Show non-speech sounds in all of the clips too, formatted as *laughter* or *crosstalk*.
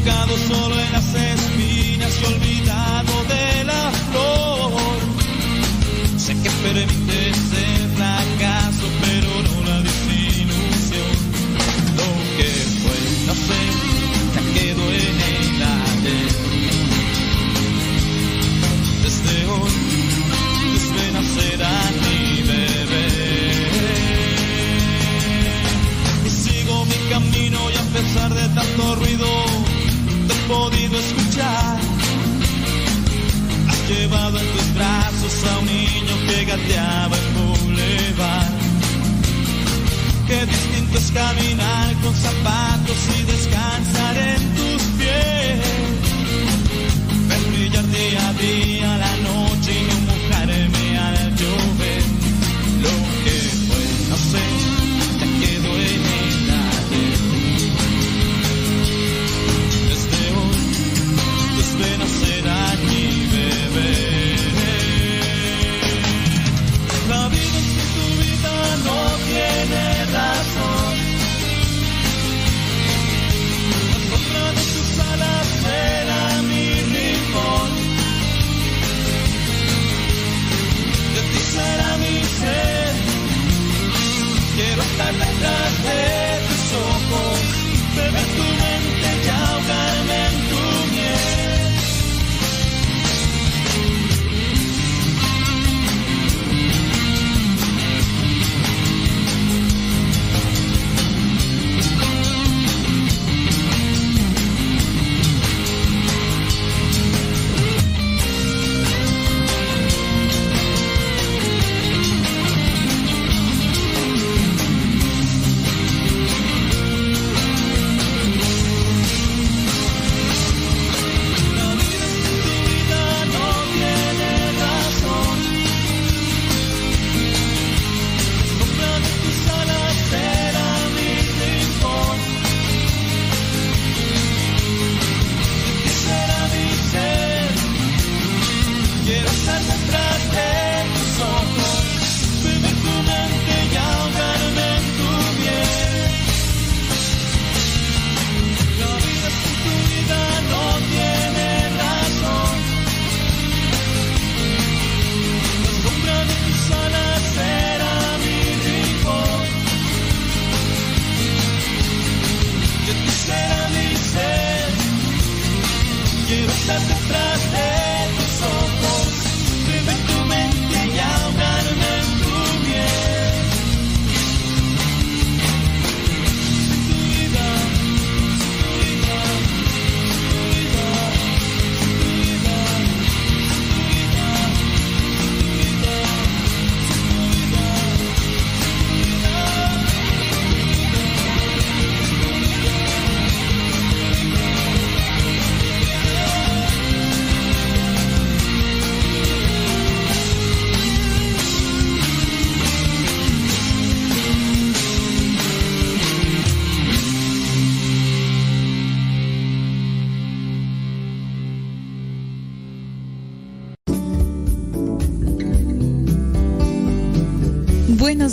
enfocado solo niño que gateaba en Boulevard. Qué distinto es caminar con zapatos y descansar en tus pies. Ver brillar día a día la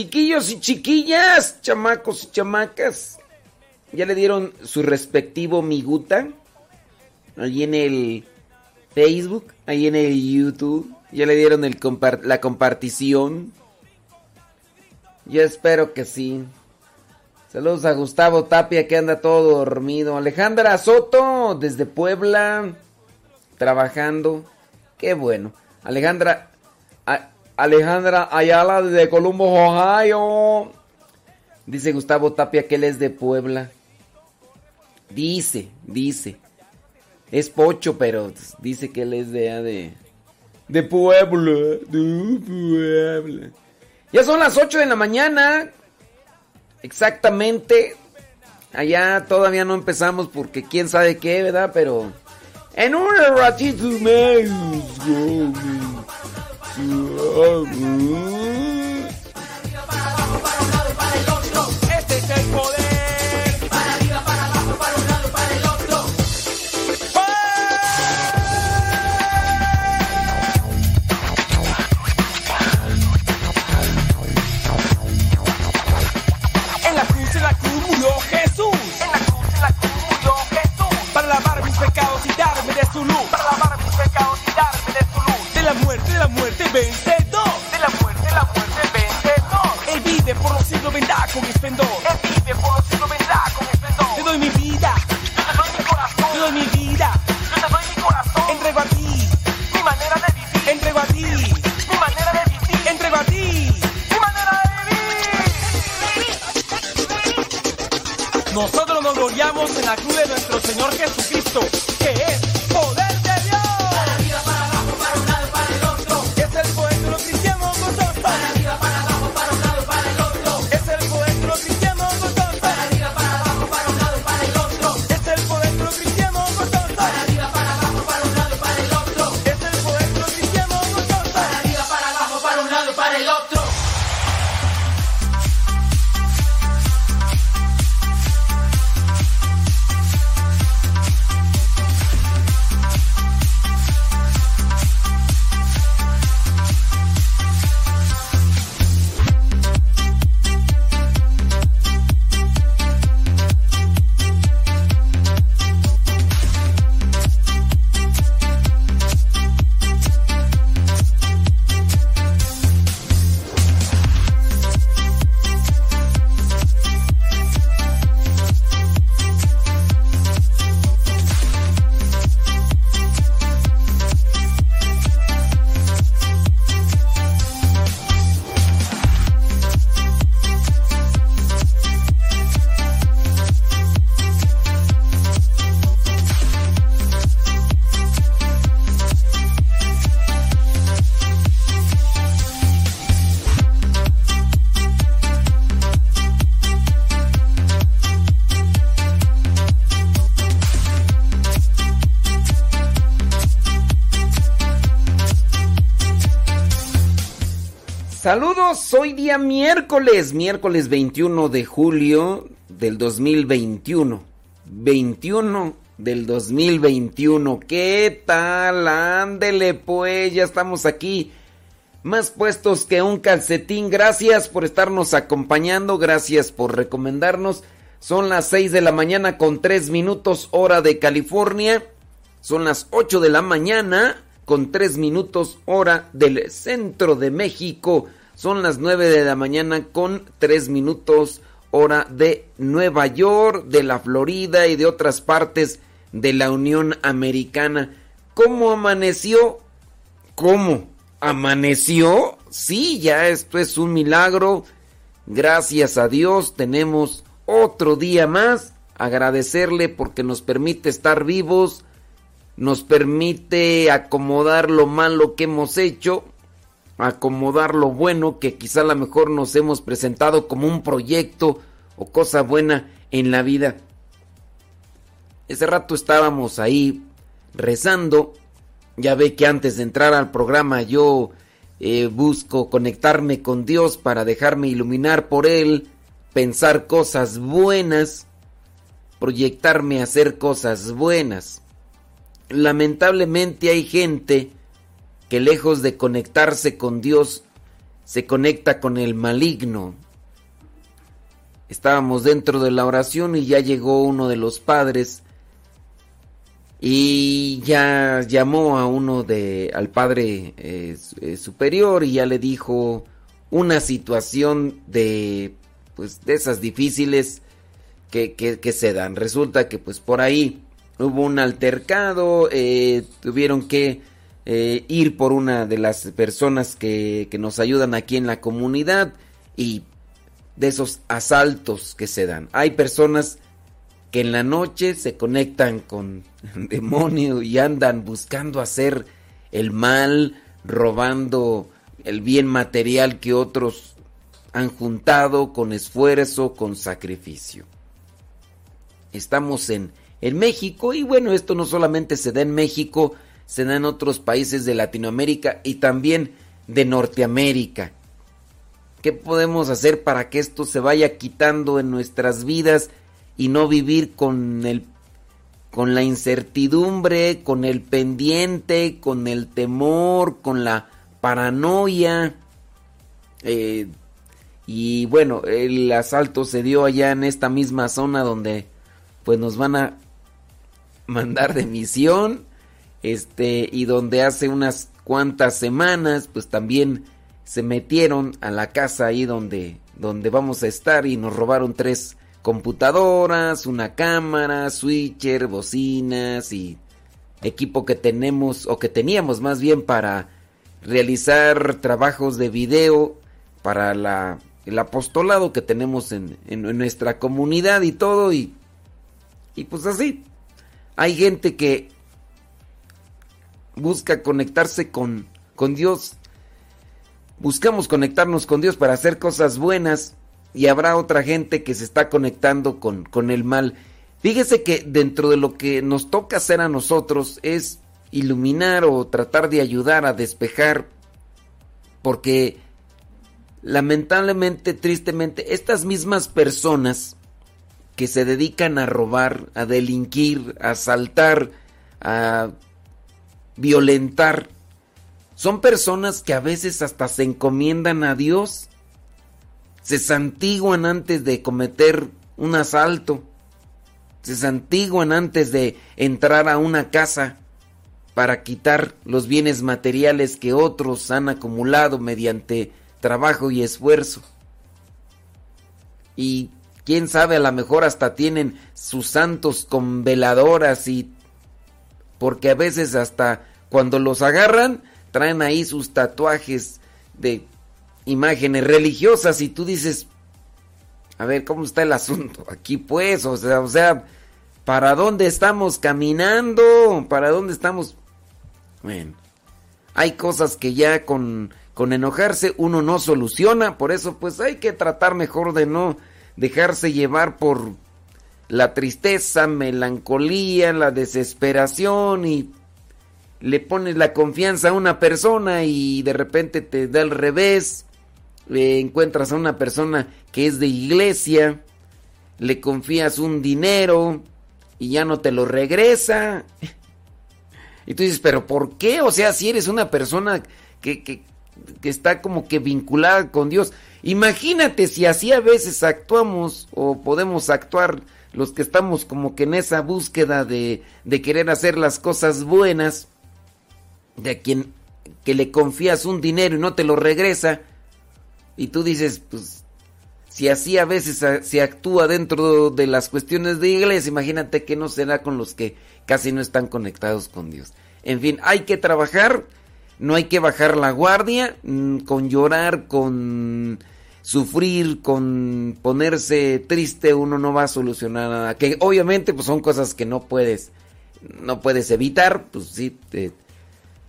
chiquillos y chiquillas, chamacos y chamacas, ya le dieron su respectivo miguta. Ahí en el Facebook, ahí en el YouTube. Ya le dieron la compartición. Yo espero que sí. Saludos a Gustavo Tapia que anda todo dormido. Alejandra Soto desde Puebla. Trabajando. Qué bueno. Alejandra, Alejandra Ayala de Columbus, Ohio. Dice Gustavo Tapia que él es de Puebla. Dice, dice. Es pocho, pero dice que él es de de, de Puebla. De Puebla. Ya son las 8 de la mañana. Exactamente. Allá todavía no empezamos porque quién sabe qué, ¿verdad? Pero en un ratito más. Para lavar mis pecados y darme de su luz. Para lavar mis pecados y darme de su luz. De la muerte, de la muerte, vence. vendrá con esplendor. Él vive por los siglos, vendrá con esplendor. Te doy mi vida, yo te doy mi corazón. Te doy mi vida, yo te doy mi corazón. Entrego a ti, mi manera de vivir. Entrego a ti, mi manera de vivir. Entrego a ti, mi manera de vivir. Nosotros nos gloriamos en la cruz de nuestro Señor Jesucristo, Hoy día miércoles, miércoles 21 de julio del 2021. 21 del 2021. ¿Qué tal? Ándele pues, ya estamos aquí. Más puestos que un calcetín. Gracias por estarnos acompañando, gracias por recomendarnos. Son las 6 de la mañana con 3 minutos hora de California. Son las 8 de la mañana con 3 minutos hora del centro de México. Son las 9 de la mañana con 3 minutos hora de Nueva York, de la Florida y de otras partes de la Unión Americana. ¿Cómo amaneció? ¿Cómo? ¿Amaneció? Sí, ya esto es un milagro. Gracias a Dios tenemos otro día más. Agradecerle porque nos permite estar vivos, nos permite acomodar lo malo que hemos hecho, acomodar lo bueno que quizá a lo mejor nos hemos presentado como un proyecto o cosa buena en la vida. Ese rato estábamos ahí rezando. Ya ve que antes de entrar al programa yo eh, busco conectarme con Dios para dejarme iluminar por Él, pensar cosas buenas, proyectarme a hacer cosas buenas. Lamentablemente hay gente que lejos de conectarse con Dios, se conecta con el maligno. Estábamos dentro de la oración y ya llegó uno de los padres y ya llamó a uno de al padre eh, eh, superior y ya le dijo una situación de pues de esas difíciles que, que, se dan resulta que pues por ahí hubo un altercado eh, tuvieron que ir por una de las personas que, que nos ayudan aquí en la comunidad y de esos asaltos que se dan hay personas que en la noche se conectan con *laughs* demonio y andan buscando hacer el mal, robando el bien material que otros han juntado con esfuerzo, con sacrificio. Estamos en, en México y bueno, esto no solamente se da en México, se da en otros países de Latinoamérica y también de Norteamérica. ¿Qué podemos hacer para que esto se vaya quitando en nuestras vidas y no vivir con el con la incertidumbre, con el pendiente, con el temor, con la paranoia. Eh, y bueno, el asalto se dio allá en esta misma zona donde pues nos van a mandar de misión. Este, y donde hace unas cuantas semanas pues también se metieron a la casa ahí donde, donde vamos a estar y nos robaron tres computadoras, una cámara, switcher, bocinas y equipo que tenemos o que teníamos más bien para realizar trabajos de video para la, el apostolado que tenemos en, nuestra comunidad y todo y, y pues así. Hay gente que busca conectarse con, con Dios buscamos conectarnos con Dios para hacer cosas buenas y habrá otra gente que se está conectando con, con el mal. Fíjese que dentro de lo que nos toca hacer a nosotros es iluminar o tratar de ayudar a despejar, porque lamentablemente, tristemente, estas mismas personas que se dedican a robar, a delinquir, a asaltar, a violentar, son personas que a veces hasta se encomiendan a Dios se santiguan antes de cometer un asalto, se santiguan antes de entrar a una casa para quitar los bienes materiales que otros han acumulado mediante trabajo y esfuerzo. Y quién sabe, a lo mejor hasta tienen sus santos con veladoras y porque a veces hasta cuando los agarran traen ahí sus tatuajes de imágenes religiosas y tú dices, a ver, ¿cómo está el asunto? Aquí pues, o sea, o sea, ¿para dónde estamos caminando? ¿Para dónde estamos? Bueno, hay cosas que ya con, con enojarse uno no soluciona, por eso pues hay que tratar mejor de no dejarse llevar por la tristeza, melancolía, la desesperación y le pones la confianza a una persona y de repente te da el revés eh, encuentras a una persona que es de iglesia, le confías un dinero y ya no te lo regresa. *laughs* Y tú dices, pero ¿por qué? O sea, si eres una persona que, que, que está como que vinculada con Dios. Imagínate si así a veces actuamos o podemos actuar los que estamos como que en esa búsqueda de, de querer hacer las cosas buenas, de quien que le confías un dinero y no te lo regresa, y tú dices, pues, si así a veces se actúa dentro de las cuestiones de iglesia, imagínate que no será con los que casi no están conectados con Dios. En fin, hay que trabajar, no hay que bajar la guardia, mm, con llorar, con sufrir, con ponerse triste, uno no va a solucionar nada. Que obviamente pues son cosas que no puedes, no puedes evitar, pues sí,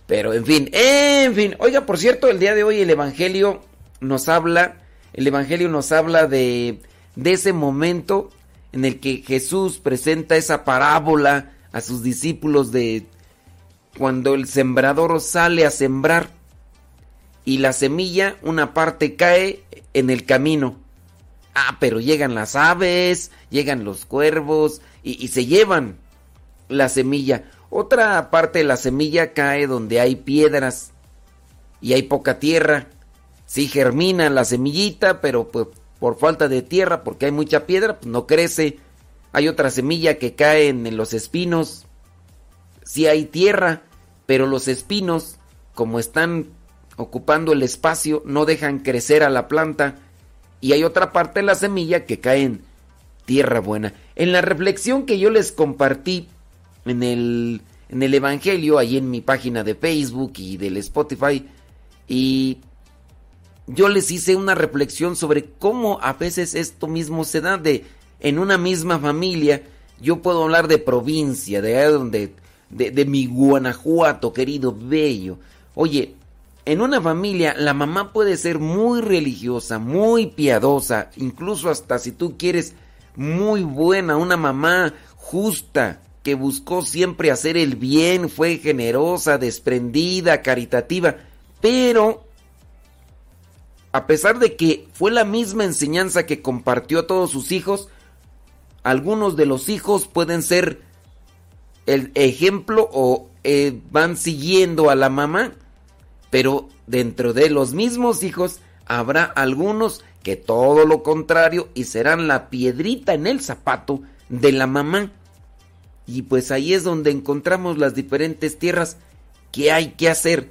pero en fin, en fin. Oiga, por cierto, el día de hoy el Evangelio nos habla, el Evangelio nos habla de, de ese momento en el que Jesús presenta esa parábola a sus discípulos de cuando el sembrador sale a sembrar y la semilla, una parte cae en el camino. Ah, pero llegan las aves, llegan los cuervos y, se llevan la semilla. Otra parte de la semilla cae donde hay piedras y hay poca tierra. Sí germina la semillita, pero pues, por falta de tierra, porque hay mucha piedra, pues no crece. Hay otra semilla que cae en los espinos. Sí hay tierra, pero los espinos, como están ocupando el espacio, no dejan crecer a la planta y hay otra parte de la semilla que cae en tierra buena. En la reflexión que yo les compartí en el, en el Evangelio, ahí en mi página de Facebook y del Spotify, y yo les hice una reflexión sobre cómo a veces esto mismo se da de en una misma familia. Yo puedo hablar de provincia, de donde, de, de mi Guanajuato, querido bello. Oye, en una familia la mamá puede ser muy religiosa, muy piadosa, incluso hasta si tú quieres muy buena, una mamá justa, que buscó siempre hacer el bien, fue generosa, desprendida, caritativa, pero a pesar de que fue la misma enseñanza que compartió a todos sus hijos, algunos de los hijos pueden ser el ejemplo o eh, van siguiendo a la mamá pero dentro de los mismos hijos habrá algunos que todo lo contrario y serán la piedrita en el zapato de la mamá. Y pues ahí es donde encontramos las diferentes tierras que hay que hacer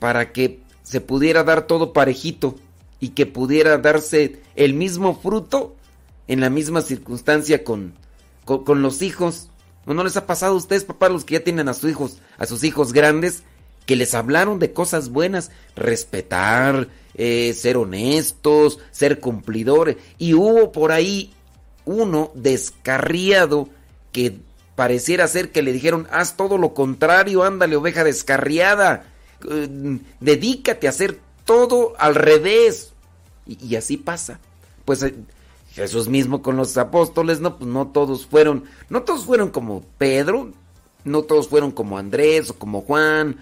para que se pudiera dar todo parejito y que pudiera darse el mismo fruto en la misma circunstancia con, con, los hijos. ¿No les ha pasado a ustedes, papá, los que ya tienen a sus hijos, a sus hijos grandes, que les hablaron de cosas buenas, respetar, eh, ser honestos, ser cumplidores. Y hubo por ahí uno descarriado que pareciera ser que le dijeron, haz todo lo contrario, ándale oveja descarriada, eh, dedícate a hacer todo al revés. Y, así pasa. Pues eh, Jesús mismo con los apóstoles, no, pues no todos fueron, no todos fueron como Pedro, no todos fueron como Andrés o como Juan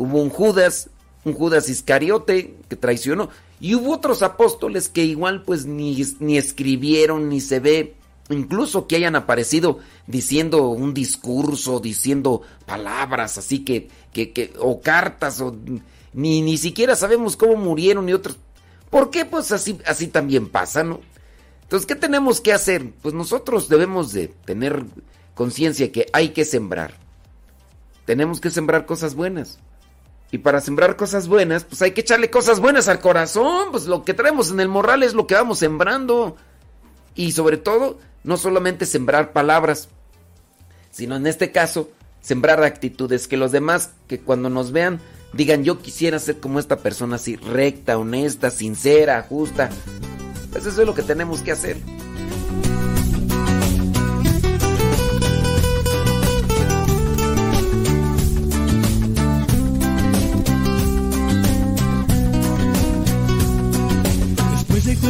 hubo un Judas, un Judas Iscariote que traicionó, y hubo otros apóstoles que igual pues ni, ni escribieron, ni se ve, incluso que hayan aparecido diciendo un discurso, diciendo palabras así que, que, que o cartas, o ni, ni siquiera sabemos cómo murieron y otros. ¿Por qué? Pues así, así también pasa, ¿no? Entonces, ¿qué tenemos que hacer? Pues nosotros debemos de tener conciencia que hay que sembrar. Tenemos que sembrar cosas buenas. Y para sembrar cosas buenas, pues hay que echarle cosas buenas al corazón. Pues lo que traemos en el morral es lo que vamos sembrando. Y sobre todo, no solamente sembrar palabras, sino en este caso, sembrar actitudes. Que los demás, que cuando nos vean, digan, yo quisiera ser como esta persona así, recta, honesta, sincera, justa. Pues eso es lo que tenemos que hacer.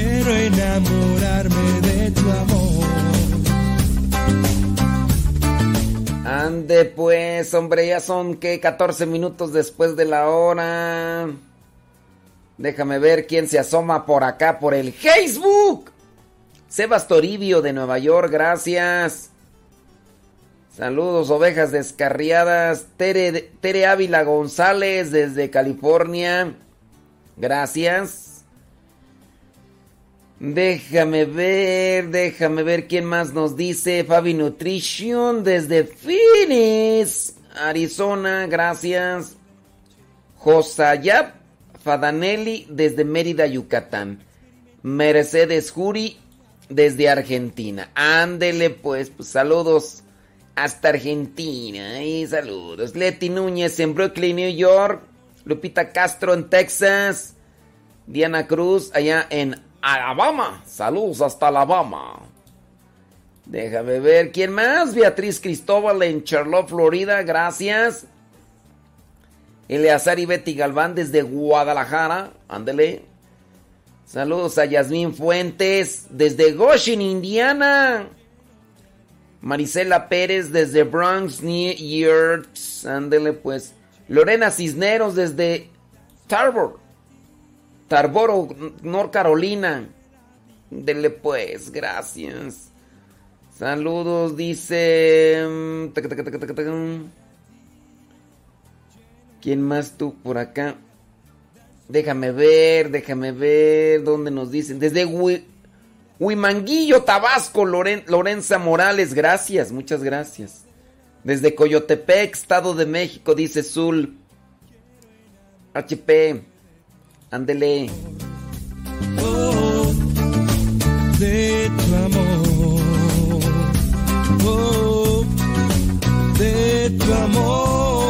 quiero enamorarme de tu amor. Ande pues, hombre, ya son que 14 minutos después de la hora. Déjame ver quién se asoma por acá, por el Facebook. Sebas Toribio de Nueva York, gracias. Saludos, ovejas descarriadas. Tere, Tere Ávila González desde California. Gracias. Déjame ver, déjame ver quién más nos dice. Fabi Nutrition desde Phoenix, Arizona, gracias. Josayab Fadanelli desde Mérida, Yucatán. Mercedes Juri desde Argentina. Ándele pues, pues saludos hasta Argentina. Y saludos. Leti Núñez en Brooklyn, New York. Lupita Castro en Texas. Diana Cruz allá en Alabama. Saludos hasta Alabama. Déjame ver quién más. Beatriz Cristóbal en Charlotte, Florida. Gracias. Eleazar y Betty Galván desde Guadalajara. Ándele. Saludos a Yasmín Fuentes desde Goshen, Indiana. Marisela Pérez desde Bronx, New York. Ándele pues. Lorena Cisneros desde Tarboro. Tarboro, North Carolina. Dele pues, gracias. Saludos, dice... ¿Quién más tú por acá? Déjame ver, déjame ver dónde nos dicen. Desde Huimanguillo, Tabasco, Loren Lorenza Morales, gracias, muchas gracias. Desde Coyotepec, Estado de México, dice Zul. HP, ándele. Oh, de tu amor, oh, de tu amor,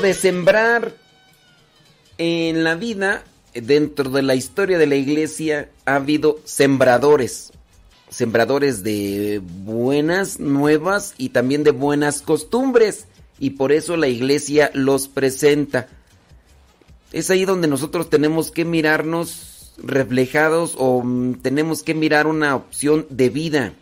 De sembrar en la vida, dentro de la historia de la iglesia ha habido sembradores. Sembradores de buenas, nuevas y también de buenas costumbres. Y por eso la iglesia los presenta. Es ahí donde nosotros tenemos que mirarnos reflejados o mm, tenemos que mirar una opción de vida.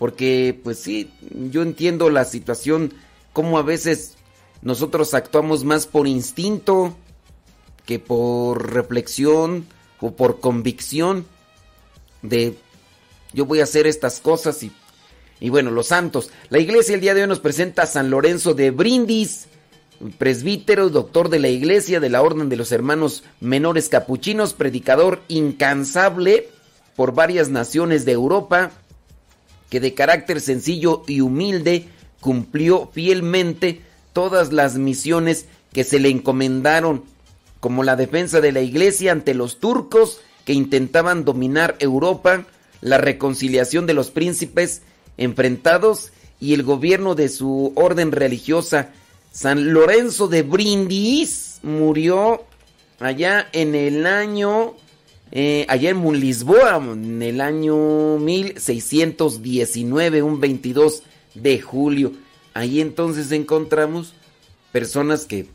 Porque, pues sí, yo entiendo la situación, como a veces nosotros actuamos más por instinto que por reflexión o por convicción de yo voy a hacer estas cosas y, y bueno, los santos. La iglesia el día de hoy nos presenta a San Lorenzo de Brindis, presbítero, doctor de la iglesia de la Orden de los Hermanos Menores Capuchinos, predicador incansable por varias naciones de Europa, que de carácter sencillo y humilde cumplió fielmente todas las misiones que se le encomendaron, como la defensa de la iglesia ante los turcos que intentaban dominar Europa, la reconciliación de los príncipes enfrentados y el gobierno de su orden religiosa. San Lorenzo de Brindis murió allá en el año, eh, allá en Lisboa, en el año 1619, un 22 de julio. Ahí entonces encontramos personas que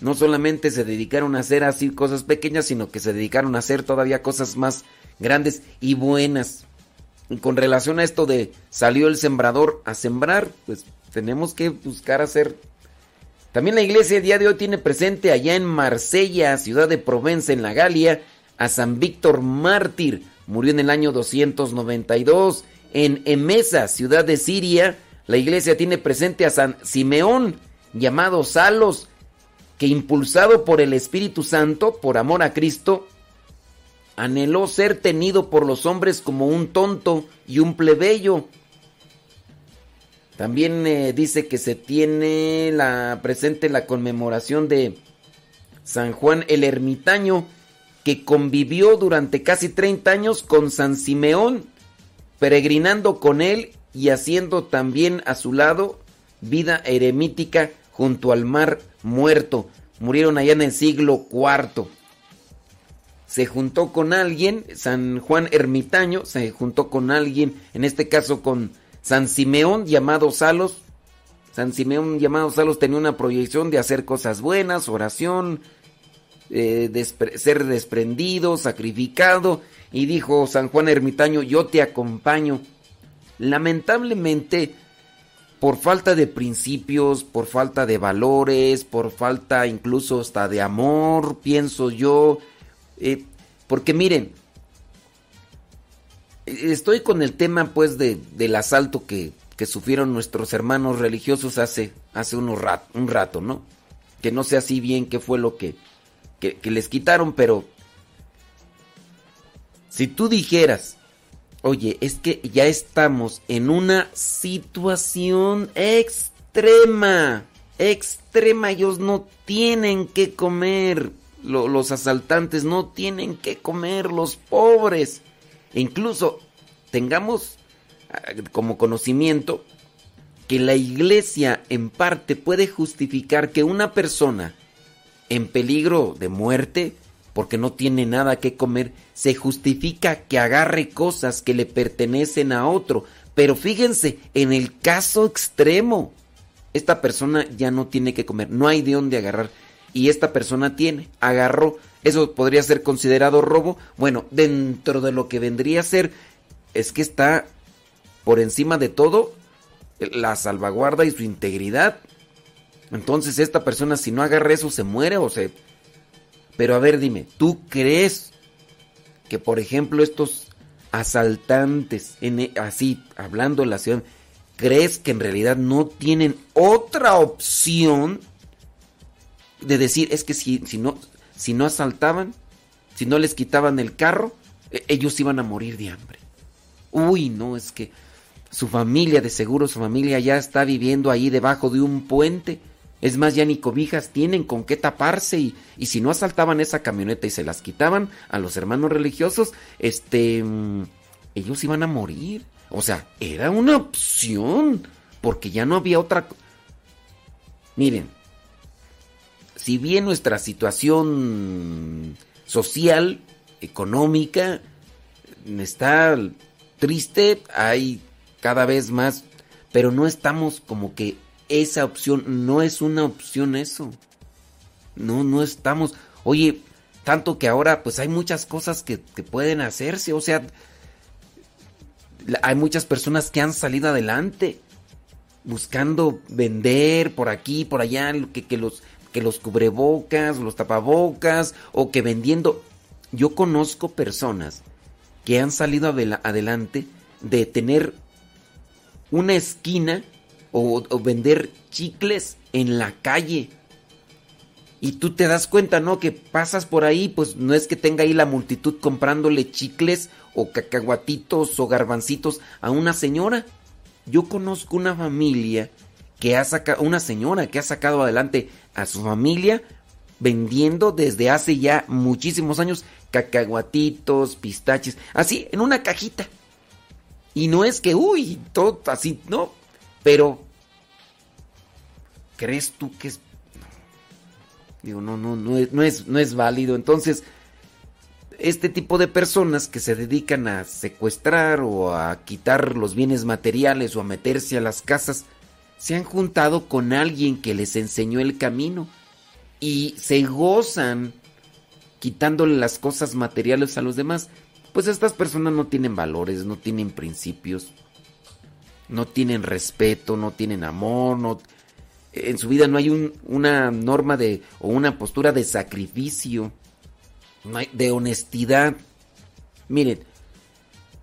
no solamente se dedicaron a hacer así cosas pequeñas, sino que se dedicaron a hacer todavía cosas más grandes y buenas. Y con relación a esto de salió el sembrador a sembrar, pues tenemos que buscar hacer. También la iglesia el día de hoy tiene presente allá en Marsella, ciudad de Provenza, en la Galia, a San Víctor Mártir. Murió en el año 292. En Emesa, ciudad de Siria, la iglesia tiene presente a San Simeón, llamado Salos, que impulsado por el Espíritu Santo, por amor a Cristo, anheló ser tenido por los hombres como un tonto y un plebeyo. También eh, dice que se tiene la presente la conmemoración de San Juan el Ermitaño, que convivió durante casi 30 años con San Simeón, peregrinando con él y haciendo también a su lado vida eremítica junto al mar muerto. Murieron allá en el siglo IV. Se juntó con alguien, San Juan Ermitaño, se juntó con alguien, en este caso con San Simeón llamado Salos. San Simeón llamado Salos tenía una proyección de hacer cosas buenas, oración, eh, ser desprendido, sacrificado. Y dijo San Juan Ermitaño, yo te acompaño. Lamentablemente, por falta de principios, por falta de valores, por falta incluso hasta de amor, pienso yo. Eh, porque miren, estoy con el tema pues de, del asalto que, que, sufrieron nuestros hermanos religiosos hace, hace unos un rato, ¿no? Que no sé así bien qué fue lo que, que les quitaron, pero si tú dijeras, Oye, es que ya estamos en una situación extrema. Extrema. Ellos no tienen que comer. los asaltantes no tienen que comer. Los pobres. E incluso tengamos ah, como conocimiento que la iglesia en parte puede justificar que una persona en peligro de muerte porque no tiene nada que comer, se justifica que agarre cosas que le pertenecen a otro. Pero fíjense, en el caso extremo, esta persona ya no tiene que comer, no hay de dónde agarrar. Y esta persona tiene, agarró. ¿Eso podría ser considerado robo? Bueno, dentro de lo que vendría a ser, es que está por encima de todo la salvaguarda y su integridad. Entonces esta persona si no agarra eso se muere o se pero a ver, dime, ¿tú crees que, por ejemplo, estos asaltantes, en, así, hablando la ciudad, crees que en realidad no tienen otra opción de decir, es que si, si, no, si no asaltaban, si no les quitaban el carro, e, ellos iban a morir de hambre. Uy, no, es que su familia, de seguro su familia ya está viviendo ahí debajo de un puente es más, ya ni cobijas tienen con qué taparse y, si no asaltaban esa camioneta y se las quitaban a los hermanos religiosos, este, mm, ellos iban a morir. O sea, era una opción, porque ya no había otra... Miren, si bien nuestra situación social, económica, está triste, hay cada vez más, pero no estamos como que esa opción. No es una opción eso. No, no estamos. Oye, tanto que ahora pues hay muchas cosas que, pueden hacerse. O sea, hay muchas personas que han salido adelante buscando vender por aquí, por allá, que, que, los, que los cubrebocas, los tapabocas, o que vendiendo. Yo conozco personas que han salido adelante de tener una esquina o, vender chicles en la calle. Y tú te das cuenta, ¿no? Que pasas por ahí, pues no es que tenga ahí la multitud comprándole chicles o cacahuatitos o garbancitos a una señora. Yo conozco una familia que ha sacado, una señora que ha sacado adelante a su familia vendiendo desde hace ya muchísimos años cacahuatitos, pistaches, así, en una cajita. Y no es que, uy, todo así, no, pero ¿crees tú que es Digo, no, no, no es, no es, no es válido. Entonces, este tipo de personas que se dedican a secuestrar o a quitar los bienes materiales o a meterse a las casas, se han juntado con alguien que les enseñó el camino y se gozan quitándole las cosas materiales a los demás. Pues estas personas no tienen valores, no tienen principios, no tienen respeto, no tienen amor, no, en su vida no hay una norma de o una postura de sacrificio, de honestidad. Miren,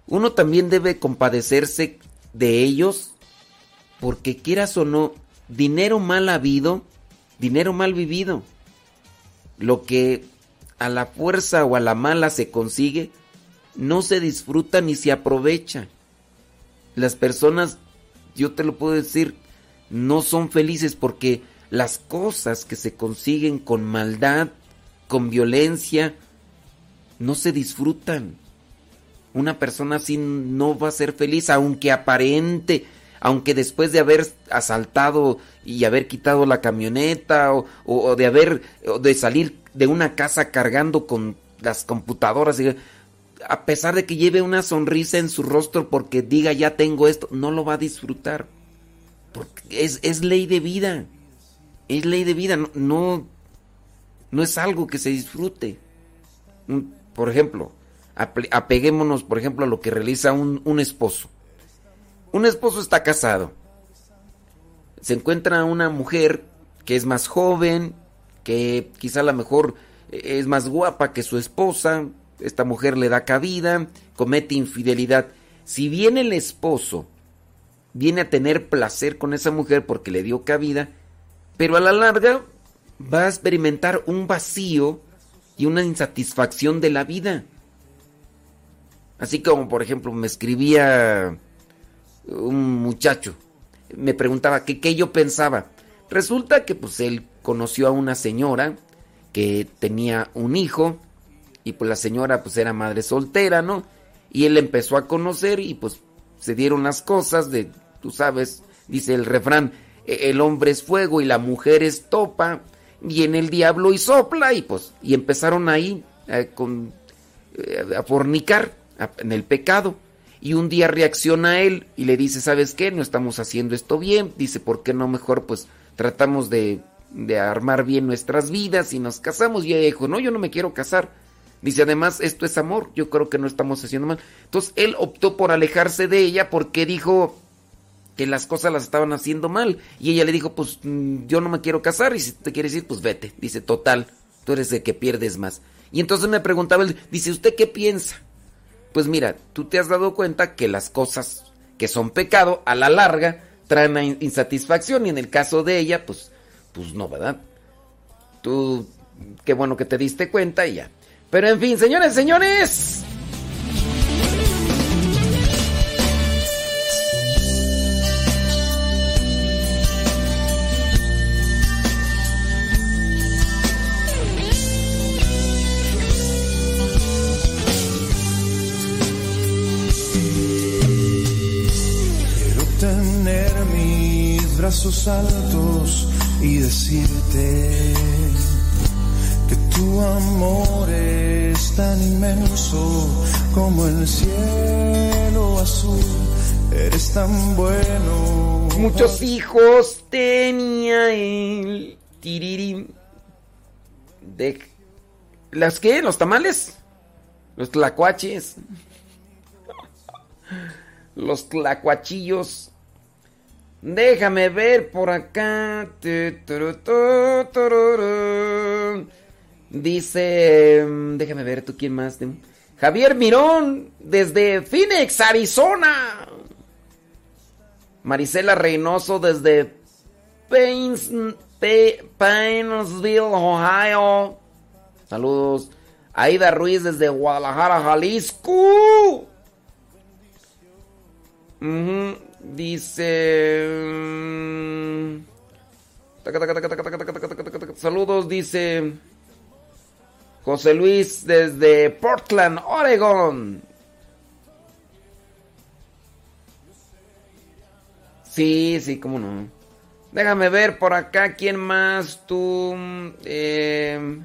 uno también debe compadecerse de ellos porque quieras o no, dinero mal habido, dinero mal vivido. Lo que a la fuerza o a la mala se consigue, no se disfruta ni se aprovecha. Las personas, yo te lo puedo decir, no son felices porque las cosas que se consiguen con maldad, con violencia, no se disfrutan. Una persona así no va a ser feliz, aunque aparente, aunque después de haber asaltado y haber quitado la camioneta o, de haber de salir de una casa cargando con las computadoras, a pesar de que lleve una sonrisa en su rostro porque diga ya tengo esto, no lo va a disfrutar es, ley de vida. Es ley de vida. No, no, es algo que se disfrute. Por ejemplo, apeguémonos, por ejemplo, a lo que realiza un, un esposo. Un esposo está casado. Se encuentra una mujer que es más joven, que quizá a lo mejor es más guapa que su esposa. Esta mujer le da cabida, comete infidelidad. Si bien el esposo viene a tener placer con esa mujer porque le dio cabida, pero a la larga va a experimentar un vacío y una insatisfacción de la vida. Así como, por ejemplo, me escribía un muchacho, me preguntaba que qué yo pensaba. Resulta que pues él conoció a una señora que tenía un hijo y pues la señora pues era madre soltera, ¿no? Y él empezó a conocer y pues se dieron las cosas de tú sabes, dice el refrán, e-, el hombre es fuego y la mujer es topa, viene el diablo y sopla, y pues, y empezaron ahí eh, con, eh, a fornicar en el pecado. Y un día reacciona él y le dice, ¿sabes qué? No estamos haciendo esto bien. Dice, ¿por qué no mejor pues tratamos de, de armar bien nuestras vidas y nos casamos? Y ella dijo, no, yo no me quiero casar. Dice, además, esto es amor, yo creo que no estamos haciendo mal. Entonces, él optó por alejarse de ella porque dijo, que las cosas las estaban haciendo mal. Y ella le dijo, pues mm, yo no me quiero casar y si te quieres ir, pues vete. Dice, total, tú eres el que pierdes más. Y entonces me preguntaba él, dice, ¿usted qué piensa? Pues mira, tú te has dado cuenta que las cosas que son pecado a la larga traen insatisfacción y en el caso de ella, pues, pues no, ¿verdad? Tú, qué bueno que te diste cuenta y ya. Pero en fin, señores, señores. brazos altos y decirte tu amor es tan inmenso como el cielo azul. Eres tan bueno. Muchos hijos tenía el tiririm. De las que los tamales, los tlacuaches, los tlacuachillos Déjame ver por acá. Dice, mm, déjame ver tú quién más. Javier Mirón desde Phoenix, Arizona. Marisela Reynoso desde Painesville, Ohio. Saludos. Aida Ruiz desde Guadalajara, Jalisco. Dice... Saludos, dice José Luis desde Portland, Oregon. Sí, sí, cómo no. Déjame ver por acá quién más tú. Eh,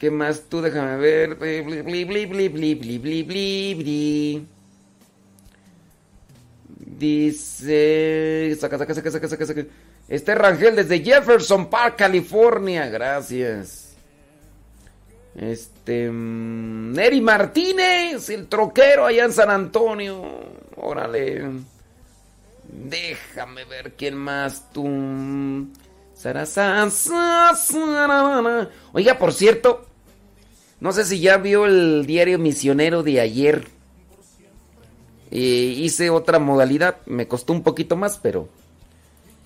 ¿Qué más tú? Déjame ver. Dice. Saca, saca, saca, saca, saca, saca. Este Rangel desde Jefferson Park, California. Gracias. Este. Neri Martínez, el troquero allá en San Antonio. Órale. Déjame ver quién más tú. Oiga, por cierto, no sé si ya vio el diario misionero de ayer. Eh, hice otra modalidad, me costó un poquito más, pero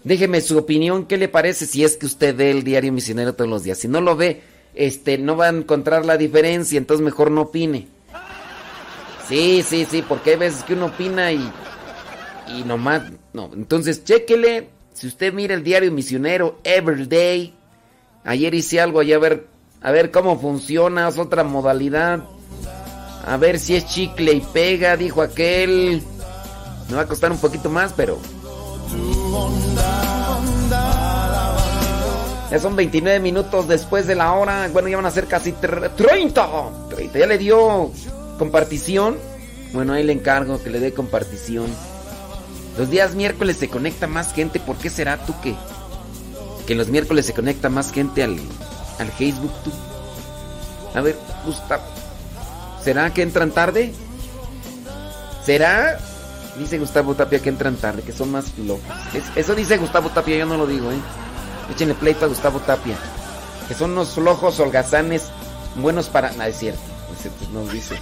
déjeme su opinión, ¿qué le parece si es que usted ve el diario misionero todos los días? Si no lo ve, este, no va a encontrar la diferencia, entonces mejor no opine. Sí, sí, sí, porque hay veces que uno opina y, y nomás, no, entonces chéquele, si usted mira el diario misionero Everyday, ayer hice algo allá a ver, a ver cómo funciona, es otra modalidad. A ver si es chicle y pega, dijo aquel. Me va a costar un poquito más, pero. Ya son 29 minutos después de la hora. Bueno, ya van a ser casi 30. 30. Ya le dio compartición. Bueno, ahí le encargo que le dé compartición. Los días miércoles se conecta más gente. ¿Por qué será tú que, que los miércoles se conecta más gente al, al Facebook tú? A ver, Gustavo. ¿Será que entran tarde? ¿Será? Dice Gustavo Tapia que entran tarde, que son más flojos. eso dice Gustavo Tapia, yo no lo digo, ¿eh? Échenle pleito a Gustavo Tapia. Que son unos flojos holgazanes buenos para... Es cierto. Es cierto, nos dice.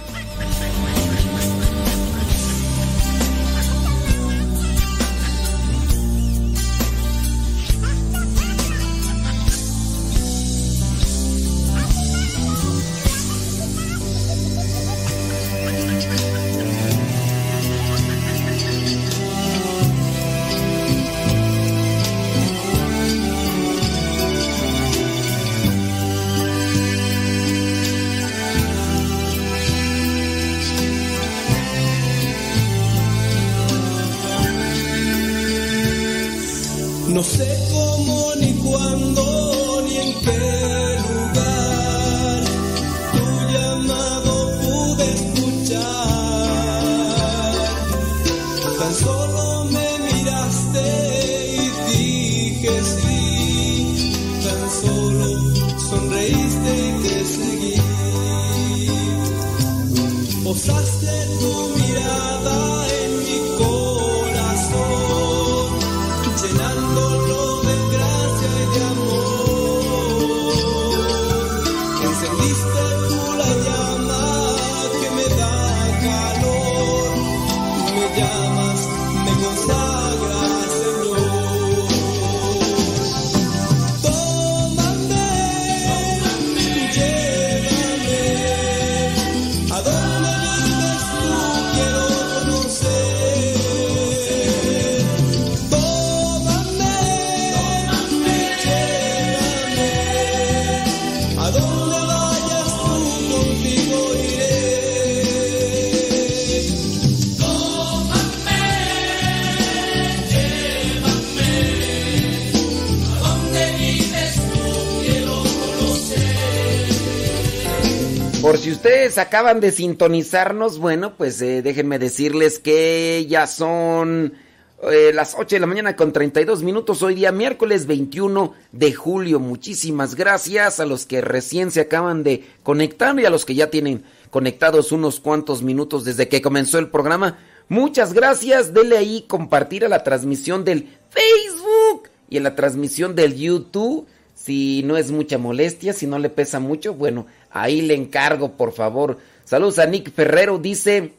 Acaban de sintonizarnos, bueno, pues eh, déjenme decirles que ya son eh, las 8 de la mañana con 32 minutos, hoy día miércoles 21 de julio. Muchísimas gracias a los que recién se acaban de conectar y a los que ya tienen conectados unos cuantos minutos desde que comenzó el programa. Muchas gracias, denle ahí compartir a la transmisión del Facebook y a la transmisión del YouTube. Si no es mucha molestia, si no le pesa mucho, bueno, Ahí le encargo, por favor. Saludos a Nick Ferrero, dice,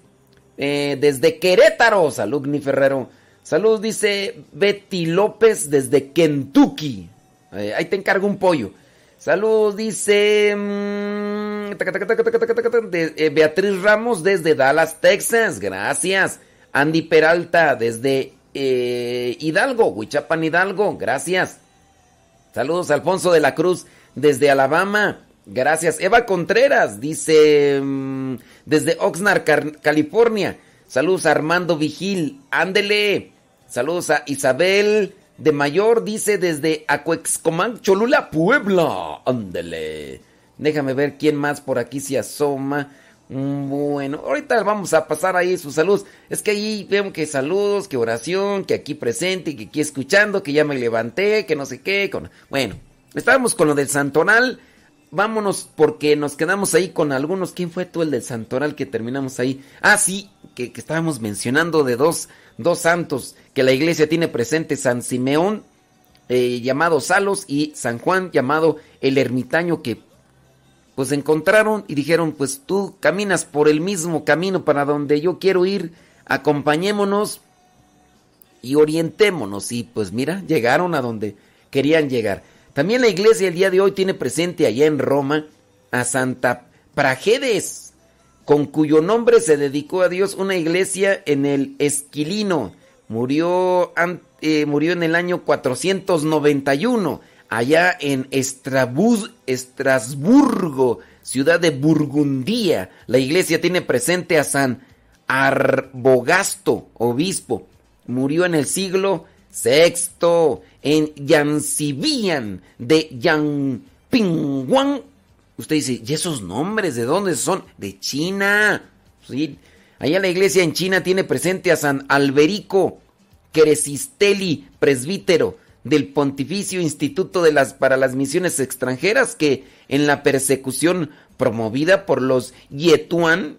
Eh, desde Querétaro, salud, mi Ferrero. Salud, dice Betty López desde Kentucky. Eh, ahí te encargo un pollo. Salud, dice mm, eh, Beatriz Ramos desde Dallas, Texas. Gracias. Andy Peralta desde Hidalgo, Huichapan Hidalgo. Gracias. Saludos, Alfonso de la Cruz desde Alabama. Gracias. Eva Contreras dice mm, desde Oxnard, California. Saludos a Armando Vigil. Ándele. Saludos a Isabel de Mayor, dice desde Acuexcomán, Cholula, Puebla. Ándele. Déjame ver quién más por aquí se asoma. Mm, bueno, ahorita vamos a pasar ahí sus saludos. Es que ahí vemos que saludos, que oración, que aquí presente, que aquí escuchando, que ya me levanté, que no sé qué. Con... Bueno, estábamos con lo del Santonal vámonos porque nos quedamos ahí con algunos. ¿Quién fue tú el del Santoral que terminamos ahí? Ah, sí, que, estábamos mencionando de dos, dos, santos que la iglesia tiene presente, San Simeón, eh, llamado Salos, y San Juan, llamado el ermitaño, que pues encontraron y dijeron, pues tú caminas por el mismo camino para donde yo quiero ir, acompañémonos y orientémonos. Y pues mira, llegaron a donde querían llegar. También la iglesia el día de hoy tiene presente allá en Roma a Santa Prajedes, con cuyo nombre se dedicó a Dios una iglesia en el Esquilino. Murió, eh, murió en el año 491, allá en Estrasburgo, ciudad de Burgundía. La iglesia tiene presente a San Arbogasto, obispo. Murió en el siglo Sexto, en Yancibian de Yangpingwan. Usted dice, ¿y esos nombres de dónde son? De China. Sí. Allá la iglesia en China tiene presente a San Alberico Cresisteli, presbítero del Pontificio Instituto de las, para las Misiones Extranjeras, que en la persecución promovida por los Yetuan,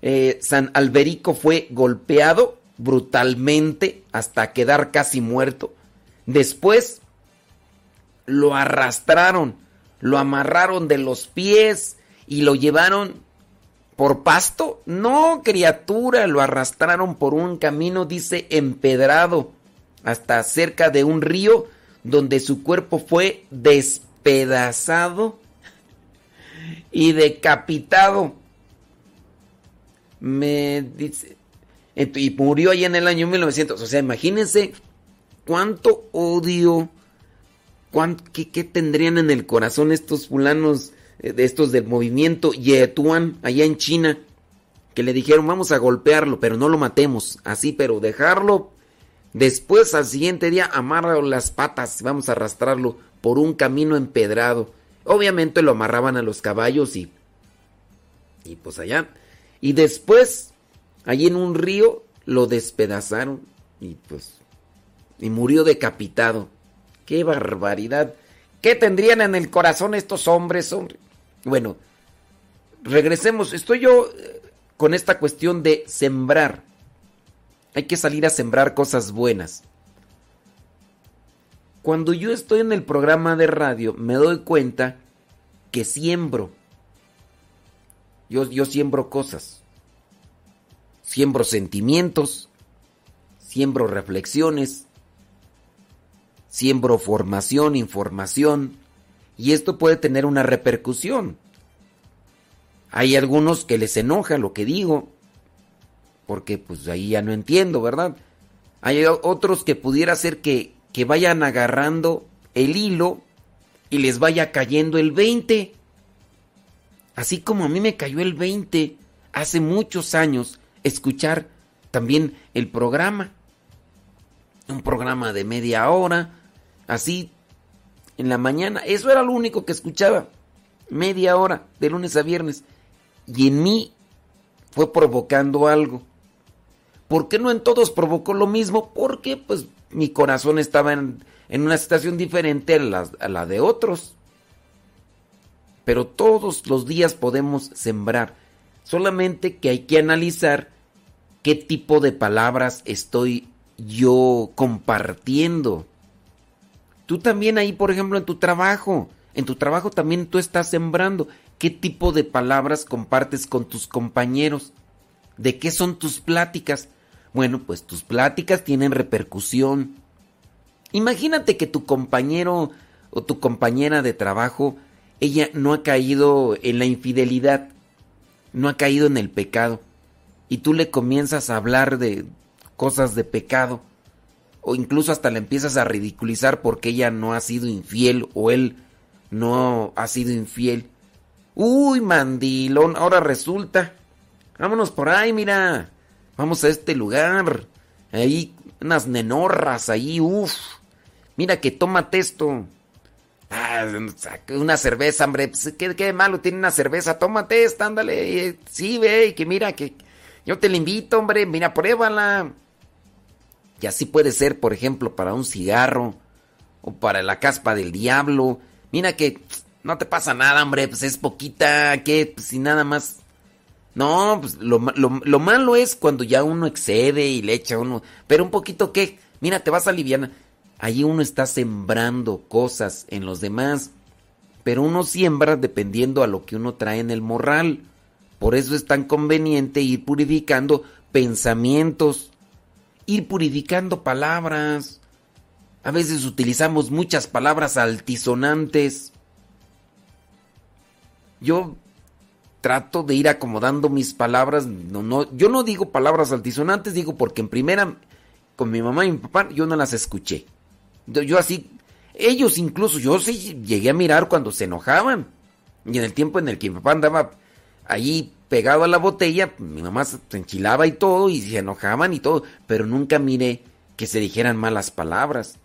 eh, San Alberico fue golpeado brutalmente hasta quedar casi muerto. Después lo arrastraron, lo amarraron de los pies y lo llevaron por pasto. No, criatura, lo arrastraron por un camino, dice, empedrado, hasta cerca de un río donde su cuerpo fue despedazado y decapitado. Me dice, y murió ahí en el año 1900. O sea, imagínense cuánto odio, qué, tendrían en el corazón estos fulanos, eh, estos del movimiento Yetuan, allá en China, que le dijeron vamos a golpearlo, pero no lo matemos, así, pero dejarlo. Después, al siguiente día, amarra las patas, vamos a arrastrarlo por un camino empedrado. Obviamente lo amarraban a los caballos y. Y pues allá. Y después allí en un río lo despedazaron y pues y murió decapitado. ¡Qué barbaridad! ¿Qué tendrían en el corazón estos hombres, hombre? Bueno, regresemos. Estoy yo eh, con esta cuestión de sembrar. Hay que salir a sembrar cosas buenas. Cuando yo estoy en el programa de radio, me doy cuenta que siembro. Yo, yo siembro cosas siembro sentimientos, siembro reflexiones, siembro formación, información, y esto puede tener una repercusión. Hay algunos que les enoja lo que digo, porque pues ahí ya no entiendo, ¿verdad? Hay otros que pudiera ser que, que vayan agarrando el hilo y les vaya cayendo el 20. Así como a mí me cayó el 20 hace muchos años escuchar también el programa. Un programa de media hora, así, en la mañana. Eso era lo único que escuchaba. Media hora, de lunes a viernes. Y en mí fue provocando algo. ¿Por qué no en todos provocó lo mismo? Porque pues mi corazón estaba en, una situación diferente a la, a la de otros. Pero todos los días podemos sembrar. Solamente que hay que analizar qué tipo de palabras estoy yo compartiendo. Tú también ahí, por ejemplo, en tu trabajo. En tu trabajo también tú estás sembrando. ¿Qué tipo de palabras compartes con tus compañeros? ¿De qué son tus pláticas? Bueno, pues tus pláticas tienen repercusión. Imagínate que tu compañero o tu compañera de trabajo, ella no ha caído en la infidelidad, no ha caído en el pecado, y tú le comienzas a hablar de cosas de pecado, o incluso hasta le empiezas a ridiculizar porque ella no ha sido infiel o él no ha sido infiel. Uy, mandilón, ahora resulta. Vámonos por ahí, mira. Vamos a este lugar. Ahí, unas nenorras ahí, uff. Mira que tómate esto. Ah, una cerveza, hombre. Pues, ¿qué, ¿qué, malo tiene una cerveza? Tómate esta, ándale. Sí, ve, que mira, que yo te la invito, hombre. Mira, pruébala. Y así puede ser, por ejemplo, para un cigarro o para la caspa del diablo. Mira que no te pasa nada, hombre, pues es poquita, que pues, si nada más. No, pues lo, lo, malo es cuando ya uno excede y le echa uno. Pero un poquito que, mira, te vas a aliviar. Allí uno está sembrando cosas en los demás. Pero uno siembra dependiendo a lo que uno trae en el morral. Por eso es tan conveniente ir purificando pensamientos ir purificando palabras. A veces utilizamos muchas palabras altisonantes. Yo trato de ir acomodando mis palabras. No, no, yo no digo palabras altisonantes, digo porque en primera, con mi mamá y mi papá, yo no las escuché. Yo, así, ellos incluso, yo sí llegué a mirar cuando se enojaban. Y en el tiempo en el que mi papá andaba ahí pegado a la botella, mi mamá se enchilaba y todo, y se enojaban y todo, pero nunca miré que se dijeran malas palabras.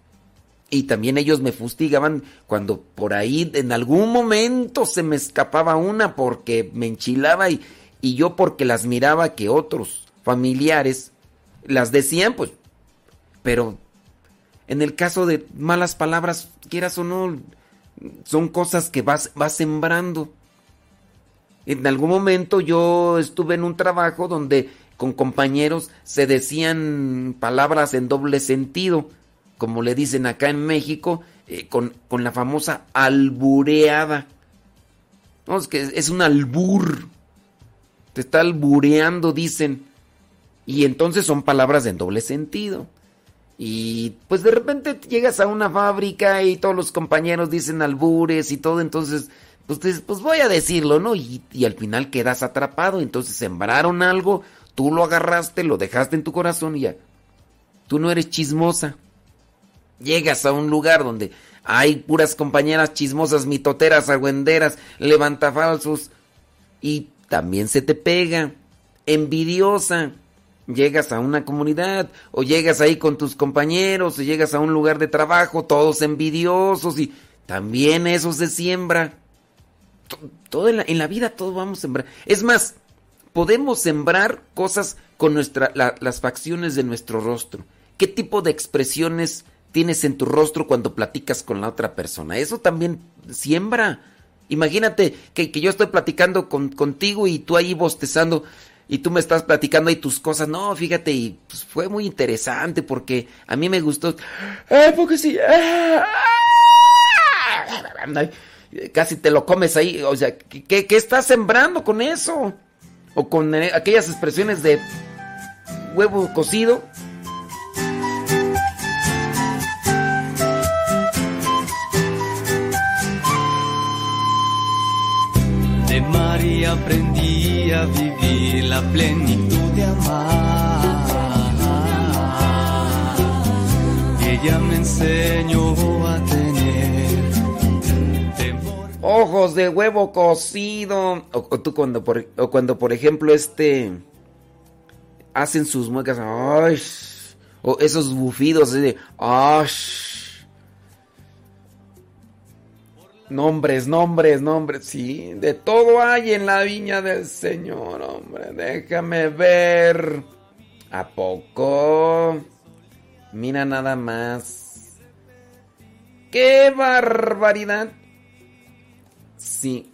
Y también ellos me fustigaban cuando por ahí en algún momento se me escapaba una porque me enchilaba y, y yo porque las miraba que otros familiares las decían, pues, pero en el caso de malas palabras, quieras o no, son cosas que vas, vas sembrando. En algún momento yo estuve en un trabajo donde con compañeros se decían palabras en doble sentido, como le dicen acá en México, eh, con, la famosa albureada. No, es que es un albur. Te está albureando, dicen. Y entonces son palabras en doble sentido. Y pues de repente llegas a una fábrica y todos los compañeros dicen albures y todo, entonces pues, pues voy a decirlo, ¿no? Y, al final quedas atrapado. Entonces sembraron algo, tú lo agarraste, lo dejaste en tu corazón y ya. Tú no eres chismosa. Llegas a un lugar donde hay puras compañeras chismosas, mitoteras, agüenderas, levantafalsos. Y también se te pega. Envidiosa. Llegas a una comunidad o llegas ahí con tus compañeros o llegas a un lugar de trabajo, todos envidiosos y también eso se siembra todo en la, vida, todo vamos a sembrar. Es más, podemos sembrar cosas con nuestra, las facciones de nuestro rostro. ¿Qué tipo de expresiones tienes en tu rostro cuando platicas con la otra persona? Eso también siembra. Imagínate que, yo estoy platicando con, contigo y tú ahí bostezando y tú me estás platicando ahí tus cosas. No, fíjate, y pues, fue muy interesante porque a mí me gustó. ¡Ay, porque sí! casi te lo comes ahí. O sea, ¿qué, estás sembrando con eso? O con eh, aquellas expresiones de huevo cocido. Aprendí a vivir la plenitud de amar. Ella me enseñó a tener ojos de huevo cocido. O, tú cuando por, cuando, por ejemplo, este... Hacen sus muecas. Ay, o esos bufidos de... nombres, nombres, nombres. Sí, de todo hay en la viña del Señor, hombre. Déjame ver. ¿A poco? Mira nada más. ¡Qué barbaridad! Sí.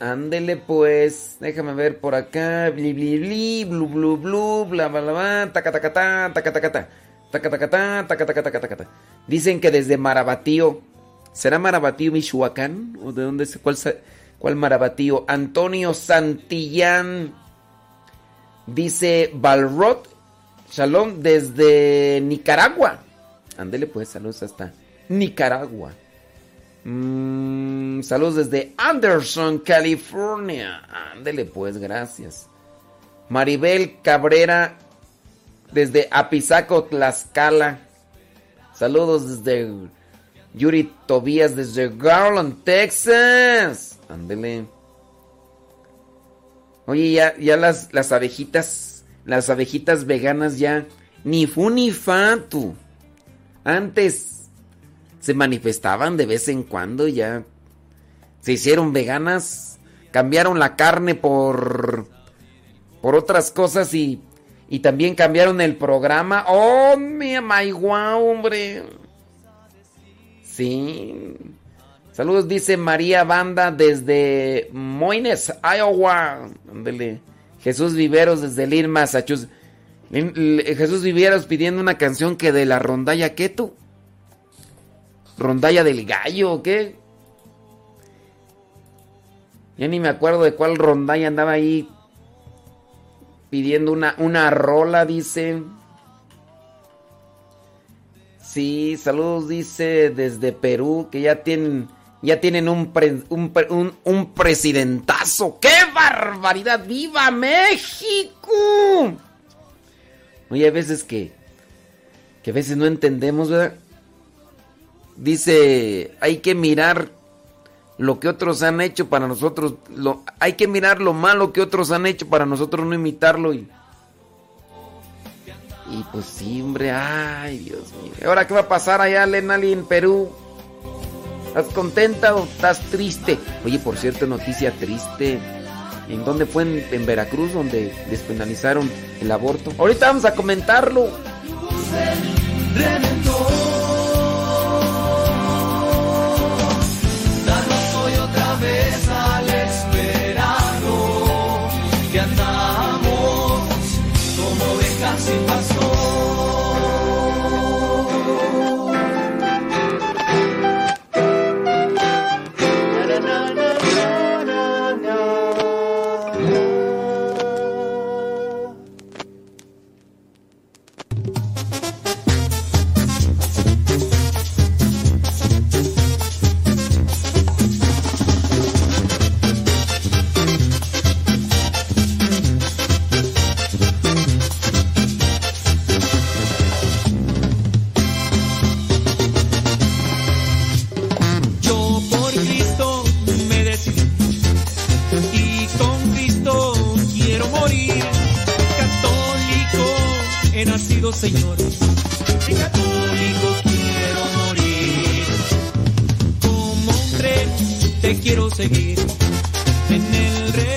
Ándele pues. Déjame ver por acá. Bli bli bli, blu blu blu, bla bla bla, taca taca ta, taca taca ta. Taca taca ta, taca taca taca taca ta. Dicen que desde Marabatío. ¿Será Marabatío Michoacán? ¿O de dónde es? ¿Cuál, cuál Marabatío? Antonio Santillán. Dice Balrot Shalom desde Nicaragua. Ándele pues, saludos hasta Nicaragua. Mm, saludos desde Anderson, California. Ándele pues, gracias. Maribel Cabrera desde Apizaco, Tlaxcala. Saludos desde Yuri Tobías desde Garland, Texas. Ándele. Oye, ya, ya las, las abejitas, las abejitas veganas ya, ni fu ni fa, tú. Antes se manifestaban de vez en cuando, ya se hicieron veganas, cambiaron la carne por, por otras cosas y, y también cambiaron el programa. Oh, mi wow, hombre. Sí. Saludos, dice María Banda desde Moines, Iowa. Jesús Viveros desde Lynn, Massachusetts. Jesús Viveros pidiendo una canción que de la rondalla, ¿qué tú? ¿Rondalla del gallo o qué? Ya ni me acuerdo de cuál rondalla andaba ahí pidiendo una, una rola, dice. Sí, saludos, dice desde Perú, que ya tienen ya tienen un, un, presidentazo. ¡Qué barbaridad! ¡Viva México! Oye, hay veces que, que a veces no entendemos, ¿verdad? Dice, hay que mirar lo que otros han hecho para nosotros. Hay que mirar lo malo que otros han hecho para nosotros no imitarlo. Y, y pues sí, hombre, ay, Dios mío. ¿Ahora qué va a pasar allá, Lenali, en Perú? ¿Estás contenta o estás triste? Oye, por cierto, noticia triste. ¿En dónde fue? En, Veracruz, donde despenalizaron el aborto. Ahorita vamos a comentarlo. Otra vez al esperado que andamos como ovejas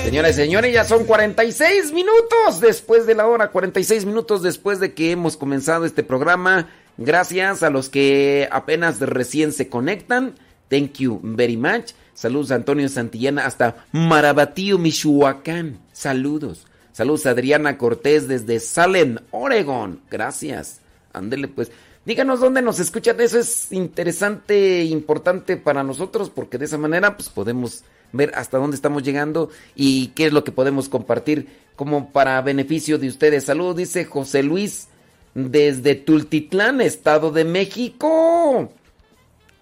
sin señores, ya son 46 minutos después de la hora, 46 minutos después de que hemos comenzado este programa. Gracias a los que apenas recién se conectan. Thank you very much. Saludos a Antonio Santillana hasta Marabatío, Michoacán. Saludos. Saludos a Adriana Cortés desde Salem, Oregon. Gracias. Ándele pues. Díganos dónde nos escuchan. Eso es interesante e importante para nosotros porque de esa manera pues podemos ver hasta dónde estamos llegando y qué es lo que podemos compartir como para beneficio de ustedes. Saludos, dice José Luis desde Tultitlán, Estado de México.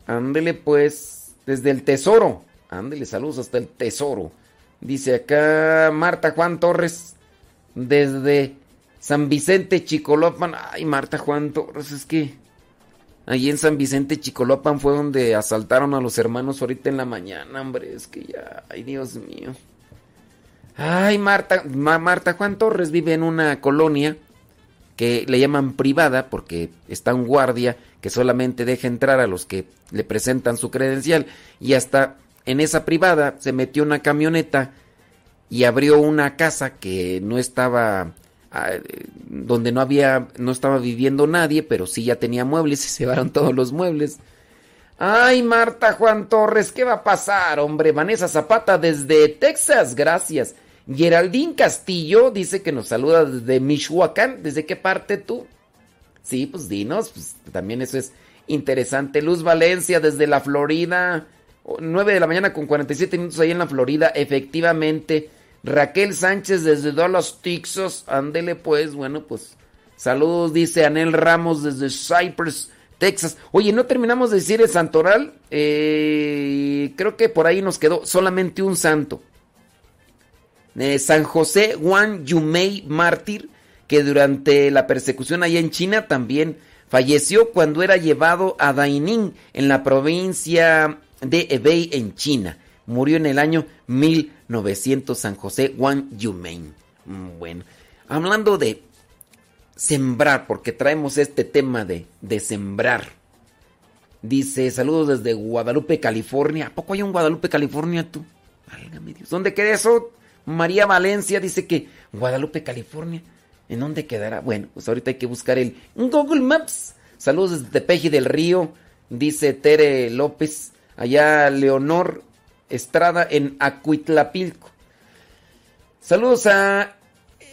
Ándele pues, desde el Tesoro. Ándele, saludos hasta el Tesoro. Dice acá Marta Juan Torres desde San Vicente Chicolopan. Ay, Marta Juan Torres, es que Allí en San Vicente Chicolopan fue donde asaltaron a los hermanos ahorita en la mañana, hombre. Es que ya, ay Dios mío. Ay, Marta, Marta Juan Torres vive en una colonia que le llaman privada porque está un guardia que solamente deja entrar a los que le presentan su credencial y hasta en esa privada se metió una camioneta y abrió una casa que no estaba donde no había, no estaba viviendo nadie, pero sí ya tenía muebles y *laughs* se llevaron todos los muebles. Ay, Marta Juan Torres, ¿qué va a pasar, hombre? Vanessa Zapata desde Texas, gracias. Geraldine Castillo dice que nos saluda desde Michoacán. ¿Desde qué parte tú? Sí, pues dinos, pues también eso es interesante. Luz Valencia desde la Florida, 9 de la mañana con 47 minutos ahí en la Florida, efectivamente. Raquel Sánchez desde Dallas, Texas. Ándele pues, bueno, pues saludos, dice Anel Ramos desde Cypress, Texas. Oye, no terminamos de decir el santoral. Eh, creo que por ahí nos quedó solamente un santo. Eh, San José Juan Yumei mártir, que durante la persecución allá en China también falleció cuando era llevado a Daining en la provincia de Hebei en China. Murió en el año 1900 San José Juan Yumei. Mm, bueno, hablando de sembrar, porque traemos este tema de, de sembrar. Dice, saludos desde Guadalupe, California. ¿A poco hay un Guadalupe, California tú? Válgame Dios. ¿Dónde queda eso? María Valencia dice que Guadalupe, California. ¿En dónde quedará? Bueno, pues ahorita hay que buscar el Google Maps. Saludos desde Tepeji del Río, dice Tere López. Allá Leonor Estrada en Acuitlapilco. Saludos a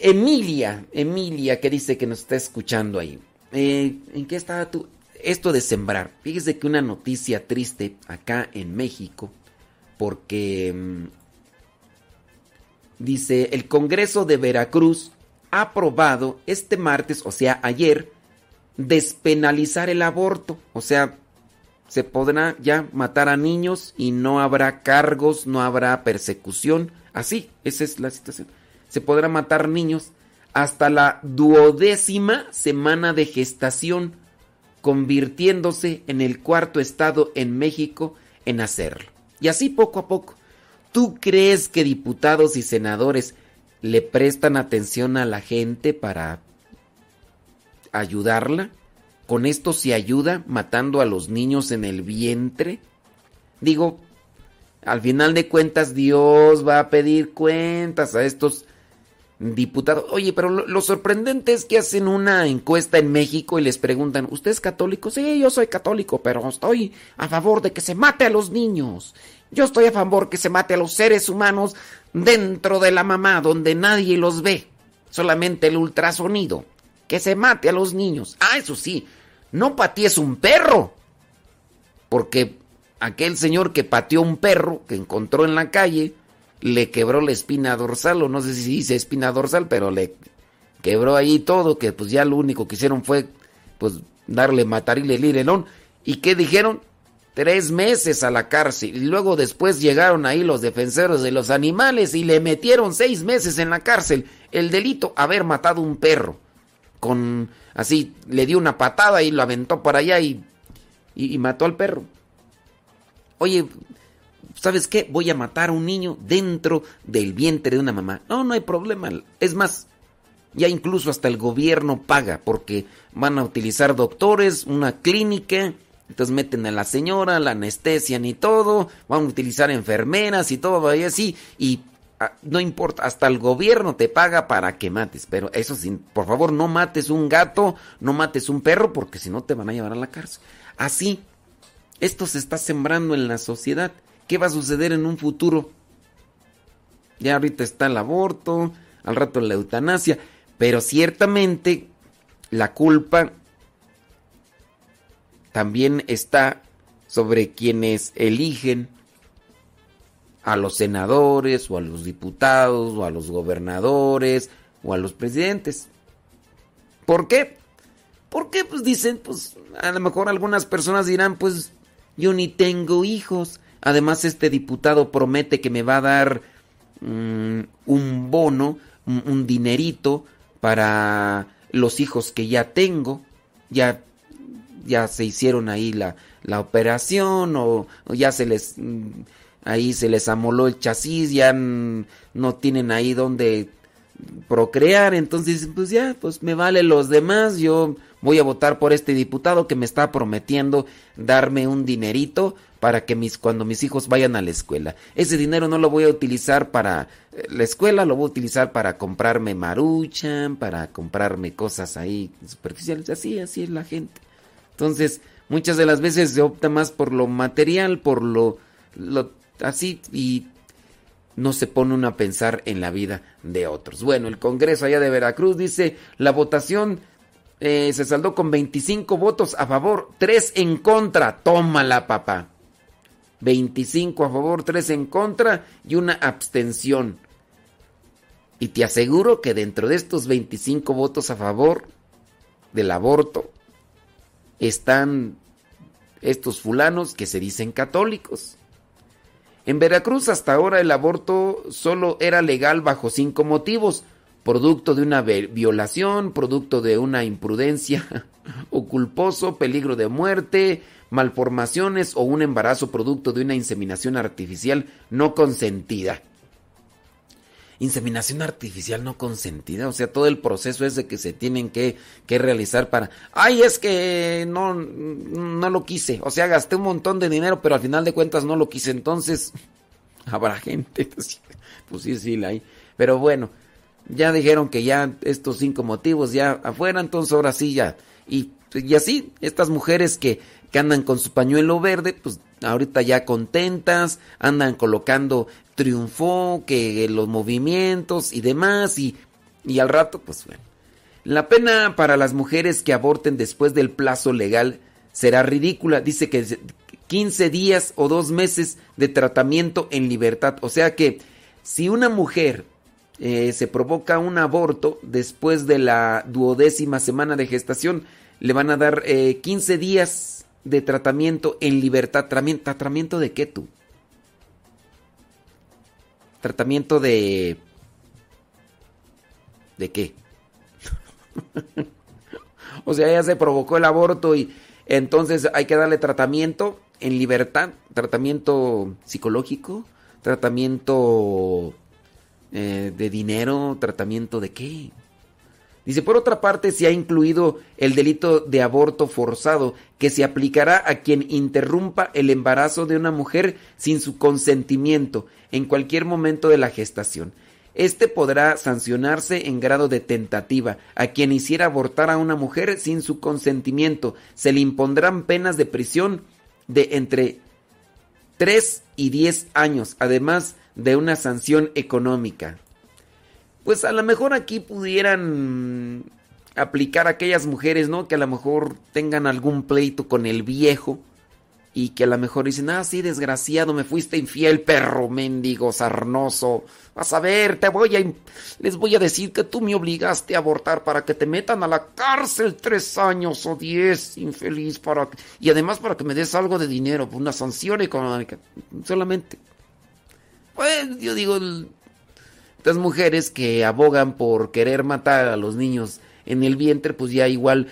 Emilia, Emilia que dice que nos está escuchando ahí. Eh, ¿En qué estaba tú? Esto de sembrar. Fíjese que una noticia triste acá en México, porque mm, dice, el Congreso de Veracruz ha aprobado este martes, o sea, ayer, despenalizar el aborto. O sea, se podrá ya matar a niños y no habrá cargos, no habrá persecución. Así, esa es la situación. Se podrá matar niños hasta la duodécima semana de gestación, convirtiéndose en el cuarto estado en México en hacerlo. Y así poco a poco. ¿Tú crees que diputados y senadores le prestan atención a la gente para ayudarla? ¿Con esto se ayuda matando a los niños en el vientre? Digo, al final de cuentas Dios va a pedir cuentas a estos diputados. Oye, pero lo, sorprendente es que hacen una encuesta en México y les preguntan, ¿usted es católico? Sí, yo soy católico, pero estoy a favor de que se mate a los niños. Yo estoy a favor que se mate a los seres humanos dentro de la mamá, donde nadie los ve, solamente el ultrasonido. Que se mate a los niños. Ah, eso sí, no patees un perro. Porque aquel señor que pateó un perro que encontró en la calle, le quebró la espina dorsal, o no sé si dice espina dorsal, pero le quebró ahí todo, que pues ya lo único que hicieron fue pues darle matarile el irelón. ¿Y qué dijeron? tres meses a la cárcel. Y luego después llegaron ahí los defensores de los animales y le metieron seis meses en la cárcel. El delito, haber matado un perro. Con así, le dio una patada y lo aventó para allá y, y, mató al perro. Oye, ¿sabes qué? Voy a matar a un niño dentro del vientre de una mamá. No, no hay problema. Es más, ya incluso hasta el gobierno paga porque van a utilizar doctores, una clínica entonces meten a la señora, la anestesian y todo, van a utilizar enfermeras y todo, y así, y no importa, hasta el gobierno te paga para que mates, pero eso sí, por favor no mates un gato, no mates un perro, porque si no te van a llevar a la cárcel. Así, esto se está sembrando en la sociedad. ¿Qué va a suceder en un futuro? Ya ahorita está el aborto, al rato la eutanasia, pero ciertamente la culpa también está sobre quienes eligen a los senadores o a los diputados o a los gobernadores o a los presidentes. ¿Por qué? Porque pues dicen, pues a lo mejor algunas personas dirán, pues yo ni tengo hijos. Además este diputado promete que me va a dar mm, un bono, un, dinerito para los hijos que ya tengo. Ya ya se hicieron ahí la, la operación o, ya se les mm, ahí se les amoló el chasis, ya no tienen ahí donde procrear, entonces pues ya, pues me vale los demás, yo voy a votar por este diputado que me está prometiendo darme un dinerito para que mis cuando mis hijos vayan a la escuela. Ese dinero no lo voy a utilizar para eh, la escuela, lo voy a utilizar para comprarme maruchan, para comprarme cosas ahí superficiales, así así es la gente. Entonces, muchas de las veces se opta más por lo material, por lo, así, y no se pone uno a pensar en la vida de otros. Bueno, el Congreso allá de Veracruz dice, la votación eh, se saldó con 25 votos a favor, 3 en contra. Tómala, papá. 25 a favor, 3 en contra y una abstención. Y te aseguro que dentro de estos 25 votos a favor del aborto están estos fulanos que se dicen católicos. En Veracruz hasta ahora el aborto solo era legal bajo cinco motivos. Producto de una violación, producto de una imprudencia *laughs* o culposo, peligro de muerte, malformaciones o un embarazo producto de una inseminación artificial no consentida inseminación artificial no consentida, o sea, todo el proceso es de que se tienen que, realizar para, ay, es que no, no lo quise, o sea, gasté un montón de dinero, pero al final de cuentas no lo quise, entonces *laughs* habrá gente, *laughs* pues, pues sí, sí, la hay, pero bueno, ya dijeron que ya estos cinco motivos ya afuera, entonces ahora sí ya, y, y así, estas mujeres que, que andan con su pañuelo verde, pues ahorita ya contentas, andan colocando triunfó, que los movimientos y demás, y, y al rato, pues bueno. La pena para las mujeres que aborten después del plazo legal será ridícula. Dice que 15 días o dos meses de tratamiento en libertad. O sea que si una mujer eh, se provoca un aborto después de la duodécima semana de gestación, le van a dar 15 eh, días de tratamiento en libertad. ¿Tratamiento de qué tú? Tratamiento de... ¿De qué? *laughs* o sea, ya se provocó el aborto y entonces hay que darle tratamiento en libertad, tratamiento psicológico, tratamiento eh, de dinero, tratamiento de qué. Dice, por otra parte, se ha incluido el delito de aborto forzado, que se aplicará a quien interrumpa el embarazo de una mujer sin su consentimiento en cualquier momento de la gestación. Este podrá sancionarse en grado de tentativa. A quien hiciera abortar a una mujer sin su consentimiento, se le impondrán penas de prisión de entre 3 y 10 años, además de una sanción económica pues a lo mejor aquí pudieran aplicar a aquellas mujeres, ¿no? Que a lo mejor tengan algún pleito con el viejo y que a lo mejor dicen, ah, sí, desgraciado, me fuiste infiel, perro mendigo, sarnoso. Vas a ver, te voy a, les voy a decir que tú me obligaste a abortar para que te metan a la cárcel tres años o diez, infeliz, para y además para que me des algo de dinero, una sanción económica, solamente. Pues yo digo, estas mujeres que abogan por querer matar a los niños en el vientre, pues ya igual...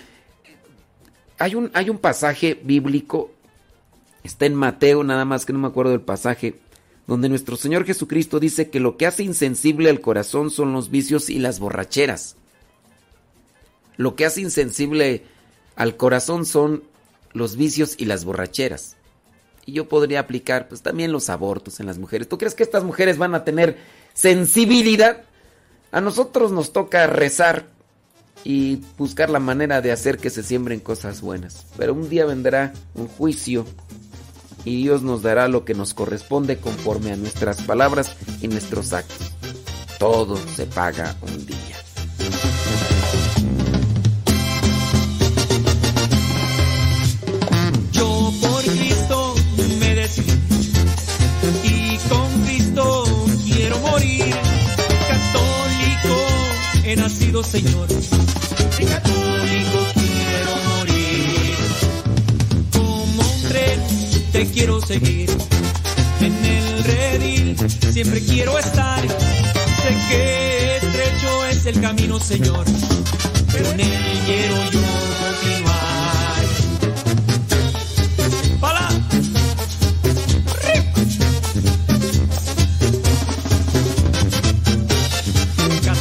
Hay un, hay un pasaje bíblico, está en Mateo, nada más que no me acuerdo del pasaje, donde nuestro Señor Jesucristo dice que lo que hace insensible al corazón son los vicios y las borracheras. Lo que hace insensible al corazón son los vicios y las borracheras. Y yo podría aplicar pues también los abortos en las mujeres. ¿Tú crees que estas mujeres van a tener sensibilidad, a nosotros nos toca rezar y buscar la manera de hacer que se siembren cosas buenas. Pero un día vendrá un juicio y Dios nos dará lo que nos corresponde conforme a nuestras palabras y nuestros actos. Todo se paga un día. He nacido, Señor. Y católico quiero morir. Como un tren te quiero seguir. En el redil siempre quiero estar. Sé que estrecho es el camino, Señor. Pero en él quiero yo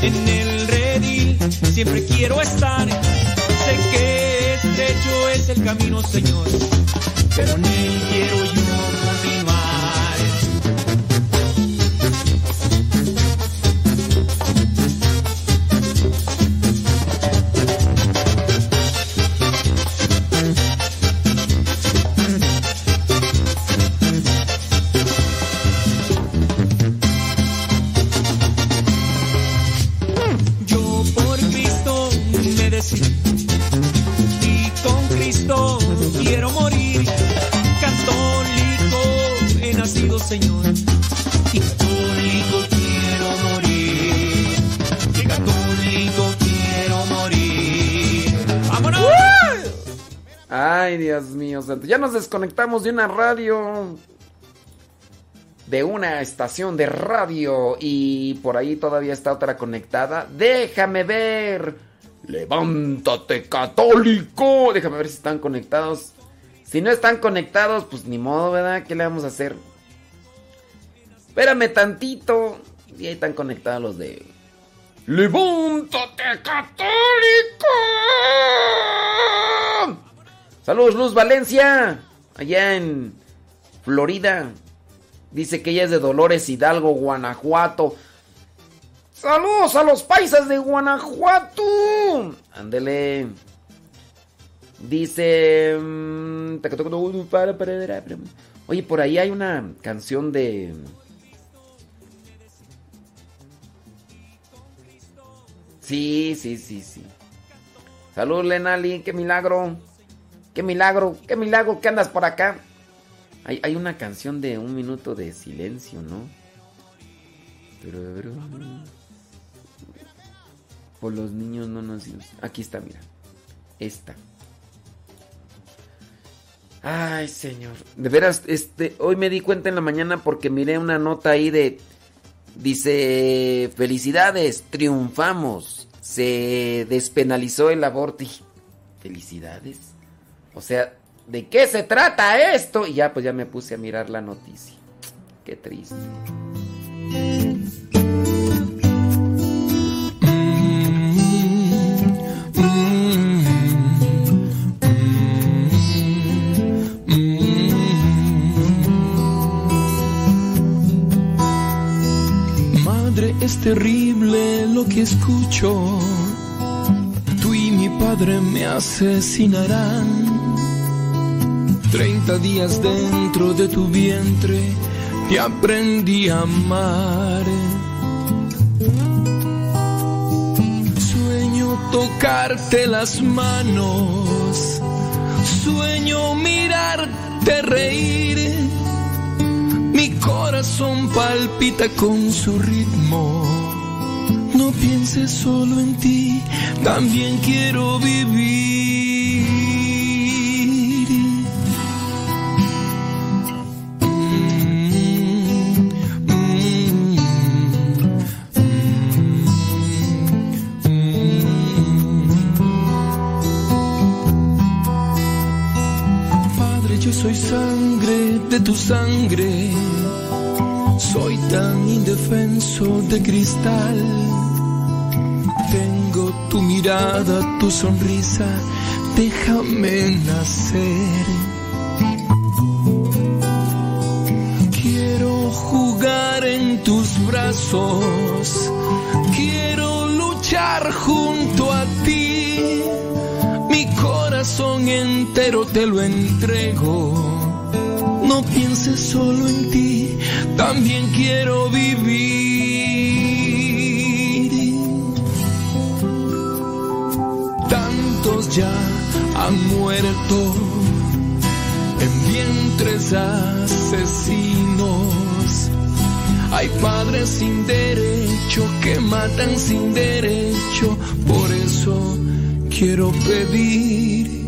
En el redil siempre quiero estar. Sé que estrecho es el camino, Señor. Ya nos desconectamos de una radio. De una estación de radio. Y por ahí todavía está otra conectada. Déjame ver. Levántate, católico. Déjame ver si están conectados. Si no están conectados, pues ni modo, ¿verdad? ¿Qué le vamos a hacer? Espérame tantito. Y ahí están conectados los de. ¡Levántate, católico! Saludos, Luz Valencia, allá en Florida. Dice que ella es de Dolores Hidalgo, Guanajuato. Saludos a los paisas de Guanajuato. Ándele. Dice... mm, Oye, por ahí hay una canción de... Sí, sí, sí, sí. Salud, Lenali, qué milagro. Qué milagro, qué milagro que andas por acá. Hay, hay una canción de un minuto de silencio, ¿no? Pero, Por los niños no nacidos. Aquí está, mira. Esta. Ay, señor. De veras, este, hoy me di cuenta en la mañana porque miré una nota ahí de. Dice, felicidades, triunfamos. Se despenalizó el aborto. Felicidades. O sea, ¿de qué se trata esto? Y ya, pues ya me puse a mirar la noticia. Qué triste. Madre, es terrible lo que escucho. Tú y mi padre me asesinarán. Treinta días dentro de tu vientre te aprendí a amar. Sueño tocarte las manos. Sueño mirarte reír. Mi corazón palpita con su ritmo. No pienses solo en ti, también quiero vivir. De tu sangre. Soy tan indefenso de cristal. Tengo tu mirada, tu sonrisa. Déjame nacer. Quiero jugar en tus brazos. Quiero luchar junto a ti. Mi corazón entero te lo entrego. No pienses solo en ti, también quiero vivir. Tantos ya han muerto en vientres asesinos. Hay padres sin derecho que matan sin derecho, por eso quiero pedir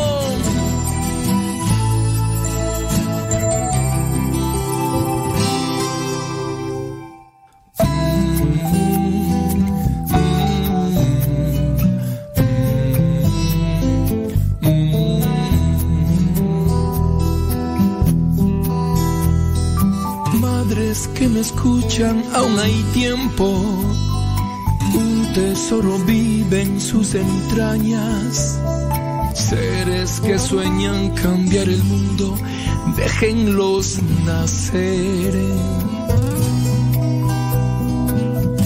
Aún hay tiempo. Un tesoro vive en sus entrañas. Seres que sueñan cambiar el mundo déjenlos nacer.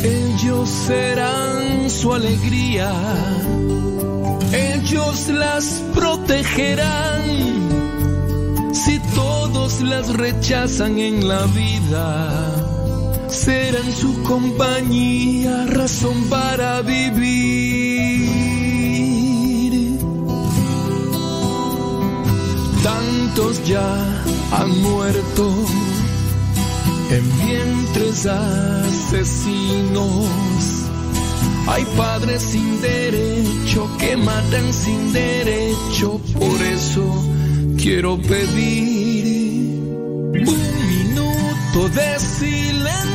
Ellos serán su alegría, ellos las protegerán. Si todos las rechazan en la vida, serán su compañía, razón para vivir. Tantos ya han muerto en vientres asesinos. Hay padres sin derecho que matan sin derecho, por eso quiero pedir un minuto de silencio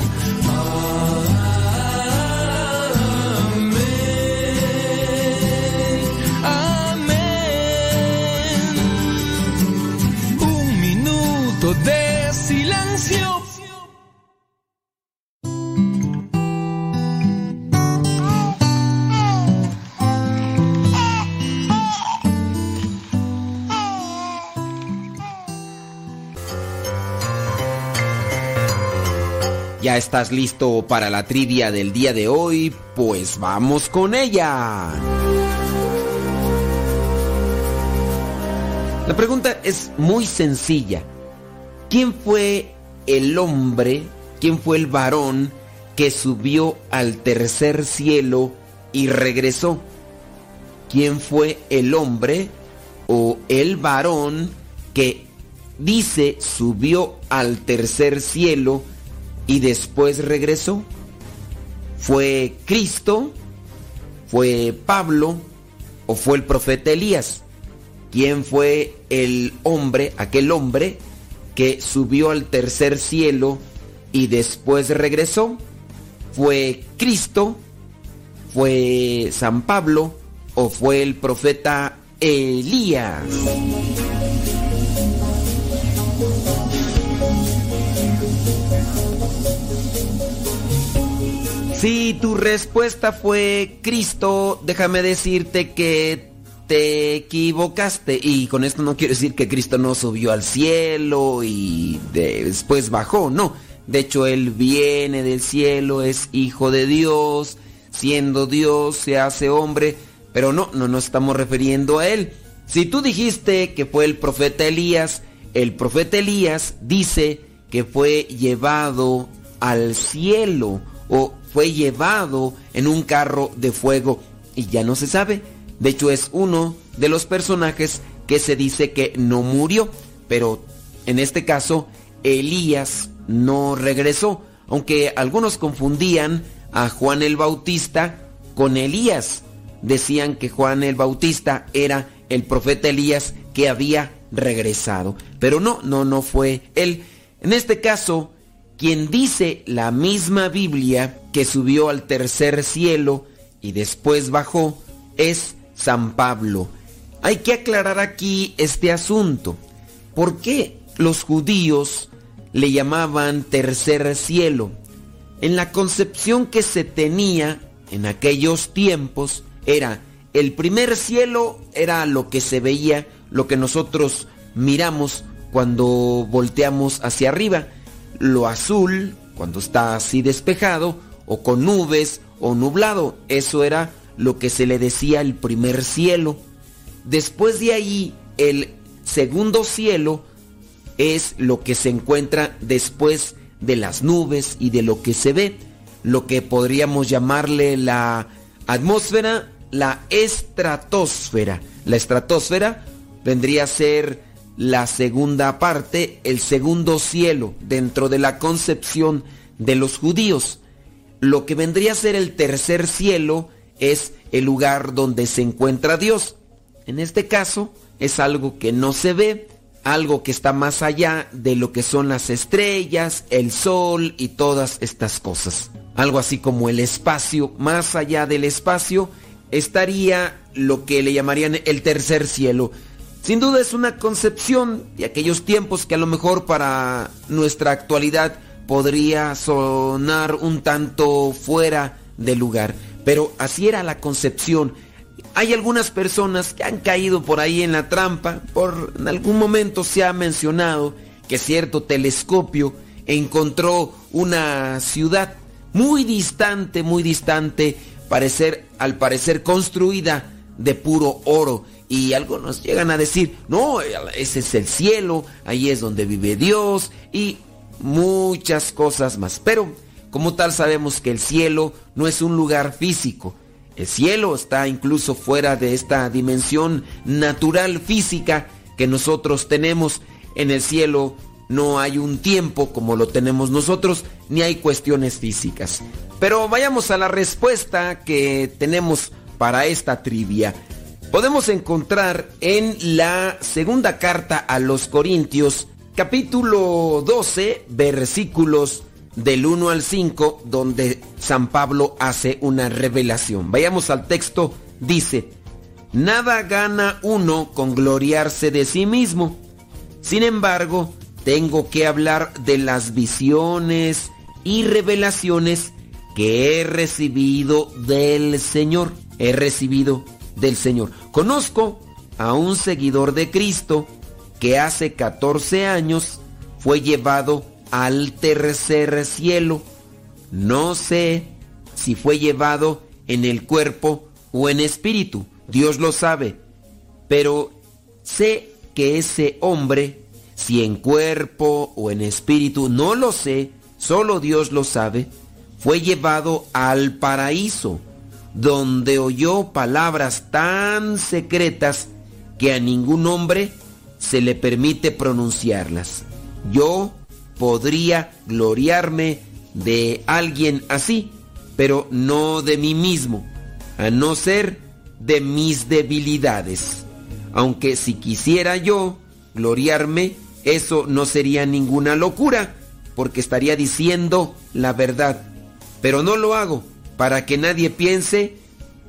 ¿Ya estás listo para la trivia del día de hoy? Pues vamos con ella. La pregunta es muy sencilla. ¿Quién fue el hombre, quién fue el varón que subió al tercer cielo y regresó? ¿Quién fue el hombre o el varón que dice subió al tercer cielo y después regresó? ¿Fue Cristo? ¿Fue Pablo? ¿O fue el profeta Elías? ¿Quién fue el hombre, aquel hombre que subió al tercer cielo y después regresó? ¿Fue Cristo? ¿Fue San Pablo? ¿O fue el profeta Elías? Si tu respuesta fue Cristo, déjame decirte que te equivocaste. Y con esto no quiero decir que Cristo no subió al cielo y después bajó, no. De hecho, Él viene del cielo, es hijo de Dios, siendo Dios se hace hombre, pero no, no nos estamos refiriendo a Él. Si tú dijiste que fue el profeta Elías, el profeta Elías dice que fue llevado al cielo o fue llevado en un carro de fuego y ya no se sabe. De hecho es uno de los personajes que se dice que no murió, pero en este caso Elías no regresó, aunque algunos confundían a Juan el Bautista con Elías. Decían que Juan el Bautista era el profeta Elías que había regresado, pero no, no, no fue él. En este caso, quien dice la misma Biblia que subió al tercer cielo y después bajó es San Pablo. Hay que aclarar aquí este asunto. ¿Por qué los judíos le llamaban tercer cielo? En la concepción que se tenía en aquellos tiempos era el primer cielo era lo que se veía, lo que nosotros miramos cuando volteamos hacia arriba lo azul, cuando está así despejado, o con nubes, o nublado. Eso era lo que se le decía el primer cielo. Después de ahí, el segundo cielo es lo que se encuentra después de las nubes y de lo que se ve, lo que podríamos llamarle la atmósfera, la estratosfera. La estratosfera vendría a ser la segunda parte, el segundo cielo, dentro de la concepción de los judíos. Lo que vendría a ser el tercer cielo es el lugar donde se encuentra Dios. En este caso es algo que no se ve, algo que está más allá de lo que son las estrellas, el sol y todas estas cosas. algo así como el espacio, más allá del espacio, estaría lo que le llamarían el tercer cielo. Sin duda es una concepción de aquellos tiempos que a lo mejor para nuestra actualidad podría sonar un tanto fuera de lugar, pero así era la concepción. Hay algunas personas que han caído por ahí en la trampa, por en algún momento se ha mencionado que cierto telescopio encontró una ciudad muy distante, muy distante, parecer, al parecer construida de puro oro. Y algunos llegan a decir, no, ese es el cielo, ahí es donde vive Dios y muchas cosas más. Pero como tal sabemos que el cielo no es un lugar físico. El cielo está incluso fuera de esta dimensión natural física que nosotros tenemos. En el cielo no hay un tiempo como lo tenemos nosotros, ni hay cuestiones físicas. Pero vayamos a la respuesta que tenemos para esta trivia. Podemos encontrar en la segunda carta a los Corintios, capítulo 12, versículos del 1 al 5, donde San Pablo hace una revelación. Vayamos al texto, dice, Nada gana uno con gloriarse de sí mismo. Sin embargo, tengo que hablar de las visiones y revelaciones que he recibido del Señor. He recibido del Señor. Conozco a un seguidor de Cristo que hace 14 años fue llevado al tercer cielo. No sé si fue llevado en el cuerpo o en espíritu. Dios lo sabe. Pero sé que ese hombre si en cuerpo o en espíritu, no lo sé, solo Dios lo sabe, fue llevado al paraíso, donde oyó palabras tan secretas que a ningún hombre se le permite pronunciarlas. Yo podría gloriarme de alguien así, pero no de mí mismo, a no ser de mis debilidades. Aunque si quisiera yo gloriarme, eso no sería ninguna locura, porque estaría diciendo la verdad. Pero no lo hago para que nadie piense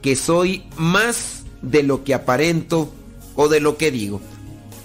que soy más de lo que aparento o de lo que digo.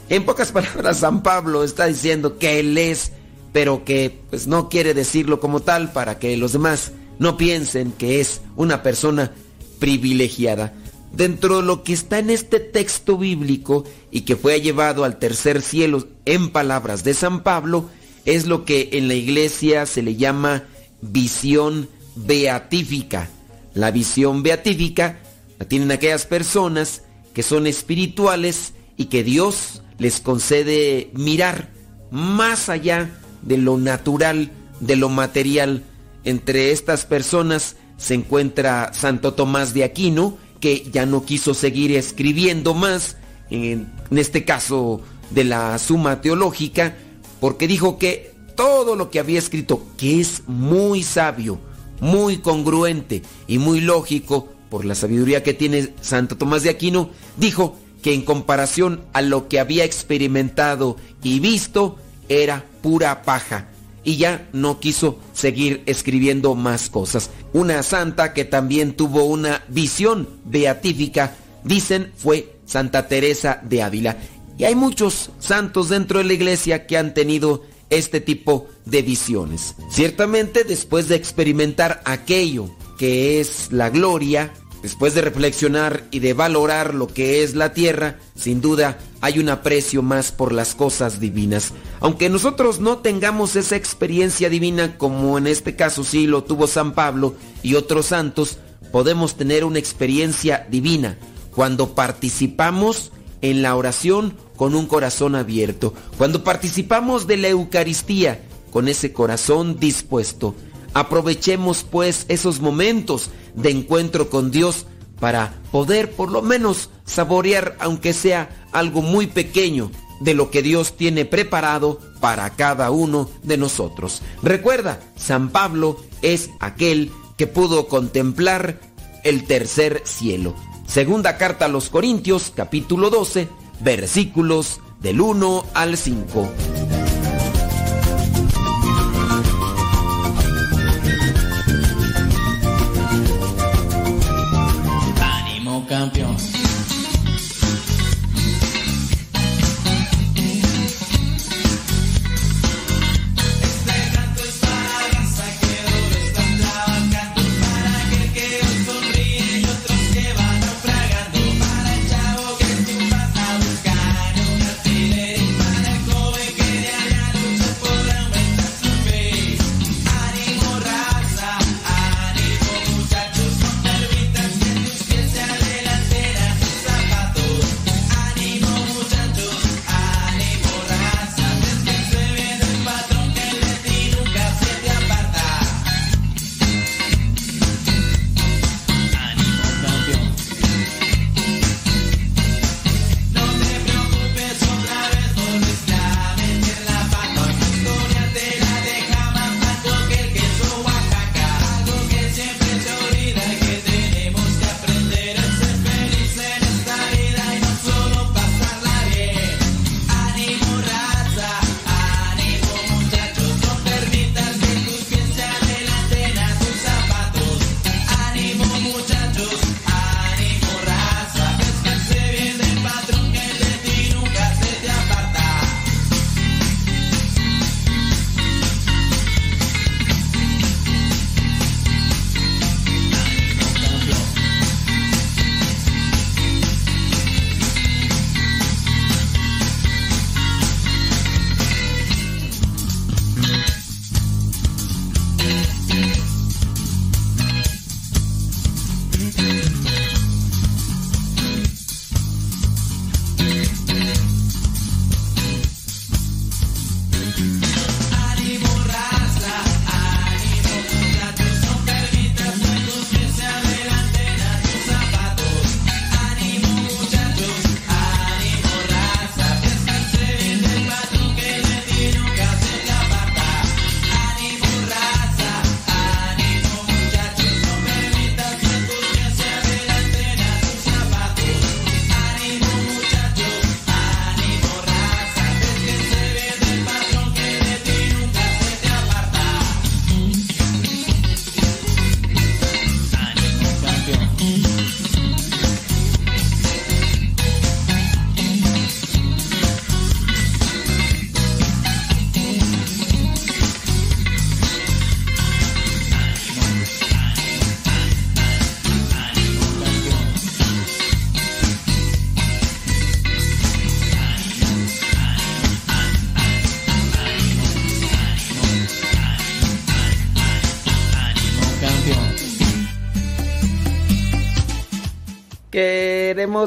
En pocas *laughs* palabras, San Pablo está diciendo que él es, pero que pues no quiere decirlo como tal para que los demás no piensen que es una persona privilegiada dentro de lo que está en este texto bíblico y que fue llevado al tercer cielo en palabras de San Pablo, es lo que en la iglesia se le llama visión beatífica. La visión beatífica la tienen aquellas personas que son espirituales y que Dios les concede mirar más allá de lo natural, de lo material. Entre estas personas se encuentra Santo Tomás de Aquino, que ya no quiso seguir escribiendo más, en, este caso de la suma teológica, porque dijo que todo lo que había escrito, que es muy sabio, muy congruente y muy lógico por la sabiduría que tiene Santo Tomás de Aquino, dijo que en comparación a lo que había experimentado y visto, era pura paja y ya no quiso seguir escribiendo más cosas. Una santa que también tuvo una visión beatífica, dicen, fue Santa Teresa de Ávila. Y hay muchos santos dentro de la iglesia que han tenido este tipo de visiones. Ciertamente después de experimentar aquello que es la gloria, Después de reflexionar y de valorar lo que es la tierra, sin duda hay un aprecio más por las cosas divinas. Aunque nosotros no tengamos esa experiencia divina como en este caso sí lo tuvo San Pablo y otros santos, podemos tener una experiencia divina cuando participamos en la oración con un corazón abierto, cuando participamos de la Eucaristía con ese corazón dispuesto. Aprovechemos pues esos momentos de encuentro con Dios para poder por lo menos saborear, aunque sea algo muy pequeño, de lo que Dios tiene preparado para cada uno de nosotros. Recuerda, San Pablo es aquel que pudo contemplar el tercer cielo. Segunda carta a los Corintios, capítulo 12, versículos del 1 al 5.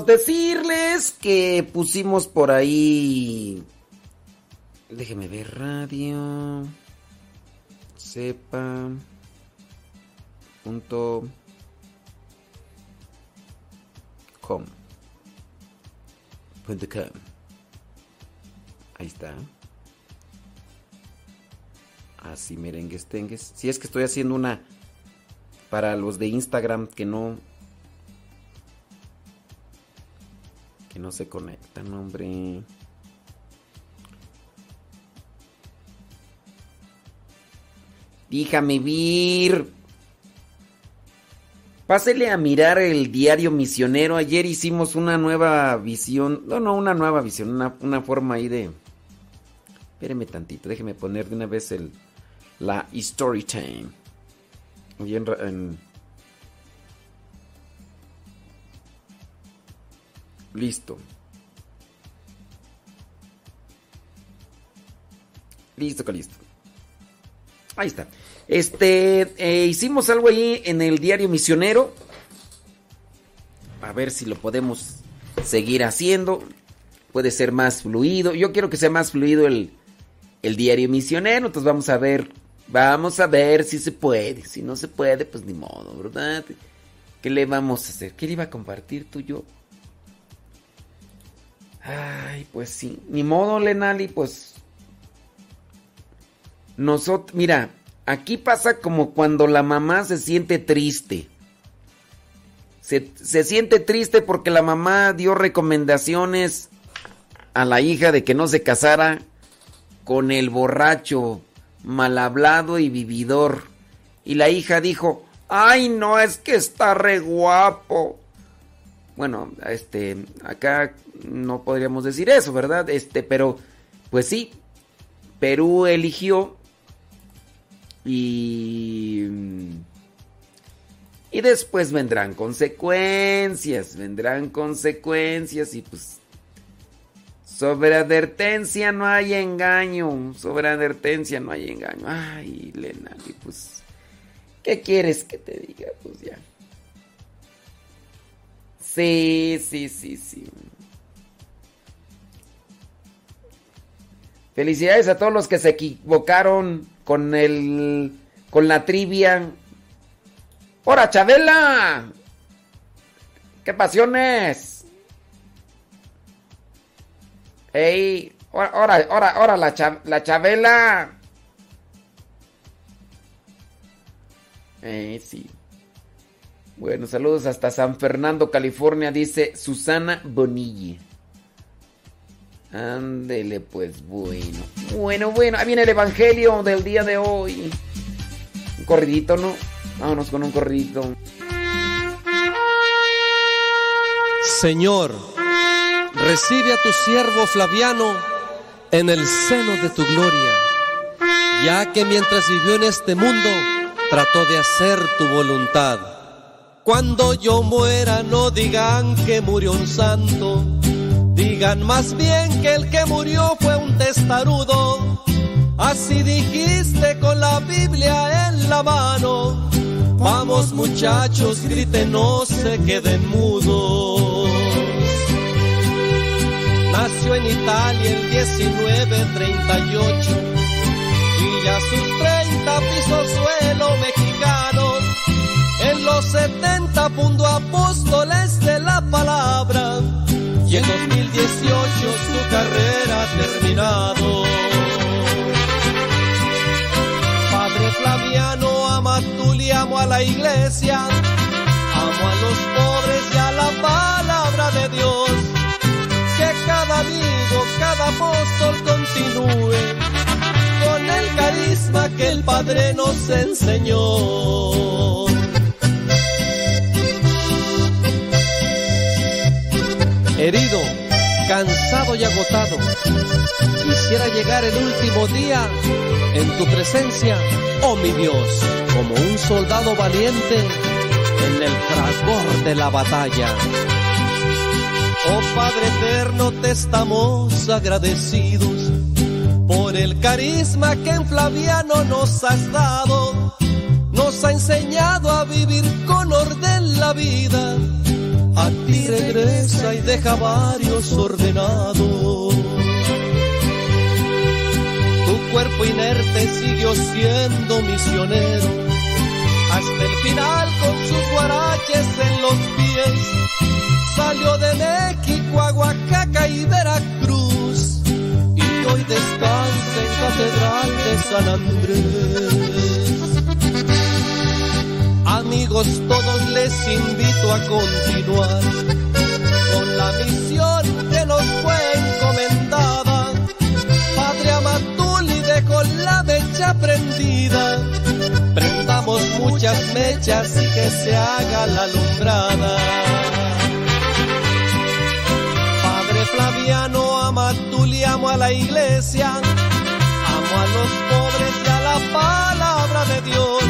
Decirles que pusimos por ahí. Déjeme ver radio. Sepa. Punto. Com. Punto com. Ahí está. Así merengues tengues. Si es que estoy haciendo una para los de Instagram que no Que no se conectan, hombre. Díjame vir. Pásele a mirar el diario misionero. Ayer hicimos una nueva visión. No, no, una nueva visión. Una, forma ahí de. Espéreme tantito. Déjeme poner de una vez el. La story time. Bien en Listo. Listo, listo. Ahí está. Este, eh, hicimos algo ahí en el diario misionero. A ver si lo podemos seguir haciendo. Puede ser más fluido. Yo quiero que sea más fluido el, el diario misionero. Entonces vamos a ver. Vamos a ver si se puede. Si no se puede, pues ni modo, ¿verdad? ¿Qué le vamos a hacer? ¿Qué le iba a compartir tú yo? Ay, pues sí. Ni modo, Lenali, pues. Nosotros, mira, aquí pasa como cuando la mamá se siente triste. Se, se, siente triste porque la mamá dio recomendaciones a la hija de que no se casara con el borracho, mal hablado y vividor. Y la hija dijo, ay no, es que está re guapo. Bueno, este, acá no podríamos decir eso, ¿verdad? Este, pero, pues sí, Perú eligió y... Y después vendrán consecuencias, vendrán consecuencias y pues sobre advertencia no hay engaño, sobre advertencia no hay engaño. Ay, Lena, y pues, ¿qué quieres que te diga? Pues ya. Sí, sí, sí, sí. Felicidades a todos los que se equivocaron con el con la trivia. ¡Hora, Chabela! ¡Qué pasiones! ¡Ey! ¡Hora, ahora, ahora la, la Chabela! Eh, sí. Bueno, saludos hasta San Fernando, California, dice Susana Bonilla. Ándele, pues bueno. Bueno, bueno, ahí viene el Evangelio del día de hoy. Un corridito, ¿no? Vámonos con un corridito. Señor, recibe a tu siervo Flaviano en el seno de tu gloria, ya que mientras vivió en este mundo, trató de hacer tu voluntad. Cuando yo muera no digan que murió un santo, digan más bien que el que murió fue un testarudo. Así dijiste con la Biblia en la mano. Vamos muchachos, griten, no se queden mudos. Nació en Italia el 1938 y ya sus 30 pisos suelo mexicano en los 70 fundó apóstoles de la palabra y en 2018 su carrera ha terminado. Padre Flaviano, ama tú le amo a la iglesia, amo a los pobres y a la palabra de Dios. Que cada amigo, cada apóstol continúe con el carisma que el Padre nos enseñó. Herido, cansado y agotado. Quisiera llegar el último día en tu presencia, oh mi Dios, como un soldado valiente en el fragor de la batalla. Oh Padre eterno, te estamos agradecidos por el carisma que en Flaviano nos has dado. Nos ha enseñado a vivir con orden la vida a ti regresa y deja varios ordenados. Tu cuerpo inerte siguió siendo misionero hasta el final con sus guaraches en los pies. Salió de México a y Veracruz y hoy descansa en Catedral de San Andrés. Amigos, todos les invito a continuar con la misión que nos fue encomendada. Padre Amatuli dejó la mecha prendida. Prendamos muchas mechas y que se haga la alumbrada. Padre Flaviano, Amatuli, amo a la iglesia. Amo a los pobres y a la palabra de Dios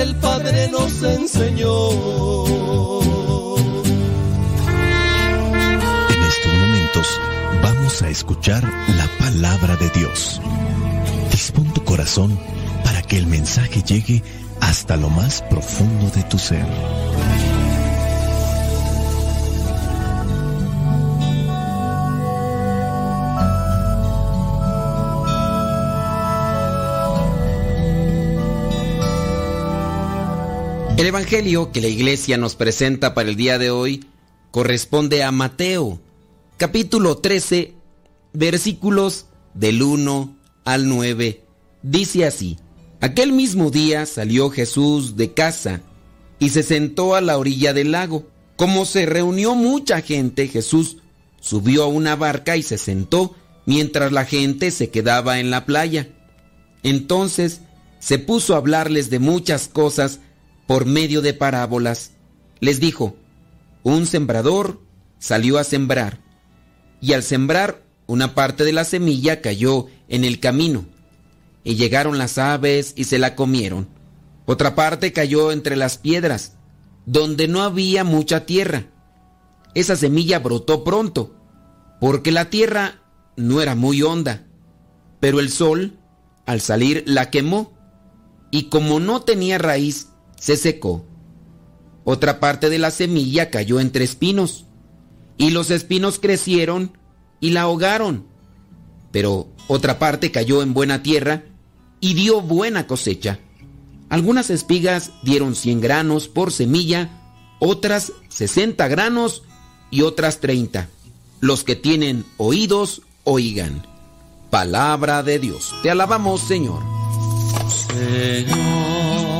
el Padre nos enseñó. En estos momentos vamos a escuchar la palabra de Dios. Dispón tu corazón para que el mensaje llegue hasta lo más profundo de tu ser. El Evangelio que la iglesia nos presenta para el día de hoy corresponde a Mateo, capítulo 13, versículos del 1 al 9. Dice así, aquel mismo día salió Jesús de casa y se sentó a la orilla del lago. Como se reunió mucha gente, Jesús subió a una barca y se sentó mientras la gente se quedaba en la playa. Entonces se puso a hablarles de muchas cosas por medio de parábolas. Les dijo, un sembrador salió a sembrar, y al sembrar una parte de la semilla cayó en el camino, y llegaron las aves y se la comieron. Otra parte cayó entre las piedras, donde no había mucha tierra. Esa semilla brotó pronto, porque la tierra no era muy honda, pero el sol, al salir, la quemó, y como no tenía raíz, se secó. Otra parte de la semilla cayó entre espinos, y los espinos crecieron y la ahogaron. Pero otra parte cayó en buena tierra y dio buena cosecha. Algunas espigas dieron 100 granos por semilla, otras 60 granos y otras 30. Los que tienen oídos, oigan. Palabra de Dios. Te alabamos, Señor. Señor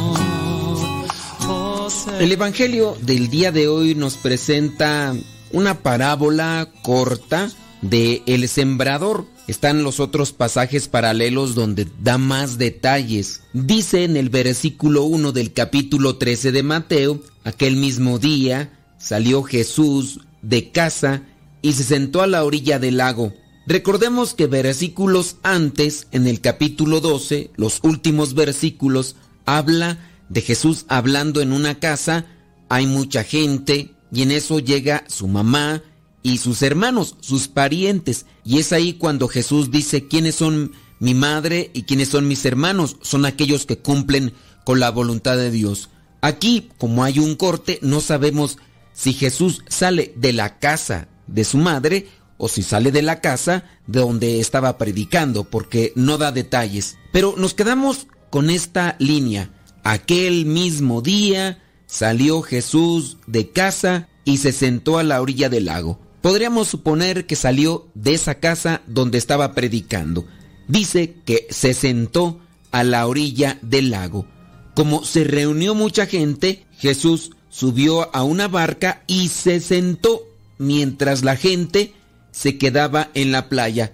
El Evangelio del día de hoy nos presenta una parábola corta de El Sembrador. Están los otros pasajes paralelos donde da más detalles. Dice en el versículo 1 del capítulo 13 de Mateo, aquel mismo día salió Jesús de casa y se sentó a la orilla del lago. Recordemos que versículos antes, en el capítulo 12, los últimos versículos, habla de Jesús hablando en una casa, hay mucha gente, y en eso llega su mamá y sus hermanos, sus parientes, y es ahí cuando Jesús dice quiénes son mi madre y quiénes son mis hermanos, son aquellos que cumplen con la voluntad de Dios. Aquí, como hay un corte, no sabemos si Jesús sale de la casa de su madre o si sale de la casa de donde estaba predicando, porque no da detalles. Pero nos quedamos con esta línea. Aquel mismo día salió Jesús de casa y se sentó a la orilla del lago. Podríamos suponer que salió de esa casa donde estaba predicando. Dice que se sentó a la orilla del lago. Como se reunió mucha gente, Jesús subió a una barca y se sentó mientras la gente se quedaba en la playa.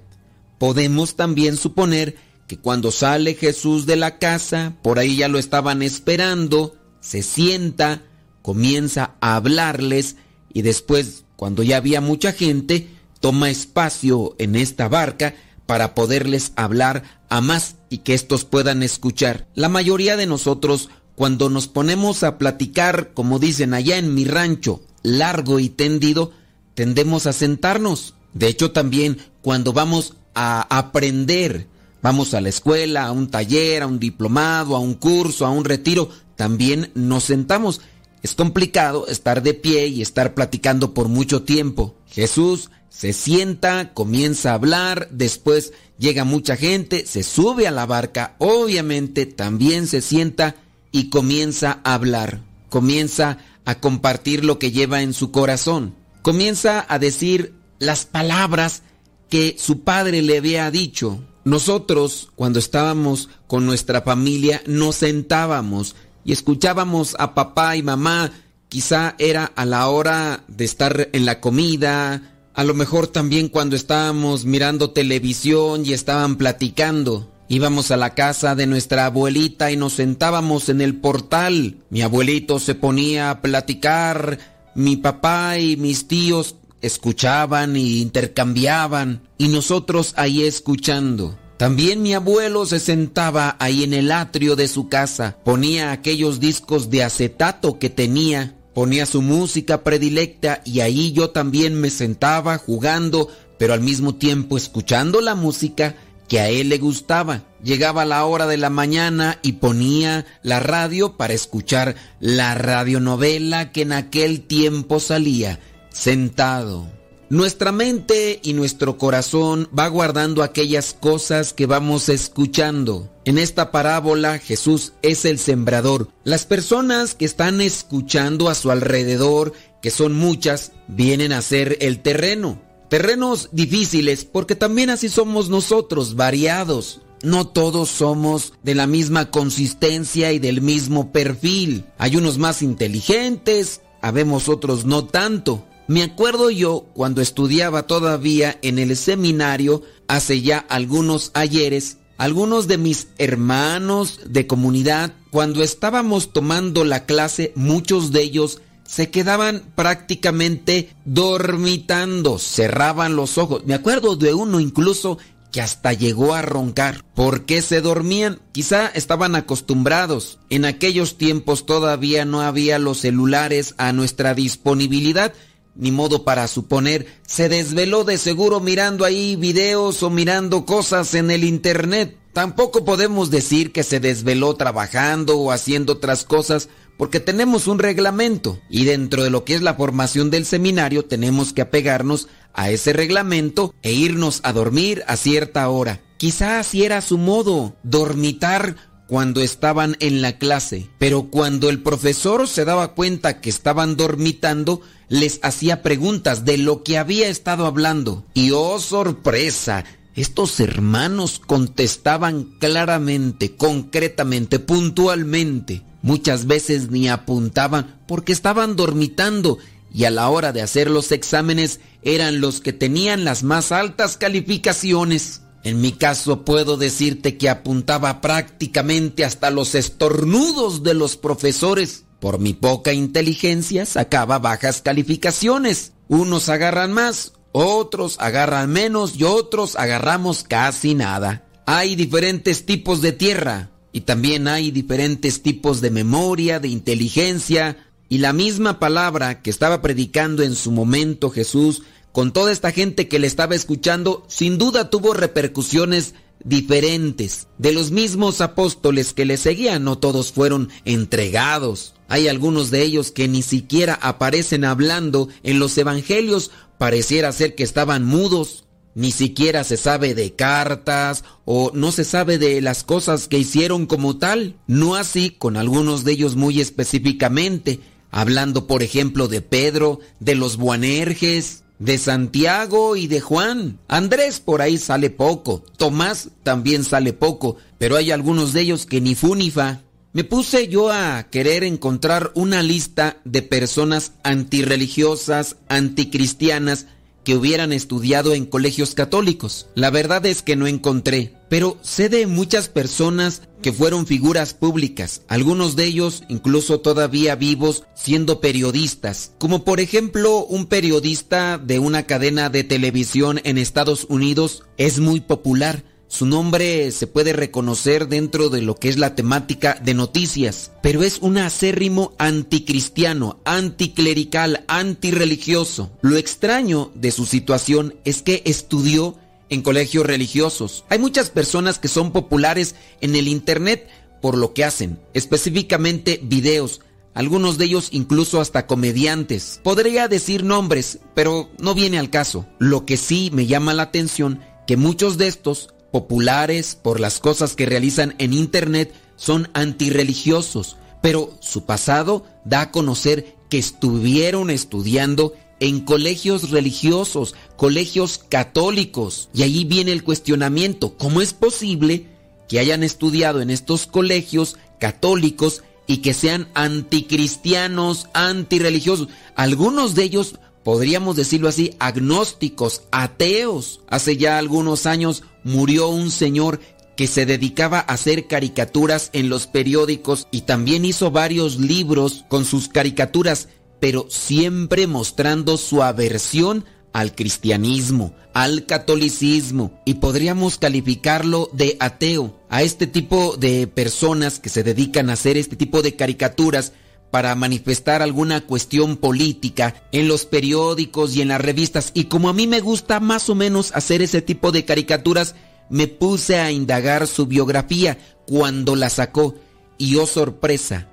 Podemos también suponer que cuando sale Jesús de la casa, por ahí ya lo estaban esperando, se sienta, comienza a hablarles y después, cuando ya había mucha gente, toma espacio en esta barca para poderles hablar a más y que estos puedan escuchar. La mayoría de nosotros, cuando nos ponemos a platicar, como dicen allá en mi rancho, largo y tendido, tendemos a sentarnos. De hecho, también cuando vamos a aprender, vamos a la escuela, a un taller, a un diplomado, a un curso, a un retiro, también nos sentamos. Es complicado estar de pie y estar platicando por mucho tiempo. Jesús se sienta, comienza a hablar, después llega mucha gente, se sube a la barca, obviamente también se sienta y comienza a hablar, comienza a compartir lo que lleva en su corazón, comienza a decir las palabras que su padre le había dicho. Nosotros, cuando estábamos con nuestra familia, nos sentábamos y escuchábamos a papá y mamá, quizá era a la hora de estar en la comida, a lo mejor también cuando estábamos mirando televisión y estaban platicando. Íbamos a la casa de nuestra abuelita y nos sentábamos en el portal. Mi abuelito se ponía a platicar, mi papá y mis tíos escuchaban y intercambiaban y nosotros ahí escuchando. También mi abuelo se sentaba ahí en el atrio de su casa, ponía aquellos discos de acetato que tenía, ponía su música predilecta y ahí yo también me sentaba jugando, pero al mismo tiempo escuchando la música que a él le gustaba. Llegaba la hora de la mañana y ponía la radio para escuchar la radionovela que en aquel tiempo salía, sentado. Nuestra mente y nuestro corazón va guardando aquellas cosas que vamos escuchando. En esta parábola Jesús es el sembrador. Las personas que están escuchando a su alrededor, que son muchas, vienen a ser el terreno. Terrenos difíciles porque también así somos nosotros, variados. No todos somos de la misma consistencia y del mismo perfil. Hay unos más inteligentes, habemos otros no tanto. Me acuerdo yo cuando estudiaba todavía en el seminario hace ya algunos ayeres, algunos de mis hermanos de comunidad, cuando estábamos tomando la clase, muchos de ellos se quedaban prácticamente dormitando, cerraban los ojos. Me acuerdo de uno incluso que hasta llegó a roncar. ¿Por qué se dormían? Quizá estaban acostumbrados. En aquellos tiempos todavía no había los celulares a nuestra disponibilidad. Ni modo para suponer, se desveló de seguro mirando ahí videos o mirando cosas en el internet. Tampoco podemos decir que se desveló trabajando o haciendo otras cosas porque tenemos un reglamento y dentro de lo que es la formación del seminario tenemos que apegarnos a ese reglamento e irnos a dormir a cierta hora. Quizá así era su modo, dormitar cuando estaban en la clase, pero cuando el profesor se daba cuenta que estaban dormitando, les hacía preguntas de lo que había estado hablando. Y oh sorpresa, estos hermanos contestaban claramente, concretamente, puntualmente. Muchas veces ni apuntaban porque estaban dormitando y a la hora de hacer los exámenes eran los que tenían las más altas calificaciones. En mi caso puedo decirte que apuntaba prácticamente hasta los estornudos de los profesores. Por mi poca inteligencia sacaba bajas calificaciones. Unos agarran más, otros agarran menos y otros agarramos casi nada. Hay diferentes tipos de tierra y también hay diferentes tipos de memoria, de inteligencia y la misma palabra que estaba predicando en su momento Jesús con toda esta gente que le estaba escuchando, sin duda tuvo repercusiones diferentes. De los mismos apóstoles que le seguían, no todos fueron entregados. Hay algunos de ellos que ni siquiera aparecen hablando en los evangelios, pareciera ser que estaban mudos. Ni siquiera se sabe de cartas o no se sabe de las cosas que hicieron como tal. No así con algunos de ellos muy específicamente, hablando por ejemplo de Pedro, de los Buanerges, de Santiago y de Juan. Andrés por ahí sale poco, Tomás también sale poco, pero hay algunos de ellos que ni fu ni fa. Me puse yo a querer encontrar una lista de personas antirreligiosas, anticristianas, que hubieran estudiado en colegios católicos. La verdad es que no encontré, pero sé de muchas personas que fueron figuras públicas, algunos de ellos incluso todavía vivos siendo periodistas, como por ejemplo un periodista de una cadena de televisión en Estados Unidos es muy popular su nombre se puede reconocer dentro de lo que es la temática de noticias, pero es un acérrimo anticristiano, anticlerical, antirreligioso. Lo extraño de su situación es que estudió en colegios religiosos. Hay muchas personas que son populares en el Internet por lo que hacen, específicamente videos, algunos de ellos incluso hasta comediantes. Podría decir nombres, pero no viene al caso. Lo que sí me llama la atención que muchos de estos populares por las cosas que realizan en Internet son antirreligiosos, pero su pasado da a conocer que estuvieron estudiando en colegios religiosos, colegios católicos. Y ahí viene el cuestionamiento, ¿cómo es posible que hayan estudiado en estos colegios católicos y que sean anticristianos, antirreligiosos? Algunos de ellos podríamos decirlo así, agnósticos, ateos. Hace ya algunos años murió un señor que se dedicaba a hacer caricaturas en los periódicos y también hizo varios libros con sus caricaturas, pero siempre mostrando su aversión al cristianismo, al catolicismo. Y podríamos calificarlo de ateo. A este tipo de personas que se dedican a hacer este tipo de caricaturas para manifestar alguna cuestión política en los periódicos y en las revistas. Y como a mí me gusta más o menos hacer ese tipo de caricaturas, me puse a indagar su biografía cuando la sacó. Y oh sorpresa,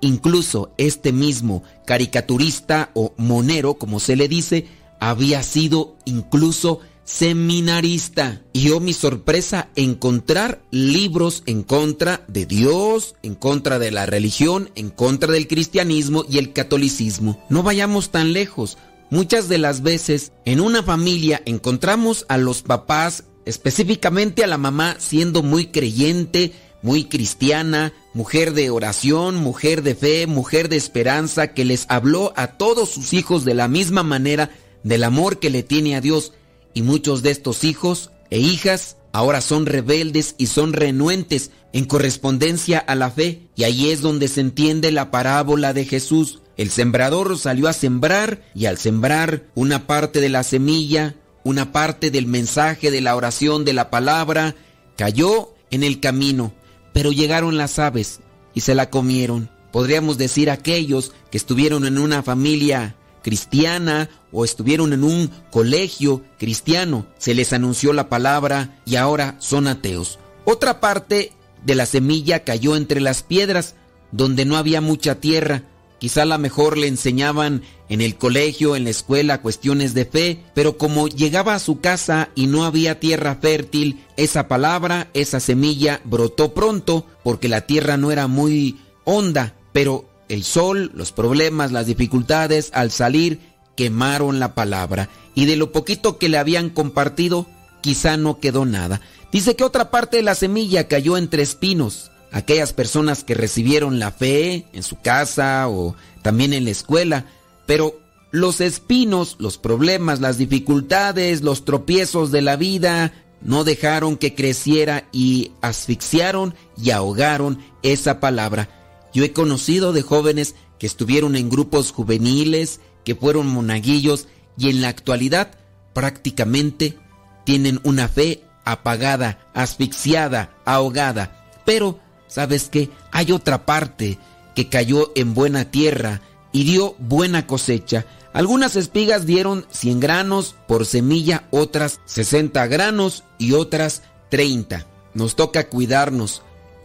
incluso este mismo caricaturista o monero como se le dice, había sido incluso seminarista. Y oh mi sorpresa, encontrar libros en contra de Dios, en contra de la religión, en contra del cristianismo y el catolicismo. No vayamos tan lejos. Muchas de las veces en una familia encontramos a los papás, específicamente a la mamá, siendo muy creyente, muy cristiana, mujer de oración, mujer de fe, mujer de esperanza, que les habló a todos sus hijos de la misma manera del amor que le tiene a Dios y muchos de estos hijos e hijas ahora son rebeldes y son renuentes en correspondencia a la fe. Y ahí es donde se entiende la parábola de Jesús. El sembrador salió a sembrar y al sembrar una parte de la semilla, una parte del mensaje de la oración de la palabra, cayó en el camino, pero llegaron las aves y se la comieron. Podríamos decir aquellos que estuvieron en una familia cristiana o estuvieron en un colegio cristiano, se les anunció la palabra y ahora son ateos. Otra parte de la semilla cayó entre las piedras, donde no había mucha tierra. Quizá la mejor le enseñaban en el colegio, en la escuela, cuestiones de fe, pero como llegaba a su casa y no había tierra fértil, esa palabra, esa semilla brotó pronto, porque la tierra no era muy honda, pero el sol, los problemas, las dificultades, al salir, quemaron la palabra. Y de lo poquito que le habían compartido, quizá no quedó nada. Dice que otra parte de la semilla cayó entre espinos. Aquellas personas que recibieron la fe en su casa o también en la escuela. Pero los espinos, los problemas, las dificultades, los tropiezos de la vida, no dejaron que creciera y asfixiaron y ahogaron esa palabra. Yo he conocido de jóvenes que estuvieron en grupos juveniles, que fueron monaguillos y en la actualidad prácticamente tienen una fe apagada, asfixiada, ahogada. Pero, ¿sabes qué? Hay otra parte que cayó en buena tierra y dio buena cosecha. Algunas espigas dieron 100 granos por semilla, otras 60 granos y otras 30. Nos toca cuidarnos,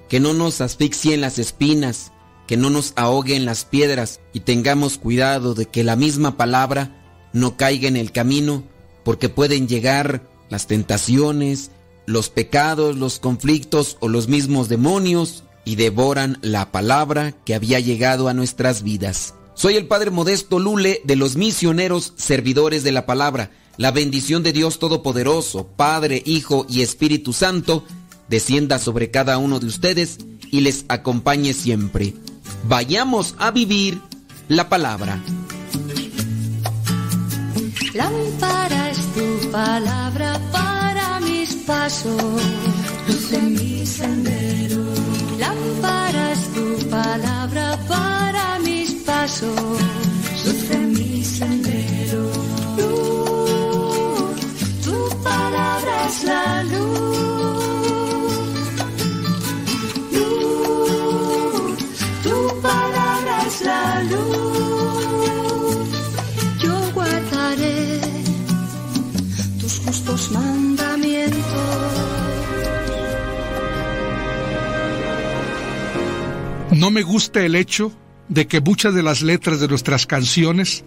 que no nos asfixien las espinas, que no nos ahoguen las piedras y tengamos cuidado de que la misma palabra no caiga en el camino porque pueden llegar las tentaciones, los pecados, los conflictos o los mismos demonios y devoran la palabra que había llegado a nuestras vidas. Soy el Padre Modesto Lule de los misioneros servidores de la palabra. La bendición de Dios Todopoderoso, Padre, Hijo y Espíritu Santo, descienda sobre cada uno de ustedes y les acompañe siempre. Vayamos a vivir la palabra. Lámpara es tu palabra para mis pasos, luz en mi sendero. Lámpara es tu palabra para mis pasos, luz en mi sendero. Luz, tu palabra es la luz. No me gusta el hecho de que muchas de las letras de nuestras canciones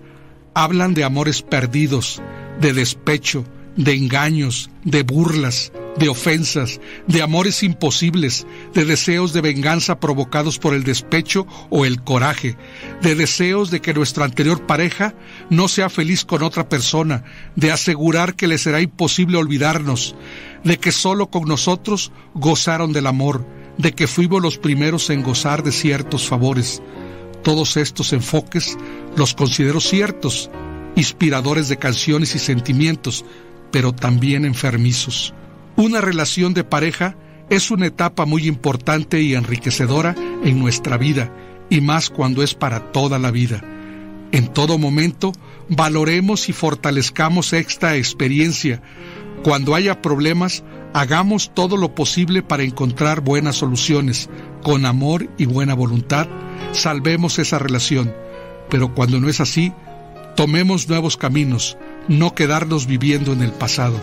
hablan de amores perdidos, de despecho, de engaños, de burlas, de ofensas, de amores imposibles, de deseos de venganza provocados por el despecho o el coraje, de deseos de que nuestra anterior pareja no sea feliz con otra persona, de asegurar que le será imposible olvidarnos, de que solo con nosotros gozaron del amor, de que fuimos los primeros en gozar de ciertos favores. Todos estos enfoques los considero ciertos, inspiradores de canciones y sentimientos, pero también enfermizos. Una relación de pareja es una etapa muy importante y enriquecedora en nuestra vida, y más cuando es para toda la vida. En todo momento, valoremos y fortalezcamos esta experiencia. Cuando haya problemas, hagamos todo lo posible para encontrar buenas soluciones. Con amor y buena voluntad, salvemos esa relación. Pero cuando no es así, tomemos nuevos caminos, no quedarnos viviendo en el pasado.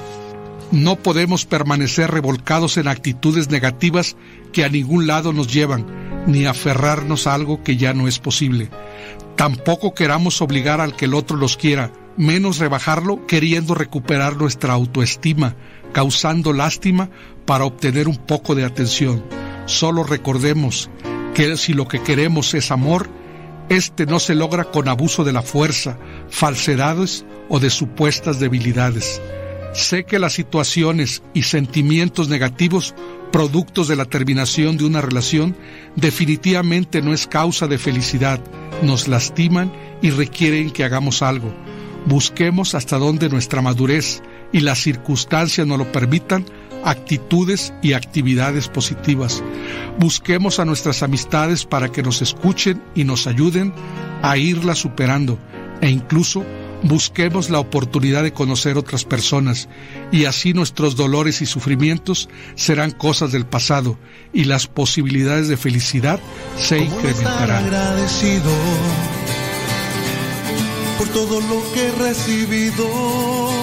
No podemos permanecer revolcados en actitudes negativas que a ningún lado nos llevan, ni aferrarnos a algo que ya no es posible. Tampoco queramos obligar al que el otro los quiera, menos rebajarlo queriendo recuperar nuestra autoestima, causando lástima para obtener un poco de atención. Solo recordemos que si lo que queremos es amor, este no se logra con abuso de la fuerza, falsedades o de supuestas debilidades. Sé que las situaciones y sentimientos negativos productos de la terminación de una relación definitivamente no es causa de felicidad, nos lastiman y requieren que hagamos algo. Busquemos hasta donde nuestra madurez y las circunstancias nos lo permitan actitudes y actividades positivas. Busquemos a nuestras amistades para que nos escuchen y nos ayuden a irla superando e incluso busquemos la oportunidad de conocer otras personas y así nuestros dolores y sufrimientos serán cosas del pasado y las posibilidades de felicidad se incrementarán. agradecido por todo lo que he recibido.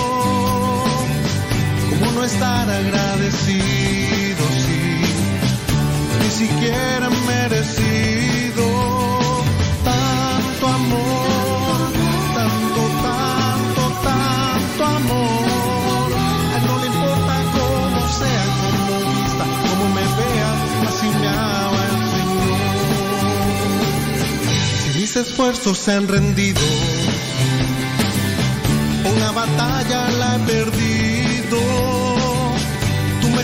¿Cómo no estar agradecido si ni siquiera merecido? tanto amor, tanto, tanto, tanto amor. A no le importa cómo sea, cómo vista, cómo me vea, así me ama el Señor. Si mis esfuerzos se han rendido, una batalla la he perdido.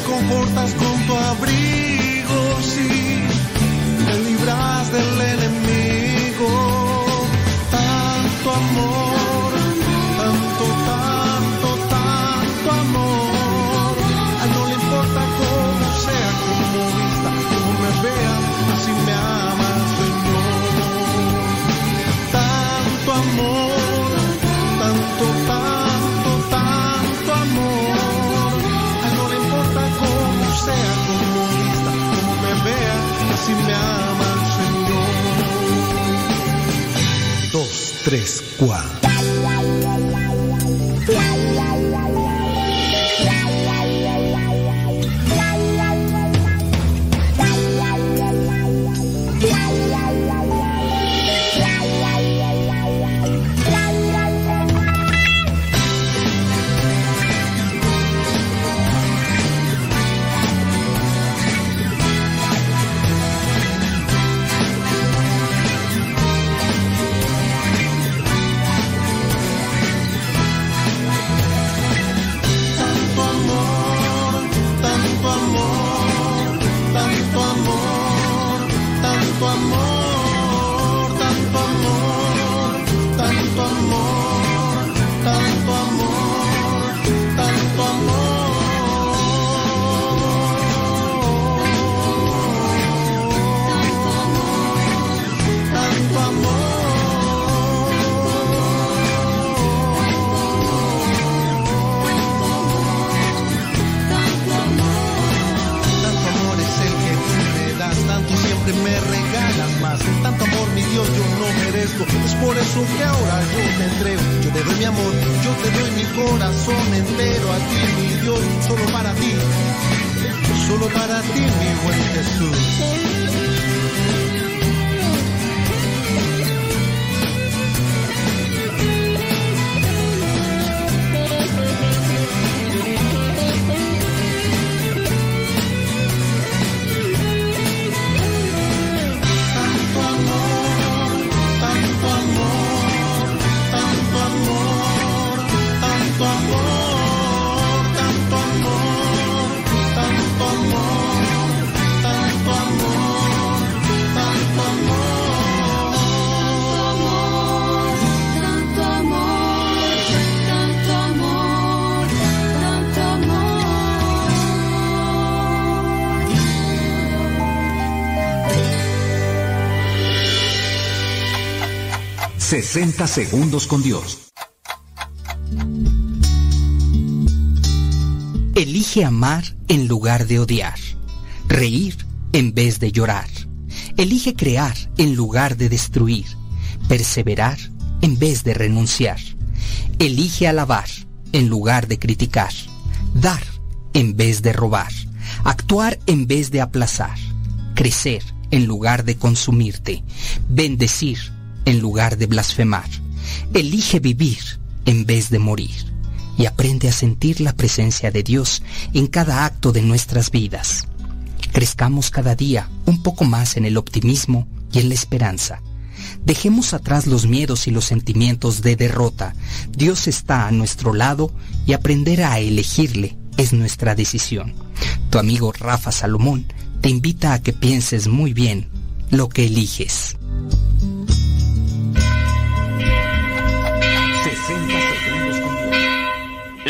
Confortas con tu abrigo, sí, me libras del enemigo 3, 4. 60 segundos con Dios. Elige amar en lugar de odiar, reír en vez de llorar. Elige crear en lugar de destruir, perseverar en vez de renunciar. Elige alabar en lugar de criticar, dar en vez de robar, actuar en vez de aplazar, crecer en lugar de consumirte, bendecir en lugar de blasfemar. Elige vivir en vez de morir y aprende a sentir la presencia de Dios en cada acto de nuestras vidas. Crezcamos cada día un poco más en el optimismo y en la esperanza. Dejemos atrás los miedos y los sentimientos de derrota. Dios está a nuestro lado y aprender a elegirle es nuestra decisión. Tu amigo Rafa Salomón te invita a que pienses muy bien lo que eliges.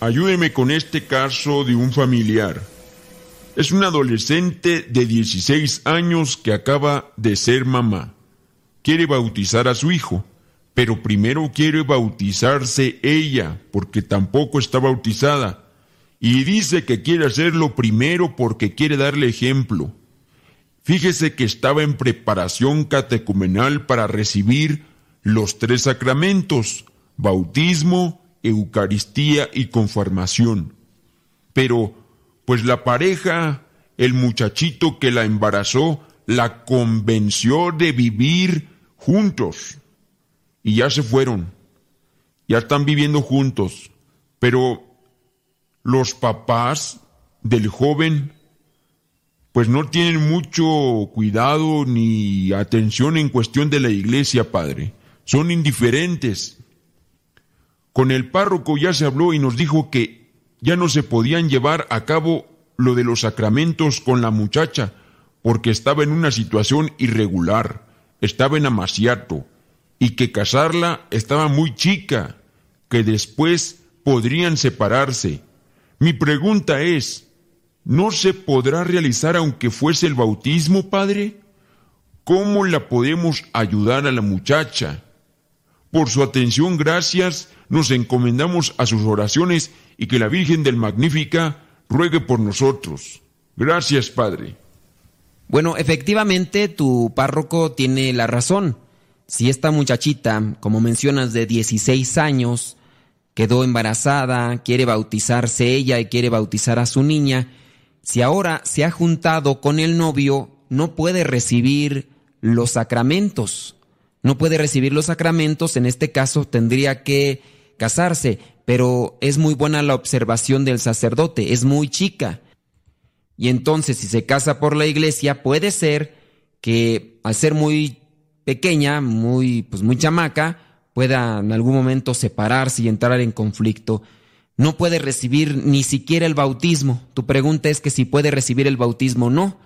Ayúdeme con este caso de un familiar. Es un adolescente de 16 años que acaba de ser mamá. Quiere bautizar a su hijo, pero primero quiere bautizarse ella, porque tampoco está bautizada. Y dice que quiere hacerlo primero porque quiere darle ejemplo. Fíjese que estaba en preparación catecumenal para recibir los tres sacramentos, bautismo, Eucaristía y conformación. Pero, pues la pareja, el muchachito que la embarazó, la convenció de vivir juntos. Y ya se fueron. Ya están viviendo juntos. Pero los papás del joven, pues no tienen mucho cuidado ni atención en cuestión de la iglesia, padre. Son indiferentes. Con el párroco ya se habló y nos dijo que ya no se podían llevar a cabo lo de los sacramentos con la muchacha, porque estaba en una situación irregular, estaba en amaciato, y que casarla estaba muy chica, que después podrían separarse. Mi pregunta es, ¿no se podrá realizar aunque fuese el bautismo, padre? ¿Cómo la podemos ayudar a la muchacha? Por su atención, gracias nos encomendamos a sus oraciones y que la Virgen del Magnífica ruegue por nosotros. Gracias, Padre. Bueno, efectivamente, tu párroco tiene la razón. Si esta muchachita, como mencionas, de 16 años, quedó embarazada, quiere bautizarse ella y quiere bautizar a su niña, si ahora se ha juntado con el novio, no puede recibir los sacramentos. No puede recibir los sacramentos, en este caso tendría que casarse, pero es muy buena la observación del sacerdote, es muy chica. Y entonces si se casa por la iglesia, puede ser que al ser muy pequeña, muy, pues muy chamaca, pueda en algún momento separarse y entrar en conflicto. No puede recibir ni siquiera el bautismo. Tu pregunta es que si puede recibir el bautismo. No,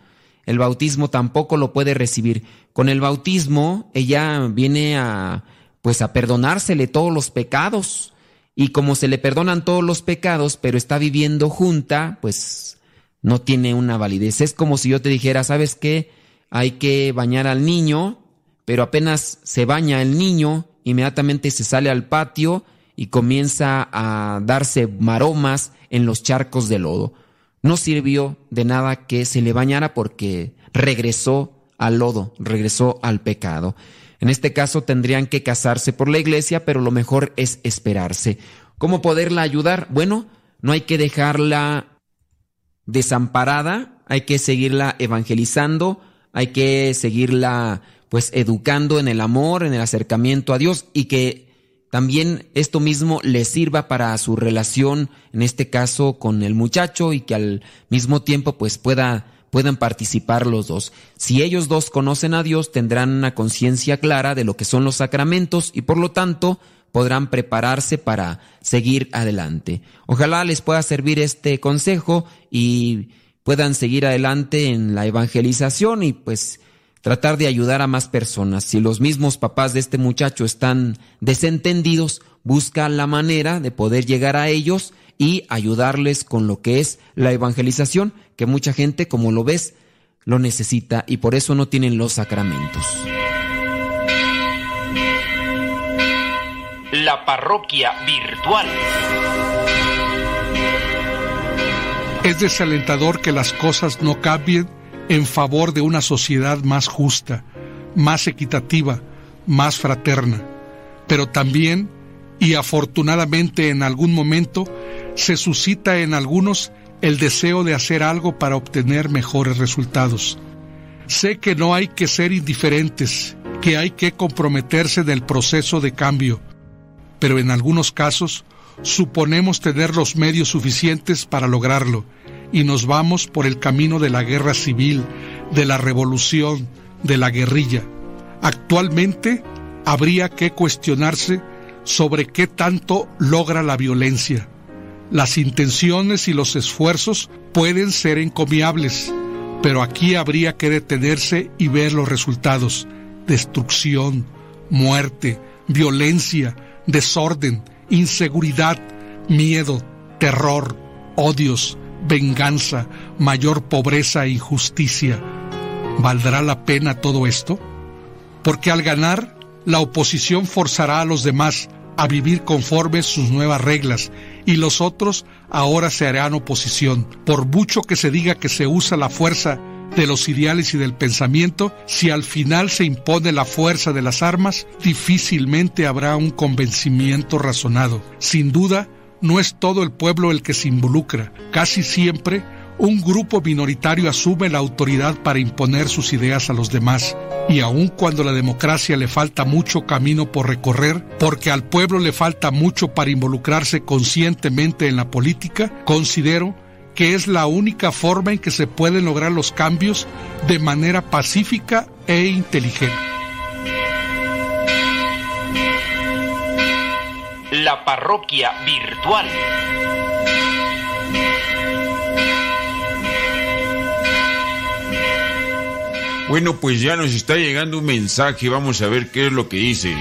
el bautismo tampoco lo puede recibir. Con el bautismo ella viene a pues a perdonársele todos los pecados. Y como se le perdonan todos los pecados, pero está viviendo junta, pues no tiene una validez. Es como si yo te dijera, ¿sabes qué? Hay que bañar al niño, pero apenas se baña el niño, inmediatamente se sale al patio y comienza a darse maromas en los charcos de lodo. No sirvió de nada que se le bañara porque regresó al lodo, regresó al pecado. En este caso tendrían que casarse por la iglesia, pero lo mejor es esperarse. ¿Cómo poderla ayudar? Bueno, no hay que dejarla desamparada, hay que seguirla evangelizando, hay que seguirla pues educando en el amor, en el acercamiento a Dios y que también esto mismo le sirva para su relación, en este caso con el muchacho y que al mismo tiempo pues pueda puedan participar los dos. Si ellos dos conocen a Dios, tendrán una conciencia clara de lo que son los sacramentos y por lo tanto podrán prepararse para seguir adelante. Ojalá les pueda servir este consejo y puedan seguir adelante en la evangelización y pues tratar de ayudar a más personas. Si los mismos papás de este muchacho están desentendidos, busca la manera de poder llegar a ellos y ayudarles con lo que es la evangelización, que mucha gente, como lo ves, lo necesita y por eso no tienen los sacramentos. La parroquia virtual. Es desalentador que las cosas no cambien en favor de una sociedad más justa, más equitativa, más fraterna. Pero también, y afortunadamente en algún momento, se suscita en algunos el deseo de hacer algo para obtener mejores resultados. Sé que no hay que ser indiferentes, que hay que comprometerse del proceso de cambio, pero en algunos casos suponemos tener los medios suficientes para lograrlo y nos vamos por el camino de la guerra civil, de la revolución, de la guerrilla. Actualmente habría que cuestionarse sobre qué tanto logra la violencia. Las intenciones y los esfuerzos pueden ser encomiables, pero aquí habría que detenerse y ver los resultados. Destrucción, muerte, violencia, desorden, inseguridad, miedo, terror, odios, venganza, mayor pobreza e injusticia. ¿Valdrá la pena todo esto? Porque al ganar, la oposición forzará a los demás a vivir conforme sus nuevas reglas y los otros ahora se harán oposición. Por mucho que se diga que se usa la fuerza de los ideales y del pensamiento, si al final se impone la fuerza de las armas, difícilmente habrá un convencimiento razonado. Sin duda, no es todo el pueblo el que se involucra. Casi siempre, un grupo minoritario asume la autoridad para imponer sus ideas a los demás. Y aun cuando la democracia le falta mucho camino por recorrer, porque al pueblo le falta mucho para involucrarse conscientemente en la política, considero que es la única forma en que se pueden lograr los cambios de manera pacífica e inteligente. La parroquia virtual. Bueno, pues ya nos está llegando un mensaje, vamos a ver qué es lo que dice.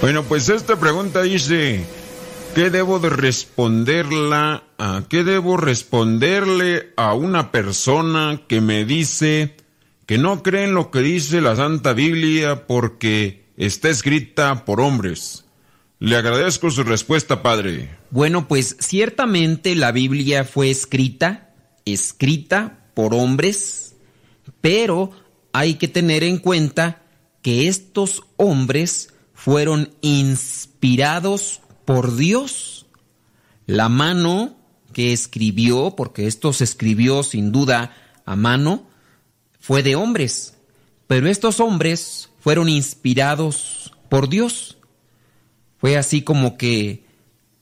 Bueno, pues esta pregunta dice, ¿qué debo de responderla a qué debo responderle a una persona que me dice que no cree en lo que dice la Santa Biblia porque está escrita por hombres? Le agradezco su respuesta, padre. Bueno, pues ciertamente la Biblia fue escrita, escrita por hombres, pero hay que tener en cuenta que estos hombres fueron inspirados por Dios. La mano que escribió, porque esto se escribió sin duda a mano, fue de hombres, pero estos hombres fueron inspirados por Dios. Fue así como que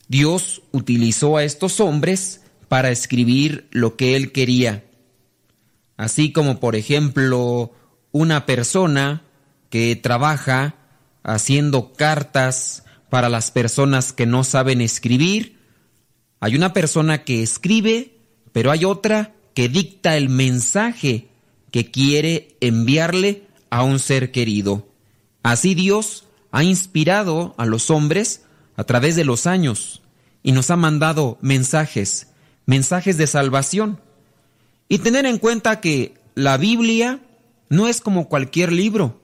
Dios utilizó a estos hombres para escribir lo que él quería. Así como, por ejemplo, una persona que trabaja haciendo cartas para las personas que no saben escribir. Hay una persona que escribe, pero hay otra que dicta el mensaje que quiere enviarle a un ser querido. Así Dios ha inspirado a los hombres a través de los años y nos ha mandado mensajes, mensajes de salvación. Y tener en cuenta que la Biblia no es como cualquier libro.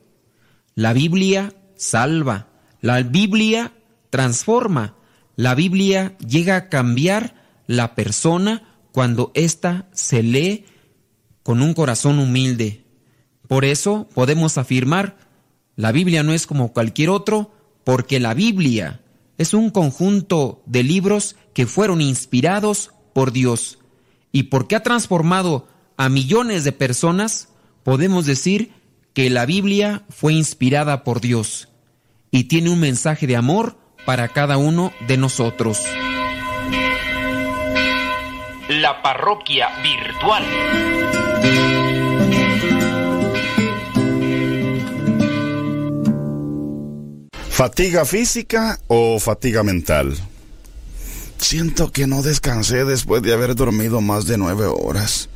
La Biblia salva. La Biblia transforma. La Biblia llega a cambiar la persona cuando ésta se lee con un corazón humilde. Por eso podemos afirmar, la Biblia no es como cualquier otro, porque la Biblia es un conjunto de libros que fueron inspirados por Dios. Y porque ha transformado a millones de personas, podemos decir que la Biblia fue inspirada por Dios y tiene un mensaje de amor para cada uno de nosotros. La parroquia virtual. ¿Fatiga física o fatiga mental? Siento que no descansé después de haber dormido más de nueve horas.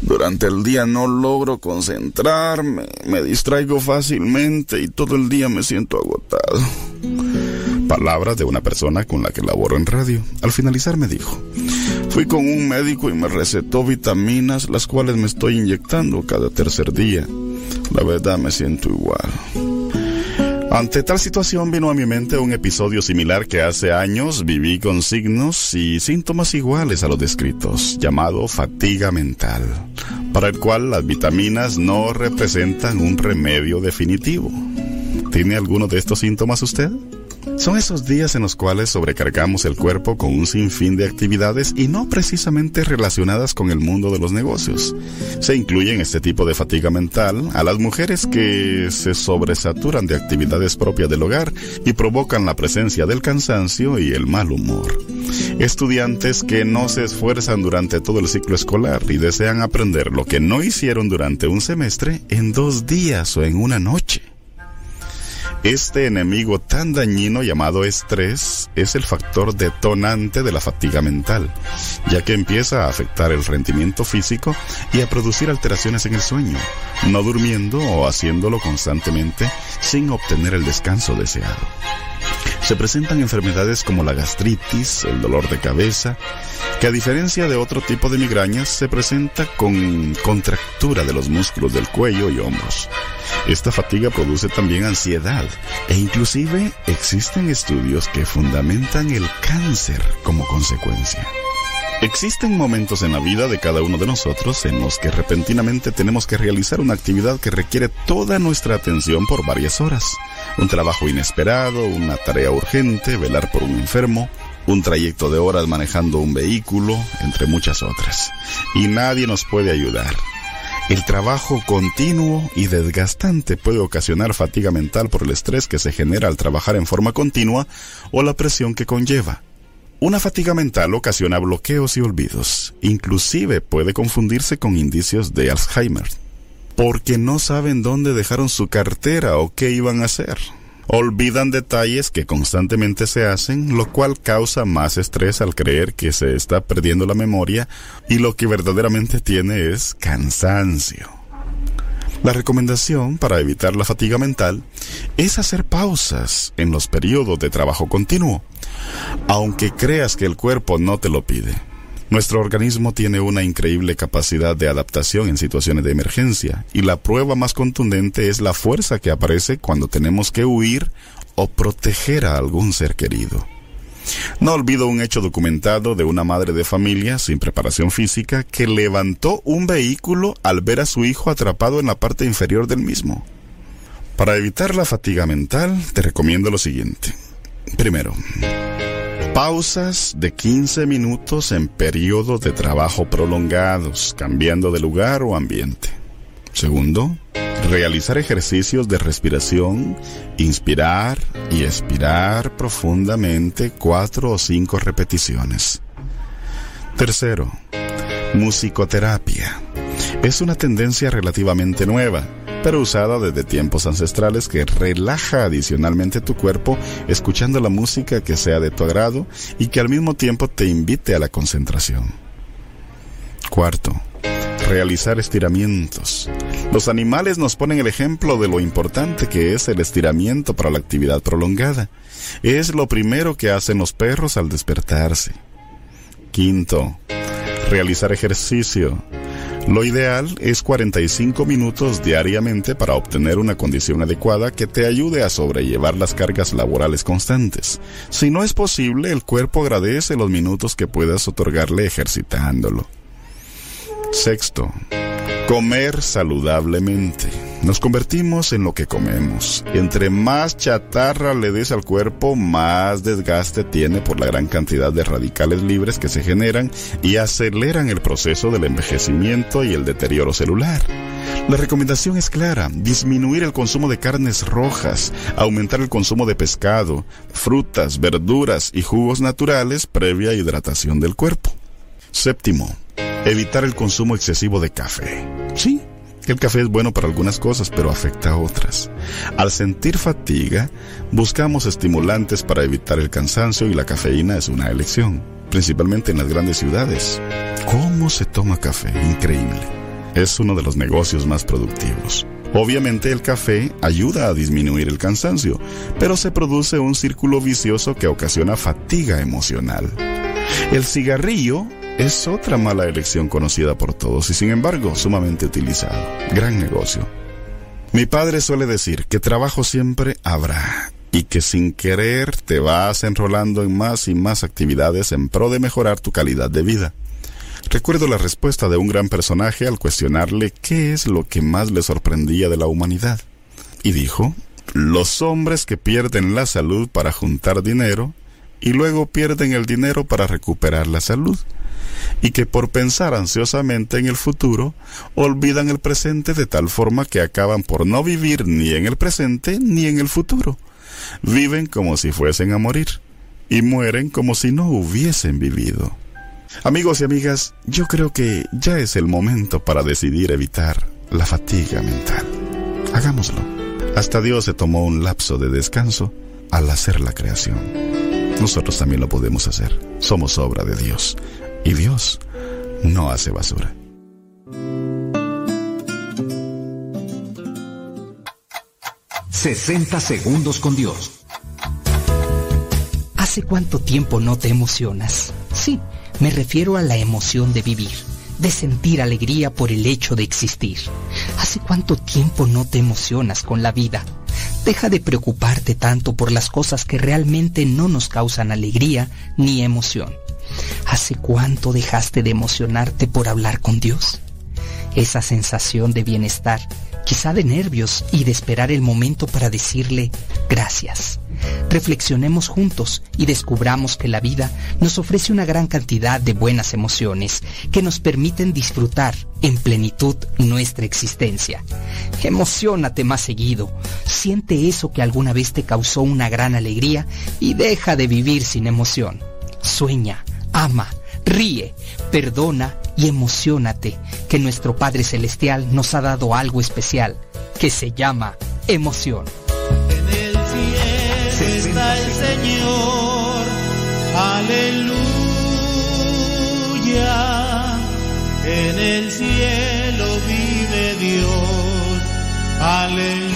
Durante el día no logro concentrarme, me distraigo fácilmente y todo el día me siento agotado. Palabras de una persona con la que laboro en radio. Al finalizar me dijo, fui con un médico y me recetó vitaminas, las cuales me estoy inyectando cada tercer día. La verdad me siento igual. Ante tal situación vino a mi mente un episodio similar que hace años viví con signos y síntomas iguales a los descritos, llamado fatiga mental, para el cual las vitaminas no representan un remedio definitivo. ¿Tiene alguno de estos síntomas usted? Son esos días en los cuales sobrecargamos el cuerpo con un sinfín de actividades y no precisamente relacionadas con el mundo de los negocios. Se incluye en este tipo de fatiga mental a las mujeres que se sobresaturan de actividades propias del hogar y provocan la presencia del cansancio y el mal humor. Estudiantes que no se esfuerzan durante todo el ciclo escolar y desean aprender lo que no hicieron durante un semestre en dos días o en una noche. Este enemigo tan dañino llamado estrés es el factor detonante de la fatiga mental, ya que empieza a afectar el rendimiento físico y a producir alteraciones en el sueño, no durmiendo o haciéndolo constantemente sin obtener el descanso deseado. Se presentan enfermedades como la gastritis, el dolor de cabeza, que a diferencia de otro tipo de migrañas se presenta con contractura de los músculos del cuello y hombros. Esta fatiga produce también ansiedad e inclusive existen estudios que fundamentan el cáncer como consecuencia. Existen momentos en la vida de cada uno de nosotros en los que repentinamente tenemos que realizar una actividad que requiere toda nuestra atención por varias horas. Un trabajo inesperado, una tarea urgente, velar por un enfermo, un trayecto de horas manejando un vehículo, entre muchas otras. Y nadie nos puede ayudar. El trabajo continuo y desgastante puede ocasionar fatiga mental por el estrés que se genera al trabajar en forma continua o la presión que conlleva. Una fatiga mental ocasiona bloqueos y olvidos, inclusive puede confundirse con indicios de Alzheimer, porque no saben dónde dejaron su cartera o qué iban a hacer. Olvidan detalles que constantemente se hacen, lo cual causa más estrés al creer que se está perdiendo la memoria y lo que verdaderamente tiene es cansancio. La recomendación para evitar la fatiga mental es hacer pausas en los periodos de trabajo continuo aunque creas que el cuerpo no te lo pide. Nuestro organismo tiene una increíble capacidad de adaptación en situaciones de emergencia y la prueba más contundente es la fuerza que aparece cuando tenemos que huir o proteger a algún ser querido. No olvido un hecho documentado de una madre de familia sin preparación física que levantó un vehículo al ver a su hijo atrapado en la parte inferior del mismo. Para evitar la fatiga mental, te recomiendo lo siguiente. Primero, pausas de 15 minutos en periodos de trabajo prolongados, cambiando de lugar o ambiente. Segundo, realizar ejercicios de respiración, inspirar y expirar profundamente cuatro o cinco repeticiones. Tercero, musicoterapia. Es una tendencia relativamente nueva pero usada desde tiempos ancestrales que relaja adicionalmente tu cuerpo escuchando la música que sea de tu agrado y que al mismo tiempo te invite a la concentración. Cuarto, realizar estiramientos. Los animales nos ponen el ejemplo de lo importante que es el estiramiento para la actividad prolongada. Es lo primero que hacen los perros al despertarse. Quinto, realizar ejercicio. Lo ideal es 45 minutos diariamente para obtener una condición adecuada que te ayude a sobrellevar las cargas laborales constantes. Si no es posible, el cuerpo agradece los minutos que puedas otorgarle ejercitándolo. Sexto, comer saludablemente. Nos convertimos en lo que comemos. Entre más chatarra le des al cuerpo, más desgaste tiene por la gran cantidad de radicales libres que se generan y aceleran el proceso del envejecimiento y el deterioro celular. La recomendación es clara, disminuir el consumo de carnes rojas, aumentar el consumo de pescado, frutas, verduras y jugos naturales previa hidratación del cuerpo. Séptimo, evitar el consumo excesivo de café. Sí, el café es bueno para algunas cosas, pero afecta a otras. Al sentir fatiga, buscamos estimulantes para evitar el cansancio y la cafeína es una elección, principalmente en las grandes ciudades. ¿Cómo se toma café? Increíble. Es uno de los negocios más productivos. Obviamente el café ayuda a disminuir el cansancio, pero se produce un círculo vicioso que ocasiona fatiga emocional. El cigarrillo es otra mala elección conocida por todos y sin embargo sumamente utilizado. Gran negocio. Mi padre suele decir que trabajo siempre habrá y que sin querer te vas enrolando en más y más actividades en pro de mejorar tu calidad de vida. Recuerdo la respuesta de un gran personaje al cuestionarle qué es lo que más le sorprendía de la humanidad. Y dijo, los hombres que pierden la salud para juntar dinero y luego pierden el dinero para recuperar la salud y que por pensar ansiosamente en el futuro olvidan el presente de tal forma que acaban por no vivir ni en el presente ni en el futuro. Viven como si fuesen a morir y mueren como si no hubiesen vivido. Amigos y amigas, yo creo que ya es el momento para decidir evitar la fatiga mental. Hagámoslo. Hasta Dios se tomó un lapso de descanso al hacer la creación. Nosotros también lo podemos hacer. Somos obra de Dios. Y Dios no hace basura. ...60 segundos con Dios. ¿Hace cuánto tiempo no te emocionas? Sí, me refiero a la emoción de vivir, de sentir alegría por el hecho de existir. ¿Hace cuánto tiempo no te emocionas con la vida? Deja de preocuparte tanto por las cosas que realmente no nos causan alegría ni emoción. ¿Hace cuánto dejaste de emocionarte por hablar con Dios? Esa sensación de bienestar, quizá de nervios y de esperar el momento para decirle gracias. Reflexionemos juntos y descubramos que la vida nos ofrece una gran cantidad de buenas emociones que nos permiten disfrutar en plenitud nuestra existencia. Emocionate más seguido, siente eso que alguna vez te causó una gran alegría y deja de vivir sin emoción. Sueña, ama, ríe, perdona y emocionate que nuestro Padre Celestial nos ha dado algo especial que se llama emoción. En el cielo está el Señor, aleluya. En el cielo vive Dios, aleluya.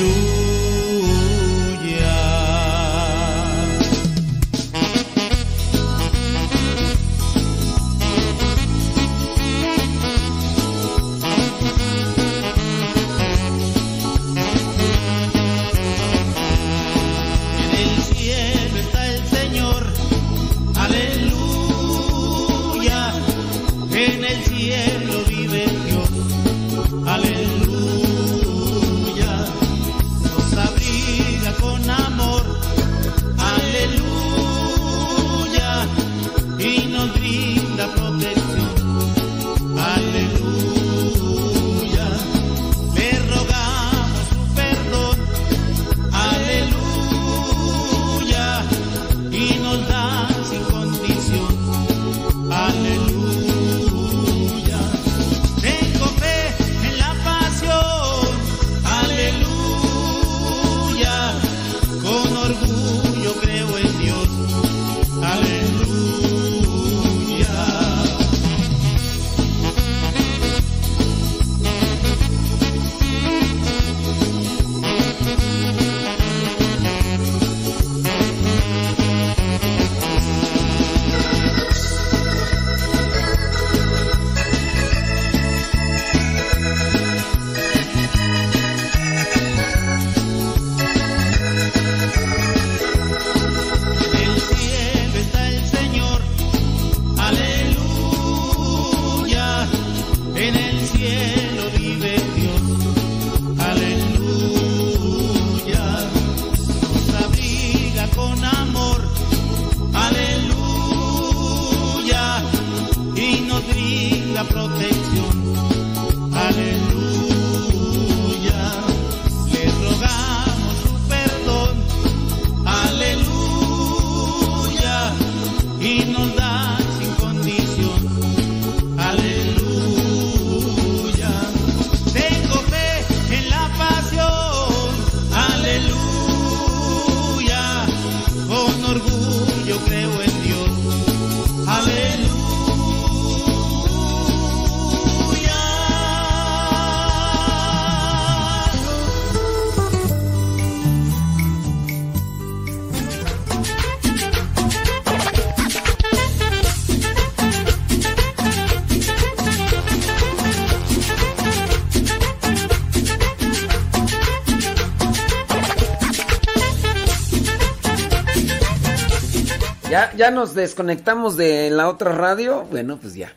Nos desconectamos de la otra radio. Bueno, pues ya.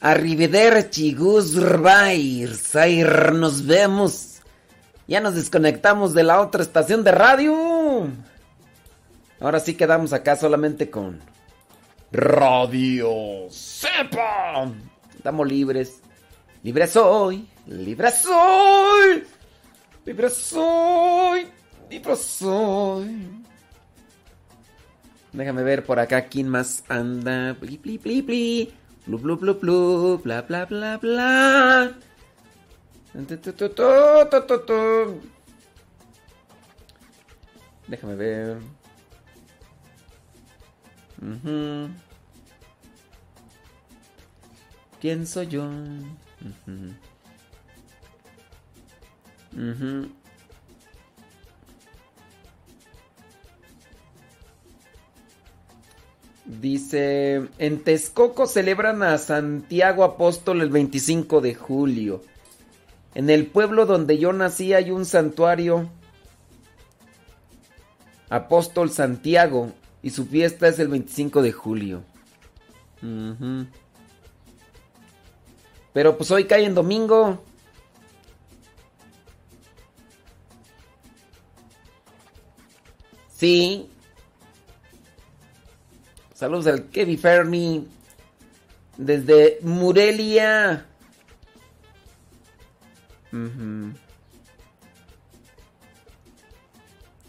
Arrivederci, Gusrvair, nos vemos. Ya nos desconectamos de la otra estación de radio. Ahora sí quedamos acá solamente con Radio Sepa. Estamos libres. Libre soy, libre soy. Libre soy, libre soy. Déjame ver por acá quién más anda. Pli, pli, pli, pli. Plu, plu, plu, plu. Bla, bla, bla, bla. Déjame ver. Ujú. ¿Quién soy yo? Ujú. Ujú. Dice, en Texcoco celebran a Santiago Apóstol el 25 de julio. En el pueblo donde yo nací hay un santuario Apóstol Santiago y su fiesta es el 25 de julio. Pero pues hoy cae en domingo. Sí. Saludos al Kevin Fermi. Desde Murelia. Ujú.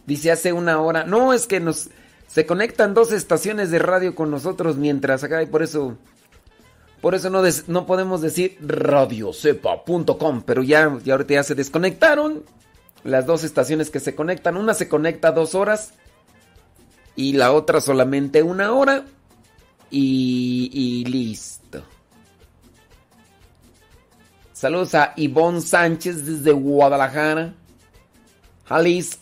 Dice hace una hora. No, es que nos se conectan dos estaciones de radio con nosotros mientras acá y por eso. Por eso no, des- no podemos decir radiocepa.com. Pero ya, ya ahorita ya se desconectaron. Las dos estaciones que se conectan. Una se conecta dos horas. Y la otra solamente una hora. Y, y listo. Saludos a Ivonne Sánchez desde Guadalajara. Jalisco.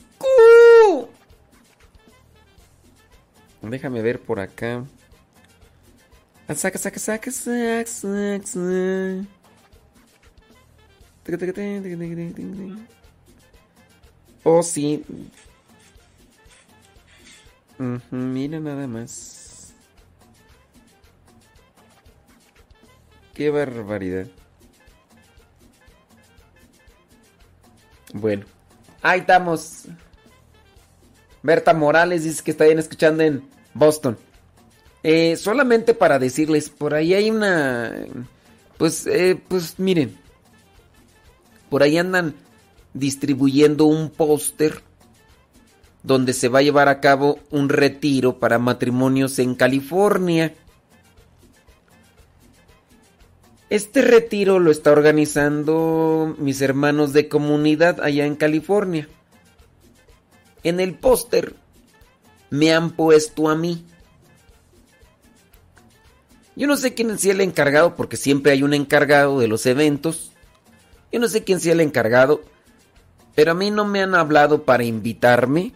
Déjame ver por acá. Ah, Saca, saca, saca, saca, saca, saca. Tic, Mira nada más. Qué barbaridad. Bueno, ahí estamos. Berta Morales dice que está bien escuchando en Boston. Eh, solamente para decirles, por ahí hay una... Pues, eh, pues miren. Por ahí andan distribuyendo un póster donde se va a llevar a cabo un retiro para matrimonios en California. Este retiro lo está organizando mis hermanos de comunidad allá en California. En el póster me han puesto a mí. Yo no sé quién sea el encargado, porque siempre hay un encargado de los eventos. Yo no sé quién sea el encargado, pero a mí no me han hablado para invitarme.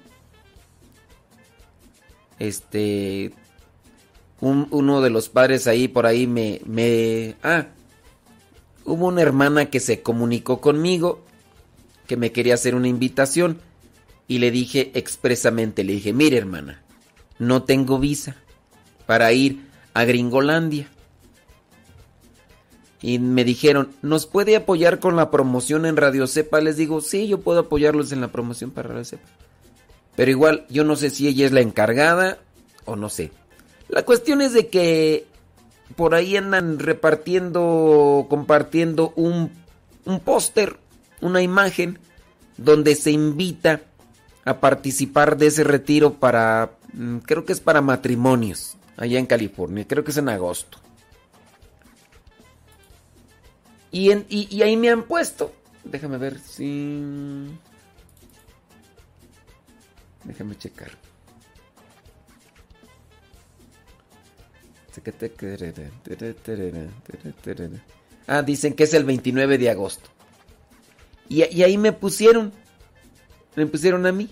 Este. un- uno de los padres ahí por ahí me, me. Ah. Hubo una hermana que se comunicó conmigo que me quería hacer una invitación y le dije expresamente, le dije, mire hermana, no tengo visa para ir a Gringolandia. Y me dijeron, ¿nos puede apoyar con la promoción en Radio Cepa? Les digo, sí, yo puedo apoyarlos en la promoción para Radio Cepa. Pero igual, yo no sé si ella es la encargada o no sé. La cuestión es de que por ahí andan repartiendo, compartiendo un, un póster, una imagen, donde se invita a participar de ese retiro para, mm, creo que es para matrimonios, allá en California, creo que es en agosto. Y, en- y, y ahí me han puesto, déjame ver si... Déjame checar. Ah, dicen que es el 29 de agosto. Y, y ahí me pusieron. Me pusieron a mí.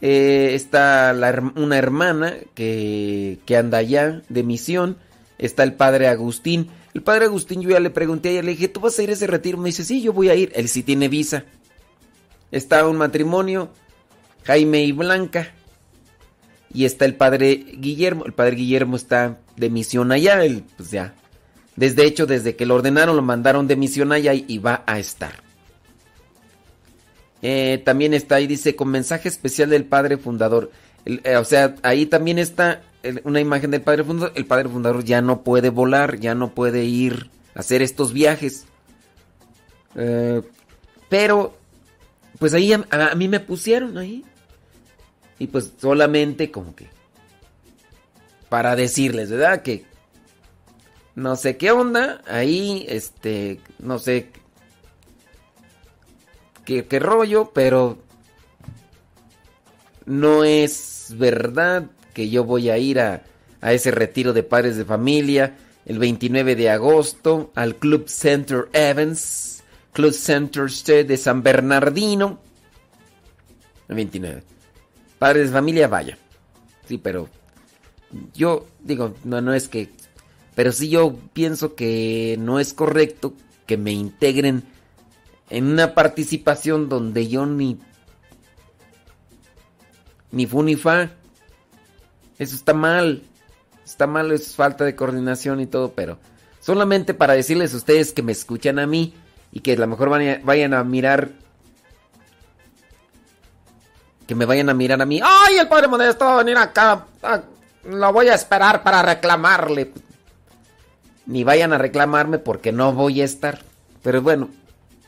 Eh, está una hermana que, que, anda allá de misión. Está el padre Agustín. El padre Agustín yo ya le pregunté a ella, le dije, ¿tú vas a ir a ese retiro? Me dice, sí, yo voy a ir. Él sí tiene visa. Está un matrimonio, Jaime y Blanca. Y está el padre Guillermo. El padre Guillermo está de misión allá. Él, pues ya. Desde hecho, desde que lo ordenaron, lo mandaron de misión allá y va a estar. Eh, también está ahí, dice, con mensaje especial del padre fundador. Eh, o sea, ahí también está una imagen del padre fundador. El padre fundador ya no puede volar, ya no puede ir a hacer estos viajes. Eh, pero, pues ahí a, a, mí me pusieron ahí. Y pues solamente como que... Para decirles, ¿verdad? Que... No sé qué onda. Ahí, este... No sé qué, rollo, pero no es verdad que yo voy a ir a, a, ese retiro de padres de familia el 29 de agosto al Club Center Evans, Club Center de San Bernardino. El 29. Padres de familia, vaya. Sí, pero yo digo, no, no es que... Pero sí yo pienso que no es correcto que me integren en una participación donde yo ni ni fu ni fa. Eso está mal. Está mal, es falta de coordinación y todo, pero solamente para decirles a ustedes que me escuchan a mí y que a lo mejor vayan a mirar que me vayan a mirar a mí. ¡Ay, el padre Modesto va a venir acá! Ah, lo voy a esperar para reclamarle. Ni vayan a reclamarme porque no voy a estar. Pero bueno,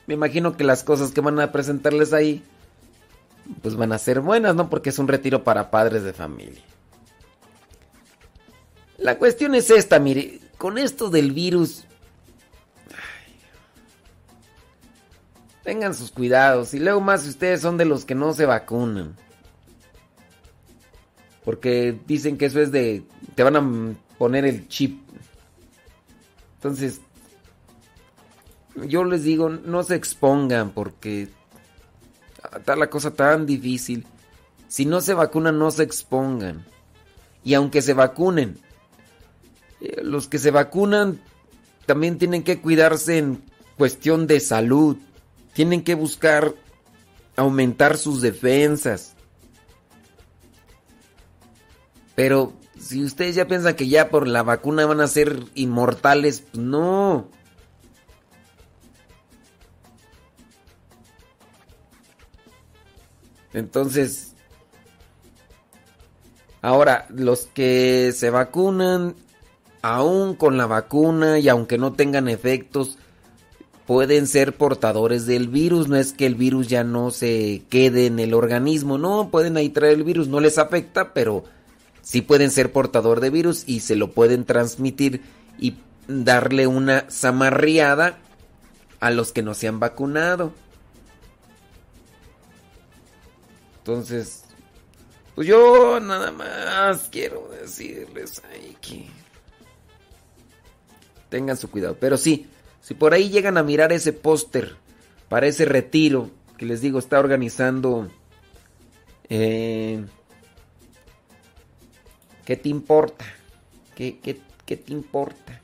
me imagino que las cosas que van a presentarles ahí, pues van a ser buenas, ¿no? Porque es un retiro para padres de familia. La cuestión es esta, mire, con esto del virus, tengan sus cuidados y luego más si ustedes son de los que no se vacunan. Porque dicen que eso es de, te van a poner el chip. Entonces, yo les digo, no se expongan porque está la cosa tan difícil. Si no se vacunan, no se expongan. Y aunque se vacunen, eh, los que se vacunan también tienen que cuidarse en cuestión de salud. Tienen que buscar aumentar sus defensas. Pero si ustedes ya piensan que ya por la vacuna van a ser inmortales, pues no. Entonces, ahora, los que se vacunan, aún con la vacuna y aunque no tengan efectos, pueden ser portadores del virus. No es que el virus ya no se quede en el organismo, no, pueden ahí traer el virus, no les afecta, pero sí pueden ser portador de virus y se lo pueden transmitir y darle una zamarriada a los que no se han vacunado. Entonces, pues yo nada más quiero decirles ahí que tengan su cuidado. Pero sí, si por ahí llegan a mirar ese póster para ese retiro que les digo está organizando, eh, ¿qué te importa? ¿Qué, qué, qué te importa?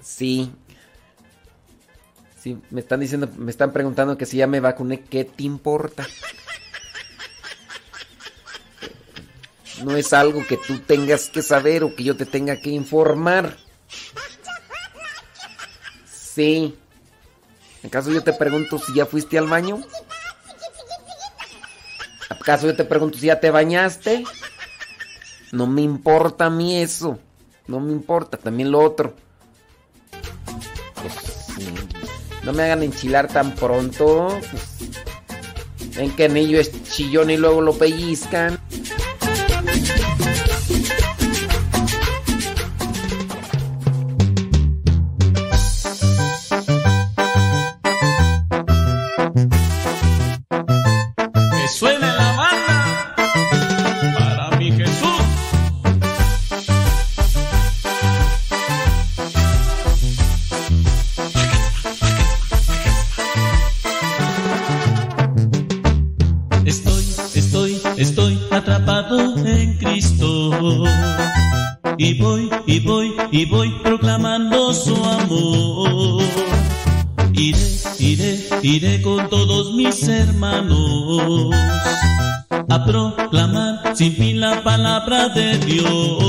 Sí, Sí, me están diciendo, me están preguntando que si ya me vacuné, ¿qué te importa? No es algo que tú tengas que saber o que yo te tenga que informar. Sí. ¿Acaso yo te pregunto si ya fuiste al baño? ¿Acaso yo te pregunto si ya te bañaste? No me importa a mí eso. No me importa, también lo otro. No me hagan enchilar tan pronto. Ven que Anillo es chillón y luego lo pellizcan. Y voy proclamando su amor. Iré, iré, iré con todos mis hermanos a proclamar sin fin la palabra de Dios.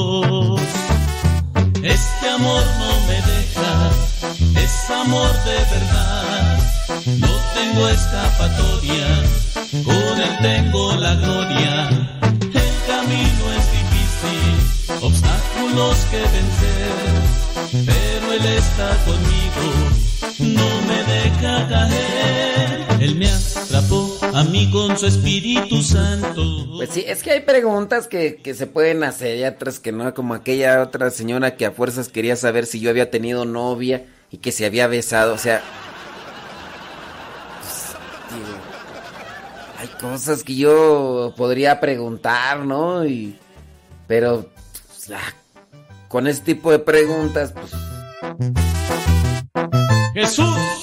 Espíritu Santo. Pues sí, es que hay preguntas que, que se pueden hacer y otras que no, como aquella otra señora que a fuerzas quería saber si yo había tenido novia y que se había besado, o sea... pues, hay cosas que yo podría preguntar, ¿no? Y, pero pues, con ese tipo de preguntas, pues... Jesús,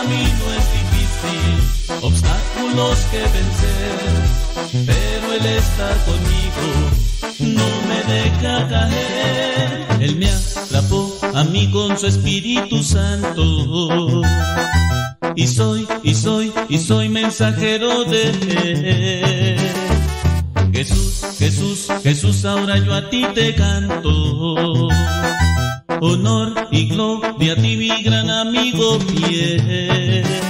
El camino es difícil, obstáculos que vencer, pero él está conmigo, no me deja caer. Él me atrapó a mí con su Espíritu Santo. Y soy, y soy, y soy mensajero de él. Jesús, Jesús, Jesús, ahora yo a ti te canto. Honor y gloria a ti, mi gran amigo fiel.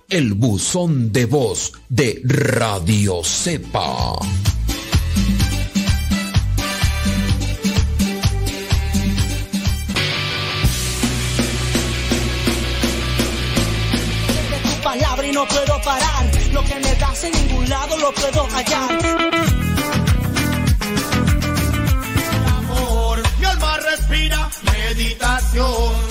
el buzón de voz de Radio Cepa. palabra y no puedo parar. Lo que me das en ningún lado lo puedo hallar. respira meditación.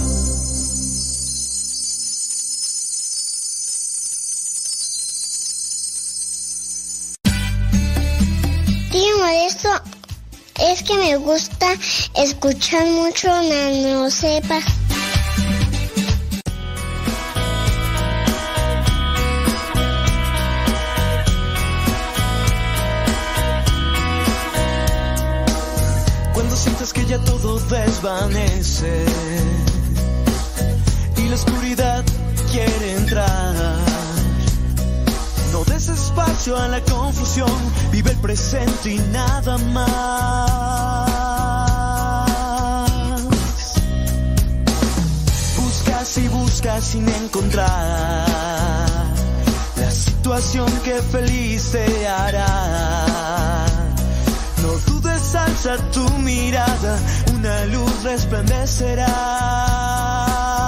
Que me gusta escuchar mucho Nano Cepa. que ya todo desvanece espacio a la confusión, vive el presente y nada más. Buscas y buscas sin encontrar la situación que feliz te hará alza tu mirada, una luz resplandecerá.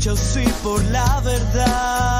Lucha sí por la verdad.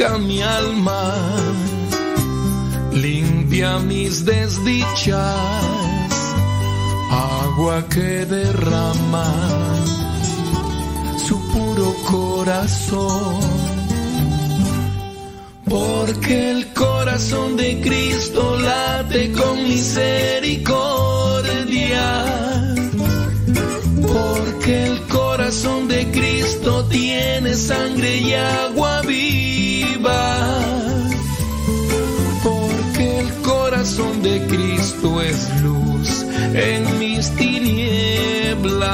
Purifica mi alma, limpia mis desdichas, agua que derrama su puro corazón. Porque el corazón de Cristo late con misericordia porque el corazón de Cristo tiene sangre y agua Porque el corazón de Cristo es luz en mis tinieblas.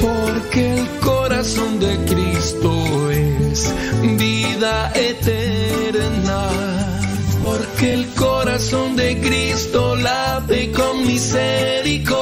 Porque el corazón de Cristo es vida eterna. Porque el corazón de Cristo late con misericordia.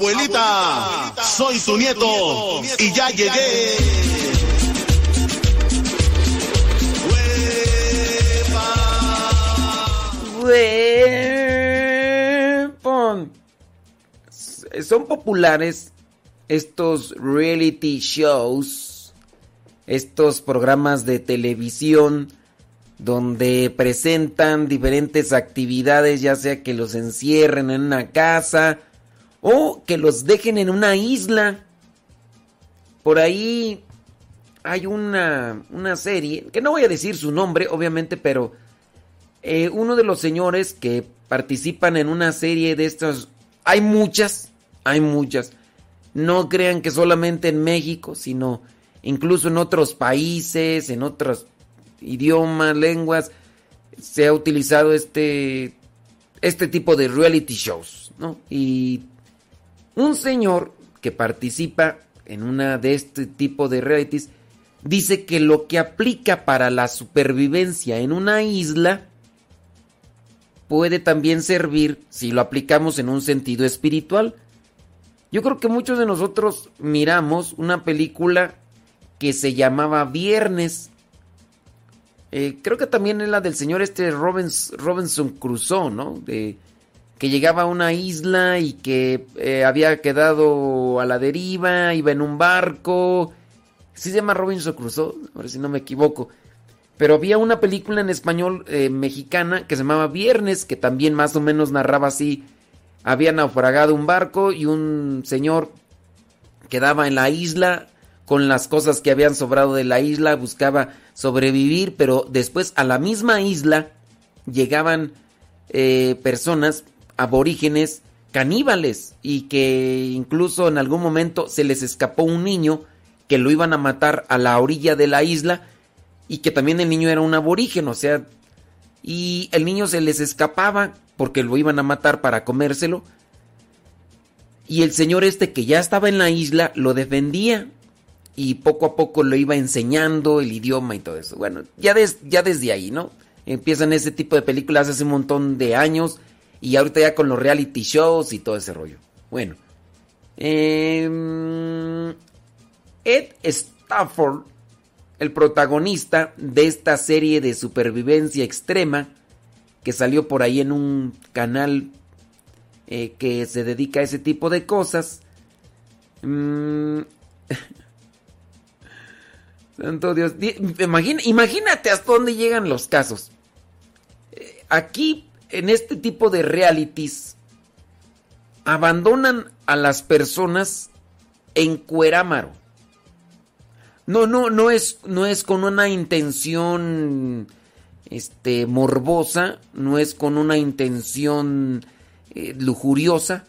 Abuelita, soy tu nieto y ya llegué. Weapon. Son populares estos reality shows, estos programas de televisión donde presentan diferentes actividades, ya sea que los encierren en una casa o que los dejen en una isla. Por ahí hay una, una serie, que no voy a decir su nombre, obviamente, pero eh, uno de los señores que participan en una serie de estas, hay muchas, hay muchas. No crean que solamente en México, sino incluso en otros países, en otros idiomas, lenguas, se ha utilizado este, este tipo de reality shows, ¿no? Y un señor que participa en una de este tipo de realities, dice que lo que aplica para la supervivencia en una isla puede también servir si lo aplicamos en un sentido espiritual. Yo creo que muchos de nosotros miramos una película que se llamaba Viernes. Eh, creo que también es la del señor este Robinson Crusoe, ¿no? De, que llegaba a una isla y que eh, había quedado a la deriva, iba en un barco. ¿Sí se llama Robinson Crusoe? A ver si no me equivoco. Pero había una película en español eh, mexicana que se llamaba Viernes, que también más o menos narraba así. Había naufragado un barco y un señor quedaba en la isla con las cosas que habían sobrado de la isla, buscaba sobrevivir, pero después a la misma isla llegaban eh, personas aborígenes caníbales y que incluso en algún momento se les escapó un niño que lo iban a matar a la orilla de la isla y que también el niño era un aborigen, o sea, y el niño se les escapaba porque lo iban a matar para comérselo. Y el señor este que ya estaba en la isla lo defendía y poco a poco lo iba enseñando el idioma y todo eso. Bueno, ya, ya desde ahí, ¿no? Empiezan ese tipo de películas hace un montón de años y ahorita ya con los reality shows y todo ese rollo. Bueno. Em, Ed Stafford, el protagonista de esta serie de supervivencia extrema, que salió por ahí en un canal eh, que se dedica a ese tipo de cosas. Mm, *laughs* santo Dios. imagínate hasta dónde llegan los casos. Eh, aquí en este tipo de realities abandonan a las personas en cuerámaro. No, no, no es, no es con una intención este, morbosa, no es con una intención eh, lujuriosa,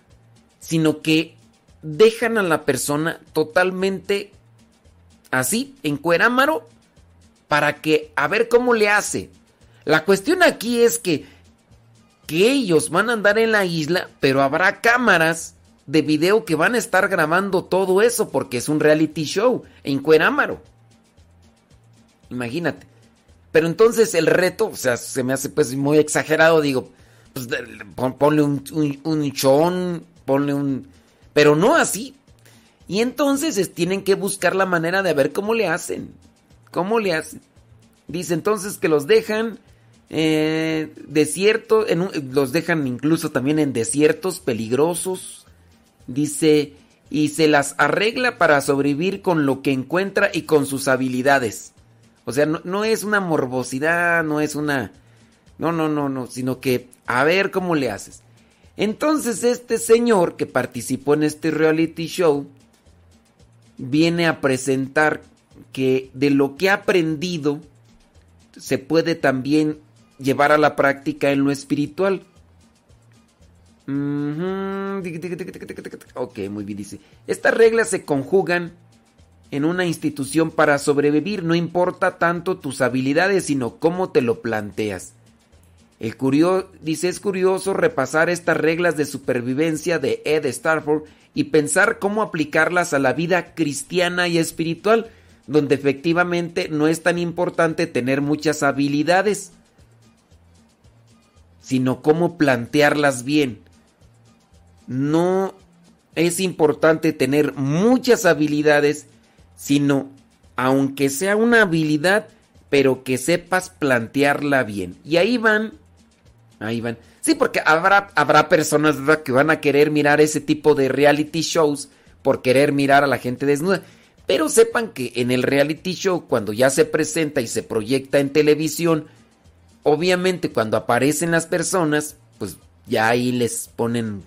sino que dejan a la persona totalmente así, en cuerámaro, para que a ver cómo le hace. La cuestión aquí es que ellos van a andar en la isla, pero habrá cámaras de video que van a estar grabando todo eso porque es un reality show en Cuerámaro. Imagínate. Pero entonces el reto, o sea, se me hace pues muy exagerado, digo, pues ponle un, un, chon, ponle un... Pero no así. Y entonces tienen que buscar la manera de ver cómo le hacen. ¿Cómo le hacen? Dice entonces que los dejan eh, desierto, los dejan incluso también en desiertos peligrosos. Dice, y se las arregla para sobrevivir con lo que encuentra y con sus habilidades. O sea, no, es una morbosidad, no es una... No, no, no, no, sino que a ver cómo le haces. Entonces este señor que participó en este reality show viene a presentar que de lo que ha aprendido se puede también llevar a la práctica en lo espiritual. Ok, muy bien, dice. Estas reglas se conjugan en una institución para sobrevivir. No importa tanto tus habilidades, sino cómo te lo planteas. El dice, es curioso repasar estas reglas de supervivencia de Ed Starford y pensar cómo aplicarlas a la vida cristiana y espiritual, donde efectivamente no es tan importante tener muchas habilidades sino cómo plantearlas bien. No es importante tener muchas habilidades, sino aunque sea una habilidad, pero que sepas plantearla bien. Y ahí van, ahí van. Sí, porque habrá, habrá personas que van a querer mirar ese tipo de reality shows por querer mirar a la gente desnuda. Pero sepan que en el reality show, cuando ya se presenta y se proyecta en televisión, obviamente cuando aparecen las personas, pues ya ahí les ponen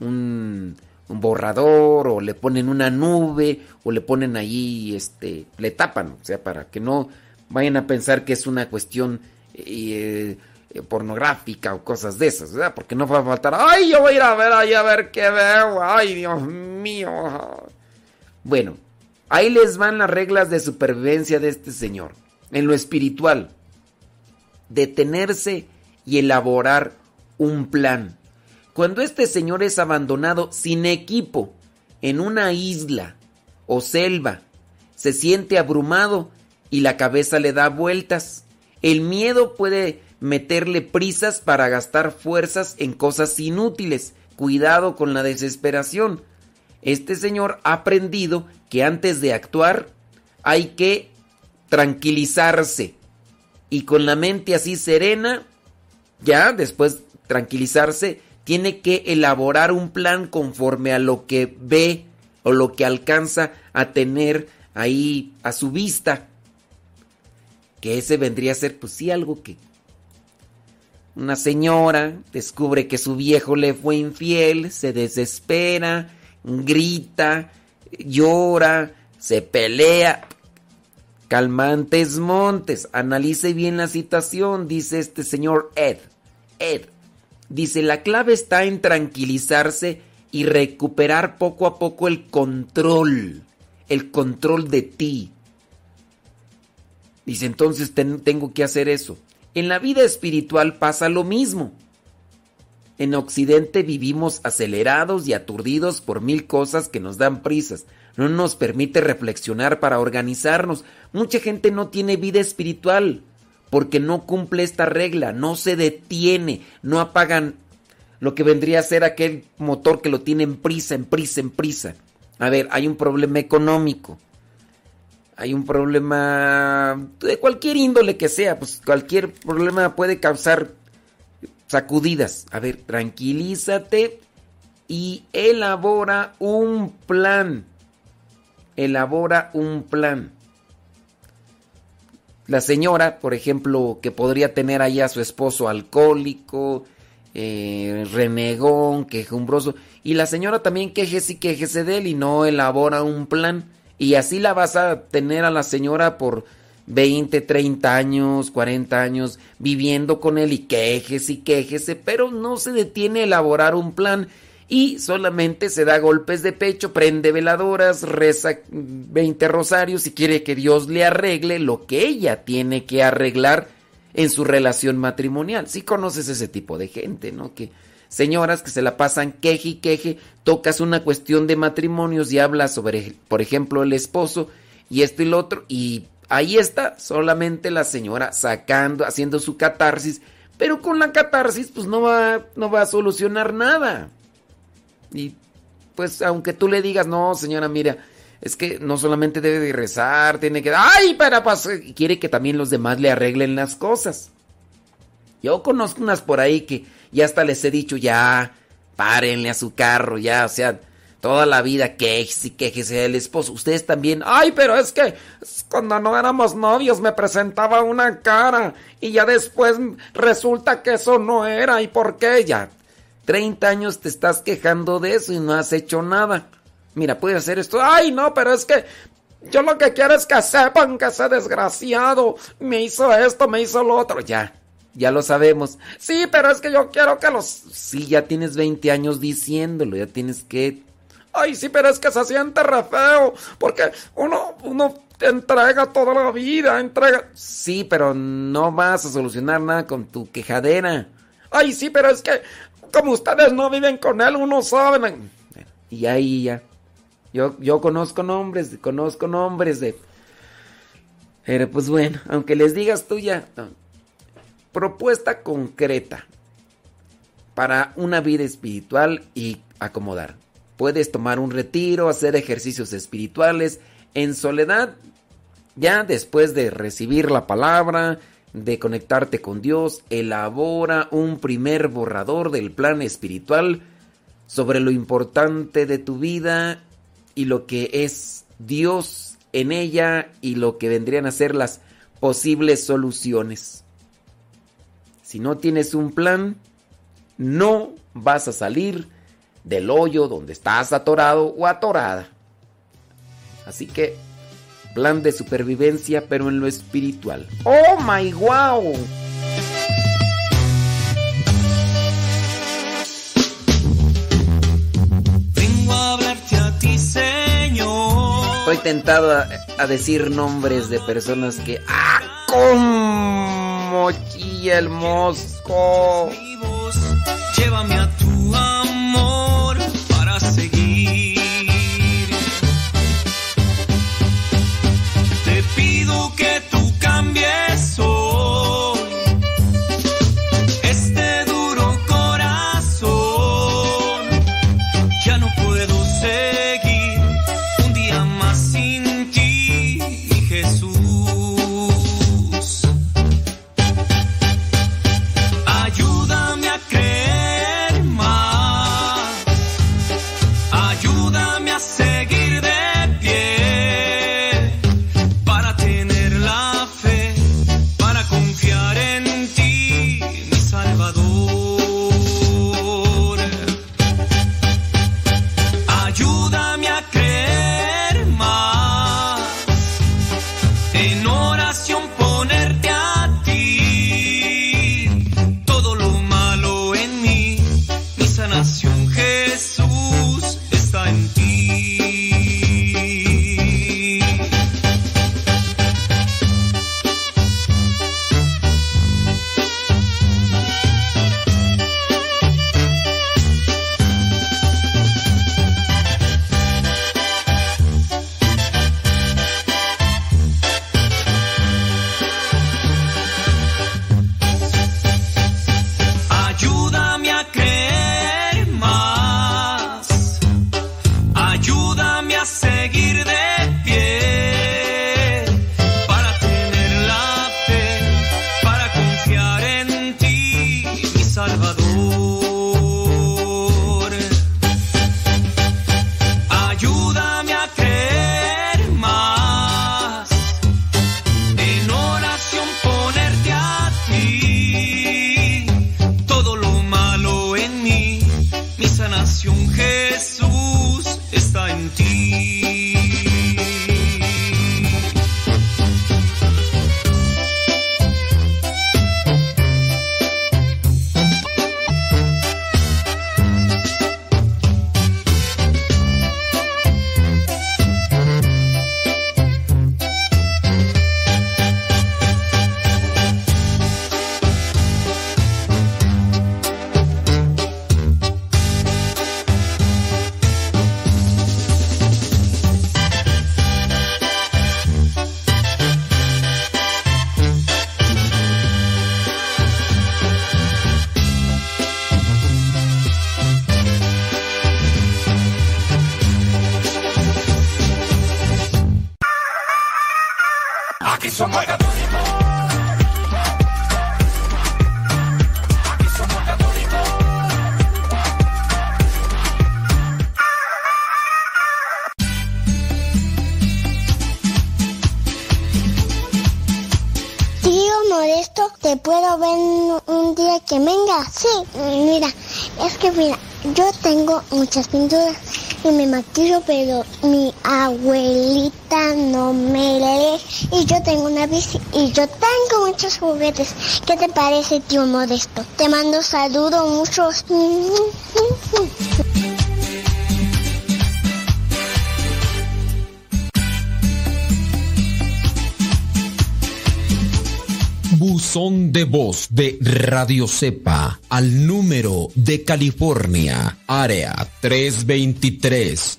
un, borrador o le ponen una nube o le ponen ahí, este, le tapan, o sea, para que no vayan a pensar que es una cuestión eh, pornográfica o cosas de esas. Porque no va a faltar, ay, yo voy a ir a ver ahí a ver qué veo, ay, Dios mío. Bueno, ahí les van las reglas de supervivencia de este señor, en lo espiritual detenerse y elaborar un plan. Cuando este señor es abandonado sin equipo en una isla o selva. Se siente abrumado y la cabeza le da vueltas. El miedo puede meterle prisas para gastar fuerzas en cosas inútiles. Cuidado con la desesperación. Este señor ha aprendido que antes de actuar hay que tranquilizarse. Y con la mente así serena, ya después tranquilizarse, tiene que elaborar un plan conforme a lo que ve o lo que alcanza a tener ahí a su vista. Que ese vendría a ser, pues sí, algo que una señora descubre que su viejo le fue infiel, se desespera, grita, llora, se pelea. Calmantes montes, analice bien la situación, dice este señor Ed. Ed, dice, la clave está en tranquilizarse y recuperar poco a poco el control, el control de ti. Dice, entonces tengo que hacer eso. En la vida espiritual pasa lo mismo. En Occidente vivimos acelerados y aturdidos por mil cosas que nos dan prisas. No nos permite reflexionar para organizarnos. Mucha gente no tiene vida espiritual porque no cumple esta regla, no se detiene, no apagan lo que vendría a ser aquel motor que lo tiene en prisa, en prisa, en prisa. A ver, hay un problema económico hay un problema de cualquier índole que sea, pues cualquier problema puede causar sacudidas. A ver, tranquilízate y elabora un plan. Elabora un plan. La señora, por ejemplo, que podría tener ahí a su esposo alcohólico, eh, renegón, quejumbroso, y la señora también quejese y quejese de él y no elabora un plan y así la vas a tener a la señora por 20, 30 años, 40 años viviendo con él y quejese y quejese, pero no se detiene a elaborar un plan y solamente se da golpes de pecho, prende veladoras, reza 20 rosarios y quiere que Dios le arregle lo que ella tiene que arreglar en su relación matrimonial. Si conoces ese tipo de gente, ¿no? Que señoras que se la pasan queje y queje, tocas una cuestión de matrimonios y hablas sobre, por ejemplo, el esposo y esto y lo otro, y ahí está solamente la señora sacando, haciendo su catarsis, pero con la catarsis pues no va, no va a solucionar nada. Y pues aunque tú le digas, no, señora, mira, es que no solamente debe de rezar, tiene que... ¡Ay, para pues, Quiere que también los demás le arreglen las cosas. Yo conozco unas por ahí que y hasta les he dicho, ya, párenle a su carro, ya, o sea, toda la vida quejese y quejese del esposo. Ustedes también, ay, pero es que cuando no éramos novios me presentaba una cara y ya después resulta que eso no era. ¿Y por qué? Ya, 30 años te estás quejando de eso y no has hecho nada. Mira, puedes hacer esto. Ay, no, pero es que yo lo que quiero es que sepan que ese desgraciado me hizo esto, me hizo lo otro. Ya, ya lo sabemos. Sí, pero es que yo quiero que los... Sí, ya tienes 20 años diciéndolo, ya tienes que... Ay, sí, pero es que se siente re feo, porque uno, uno entrega toda la vida, entrega... Sí, pero no vas a solucionar nada con tu quejadera. Ay, sí, pero es que como ustedes no viven con él, uno sabe... Y ahí ya. Yo, yo conozco nombres, conozco nombres de... Pero pues bueno, aunque les digas tú ya... Propuesta concreta para una vida espiritual y acomodar. Puedes tomar un retiro, hacer ejercicios espirituales en soledad, ya después de recibir la palabra, de conectarte con Dios, elabora un primer borrador del plan espiritual sobre lo importante de tu vida y lo que es Dios en ella y lo que vendrían a ser las posibles soluciones. Si no tienes un plan, no vas a salir del hoyo donde estás atorado o atorada. Así que, plan de supervivencia, pero en lo espiritual. ¡Oh my wow! Vengo a hablarte a ti, Señor. Estoy tentado a, a decir nombres de personas que. ¡Ah! ¡Cómo! el mosco. Llévame a tu mira, yo tengo muchas pinturas y me maquillo, pero mi abuelita no me deja. Y yo tengo una bici y yo tengo muchos juguetes. ¿Qué te parece, tío Modesto? Te mando saludos muchos. Buzón de voz de Radio Cepa al número de California, área 323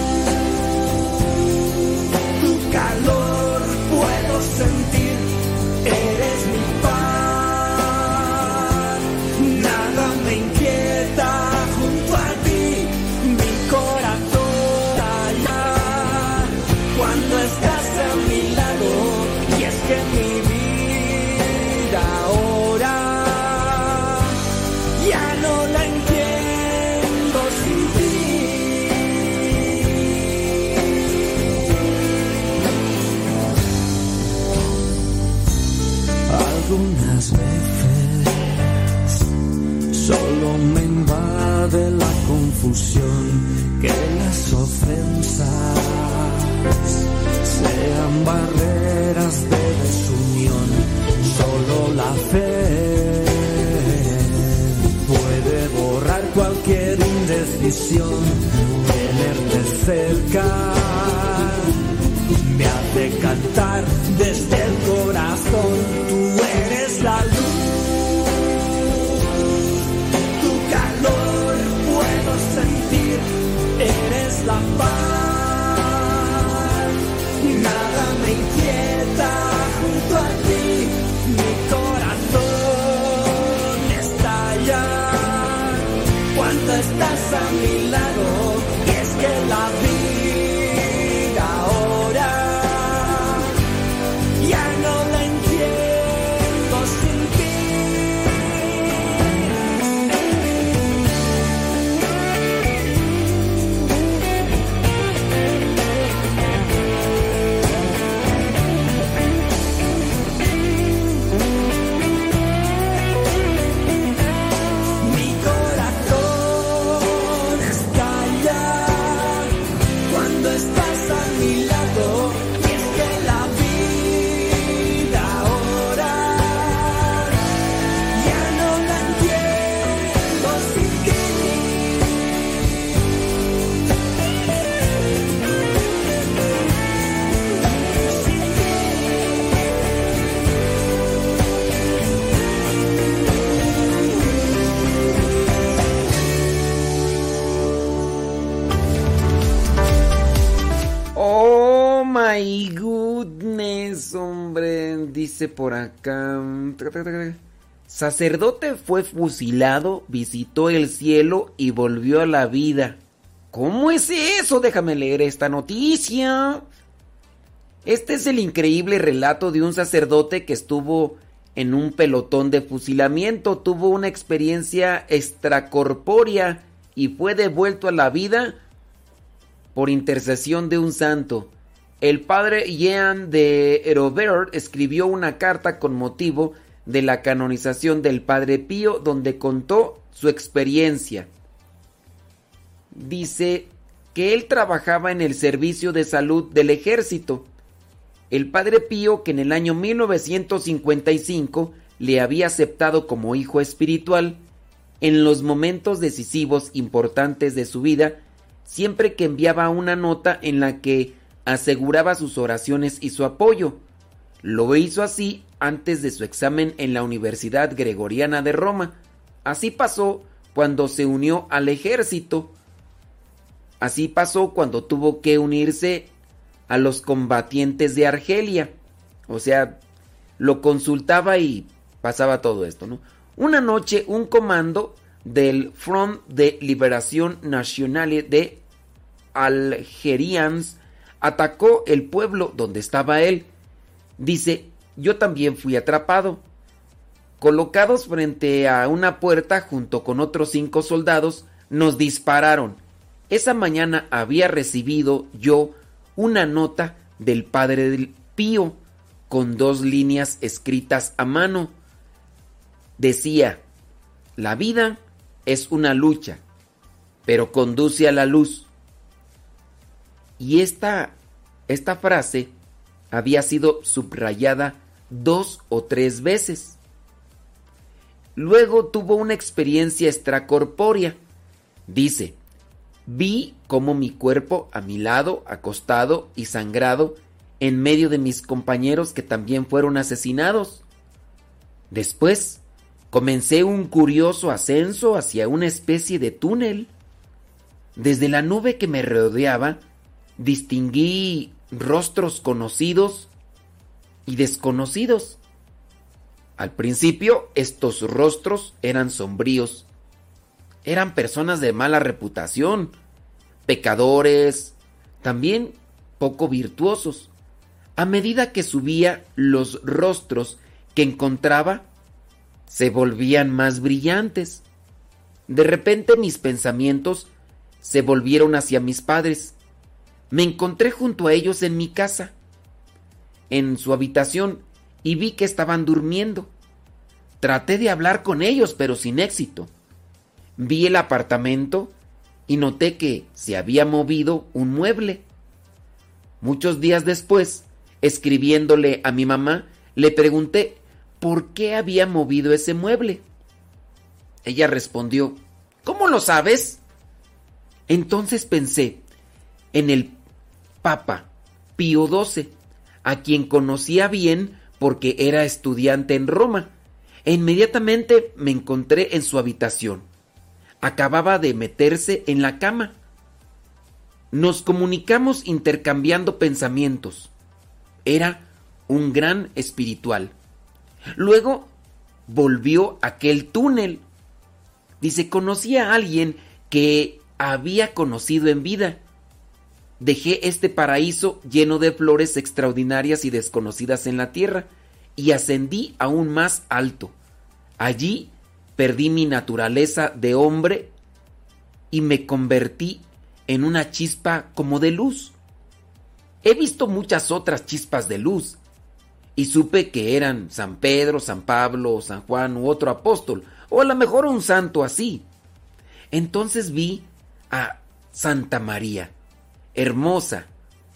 sentir, algunas veces. Solo me invade la confusión que las ofensas sean barreras de desunión, solo la fe puede borrar cualquier indecisión, tenerte cerca me hace cantar desde el corazón. La luz. Tu calor puedo sentir, eres la paz. Nada me inquieta junto a ti, mi corazón estalla cuando estás a mi lado. Dice por acá. Sacerdote fue fusilado, visitó el cielo y volvió a la vida. ¿Cómo es eso? Déjame leer esta noticia. Este es el increíble relato de un sacerdote que estuvo en un pelotón de fusilamiento, tuvo una experiencia extracorpórea y fue devuelto a la vida por intercesión de un santo. El padre Jean de Robert escribió una carta con motivo de la canonización del padre Pío donde contó su experiencia. Dice que él trabajaba en el servicio de salud del ejército. El padre Pío, que en el año 1955 le había aceptado como hijo espiritual, en los momentos decisivos importantes de su vida, siempre que enviaba una nota en la que aseguraba sus oraciones y su apoyo. Lo hizo así antes de su examen en la Universidad Gregoriana de Roma. Así pasó cuando se unió al ejército. Así pasó cuando tuvo que unirse a los combatientes de Argelia. O sea, lo consultaba y pasaba todo esto, ¿no? Una noche un comando del Front de Liberación Nacional de Algerians atacó el pueblo donde estaba él. Dice, yo también fui atrapado. Colocados frente a una puerta junto con otros cinco soldados, nos dispararon. Esa mañana había recibido yo una nota del padre del Pío con dos líneas escritas a mano. Decía, la vida es una lucha, pero conduce a la luz. Y esta, esta frase había sido subrayada dos o tres veces. Luego tuvo una experiencia extracorpórea. Dice, vi cómo mi cuerpo a mi lado, acostado y sangrado, en medio de mis compañeros que también fueron asesinados. Después, comencé un curioso ascenso hacia una especie de túnel. Desde la nube que me rodeaba, distinguí rostros conocidos y desconocidos. Al principio estos rostros eran sombríos. Eran personas de mala reputación, pecadores, también poco virtuosos. A medida que subía, los rostros que encontraba se volvían más brillantes. De repente mis pensamientos se volvieron hacia mis padres. Me encontré junto a ellos en mi casa, en su habitación, y vi que estaban durmiendo. Traté de hablar con ellos, pero sin éxito. vi el apartamento y noté que se había movido un mueble. Muchos días después, escribiéndole a mi mamá, le pregunté por qué había movido ese mueble. Ella respondió, ¿Cómo lo sabes? Entonces pensé en el Papa Pío XII, a quien conocía bien porque era estudiante en Roma. E inmediatamente me encontré en su habitación. Acababa de meterse en la cama. Nos comunicamos intercambiando pensamientos. Era un gran espiritual. Luego volvió aquel túnel. Dice, conocí a alguien que había conocido en vida. Dejé este paraíso lleno de flores extraordinarias y desconocidas en la tierra y ascendí aún más alto. Allí perdí mi naturaleza de hombre y me convertí en una chispa como de luz. He visto muchas otras chispas de luz y supe que eran San Pedro, San Pablo, San Juan u otro apóstol, o a lo mejor un santo así. Entonces vi a Santa María, hermosa,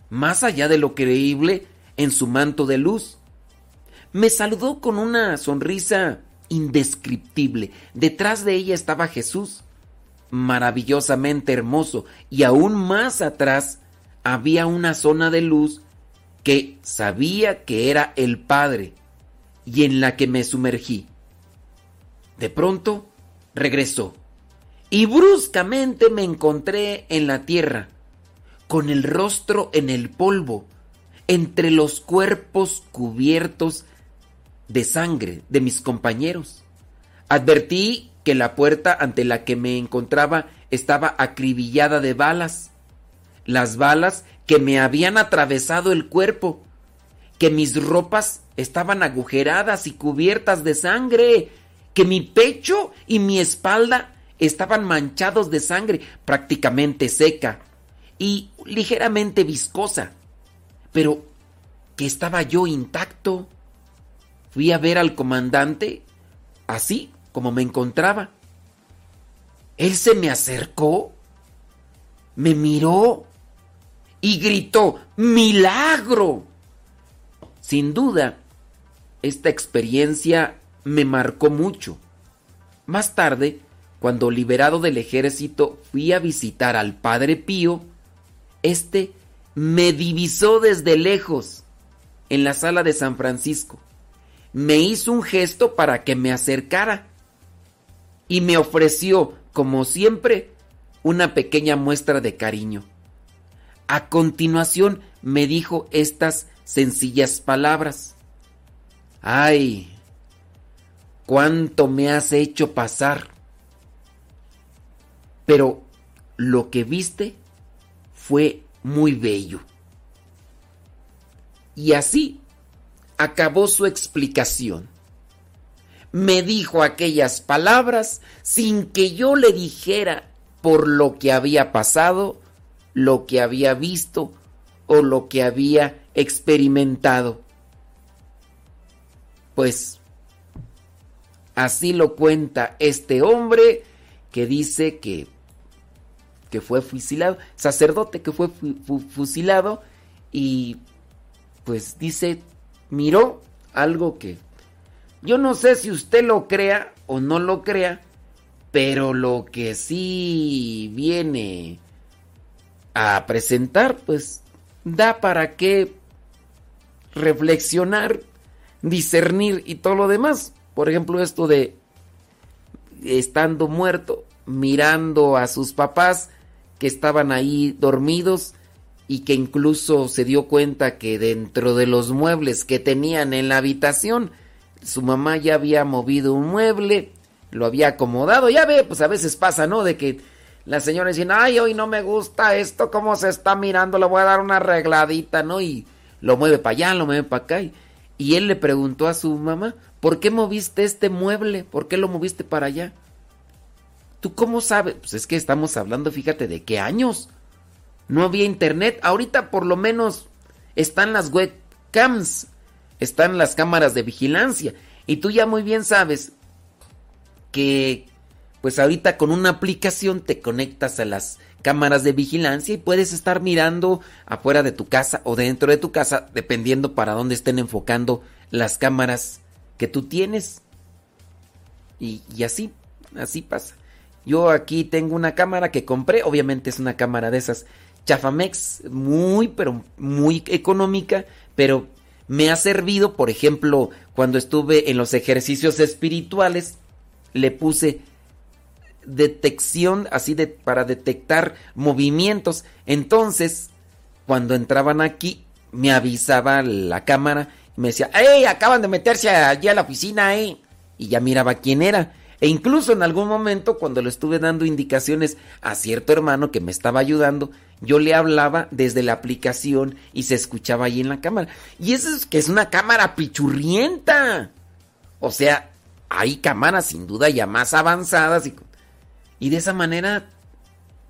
más allá de lo creíble, en su manto de luz. Me saludó con una sonrisa indescriptible. Detrás de ella estaba Jesús, maravillosamente hermoso, y aún más atrás había una zona de luz que sabía que era el Padre y en la que me sumergí. De pronto regresó y bruscamente me encontré en la tierra, con el rostro en el polvo, entre los cuerpos cubiertos de sangre de mis compañeros. Advertí que la puerta ante la que me encontraba estaba acribillada de balas, las balas que me habían atravesado el cuerpo, que mis ropas estaban agujeradas y cubiertas de sangre, que mi pecho y mi espalda estaban manchados de sangre, prácticamente seca y ligeramente viscosa, pero que estaba yo intacto. Fui a ver al comandante así como me encontraba. Él se me acercó, me miró y gritó, ¡Milagro! Sin duda, esta experiencia me marcó mucho. Más tarde, cuando liberado del ejército fui a visitar al Padre Pío, este me divisó desde lejos en la sala de San Francisco. Me hizo un gesto para que me acercara y me ofreció, como siempre, una pequeña muestra de cariño. A continuación me dijo estas sencillas palabras. ¡Ay! ¿Cuánto me has hecho pasar? Pero lo que viste fue muy bello. Y así acabó su explicación. Me dijo aquellas palabras sin que yo le dijera por lo que había pasado, lo que había visto o lo que había experimentado. Pues así lo cuenta este hombre que dice que, que fue fusilado, sacerdote que fue fusilado y pues dice, miró algo que yo no sé si usted lo crea o no lo crea, pero lo que sí viene a presentar, pues da para qué reflexionar, discernir y todo lo demás. Por ejemplo, esto de estando muerto, mirando a sus papás que estaban ahí dormidos y que incluso se dio cuenta que dentro de los muebles que tenían en la habitación, su mamá ya había movido un mueble, lo había acomodado, ya ve, pues a veces pasa, ¿no? De que la señora dice, ay, hoy no me gusta esto, cómo se está mirando, le voy a dar una arregladita, ¿no? Y lo mueve para allá, lo mueve para acá. Y, y él le preguntó a su mamá, ¿por qué moviste este mueble? ¿Por qué lo moviste para allá? ¿Tú cómo sabes? Pues es que estamos hablando, fíjate, de qué años. No había internet. Ahorita por lo menos están las webcams, están las cámaras de vigilancia. Y tú ya muy bien sabes que pues ahorita con una aplicación te conectas a las cámaras de vigilancia y puedes estar mirando afuera de tu casa o dentro de tu casa, dependiendo para dónde estén enfocando las cámaras que tú tienes. Y, y así, así pasa. Yo aquí tengo una cámara que compré, obviamente es una cámara de esas Chafamex, muy, pero muy económica, pero me ha servido, por ejemplo, cuando estuve en los ejercicios espirituales, le puse detección así de para detectar movimientos. Entonces, cuando entraban aquí, me avisaba la cámara me decía, ¡Ey! Acaban de meterse allí a la oficina, ¿eh? Y ya miraba quién era. E incluso en algún momento, cuando le estuve dando indicaciones a cierto hermano que me estaba ayudando, yo le hablaba desde la aplicación y se escuchaba ahí en la cámara. Y eso es que es una cámara pichurrienta. O sea, hay cámaras sin duda ya más avanzadas y, y de esa manera,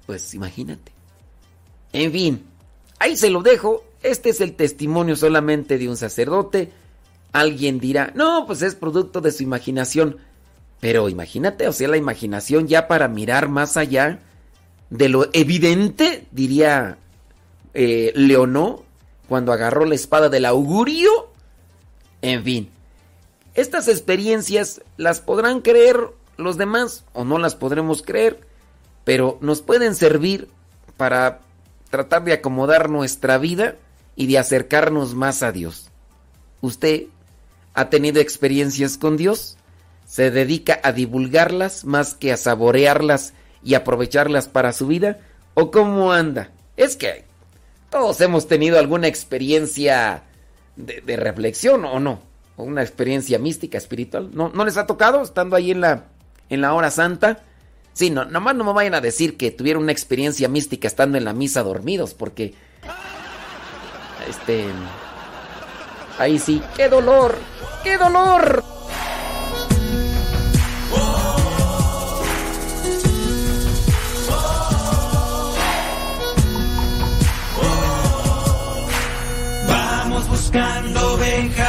pues imagínate. En fin, ahí se lo dejo. Este es el testimonio solamente de un sacerdote. Alguien dirá, no, pues es producto de su imaginación. Pero imagínate, o sea, la imaginación ya para mirar más allá de lo evidente, diría eh, Leonó, cuando agarró la espada del augurio. En fin, estas experiencias las podrán creer los demás o no las podremos creer, pero nos pueden servir para tratar de acomodar nuestra vida y de acercarnos más a Dios. ¿Usted ha tenido experiencias con Dios? ¿Se dedica a divulgarlas más que a saborearlas y aprovecharlas para su vida? ¿O cómo anda? Es que todos hemos tenido alguna experiencia de, reflexión o no, o una experiencia mística, espiritual. ¿No, ¿No les ha tocado estando ahí en la, en la hora santa? Sí, no, nomás no me vayan a decir que tuvieron una experiencia mística estando en la misa dormidos, porque... Este... Ahí sí, qué dolor, qué dolor.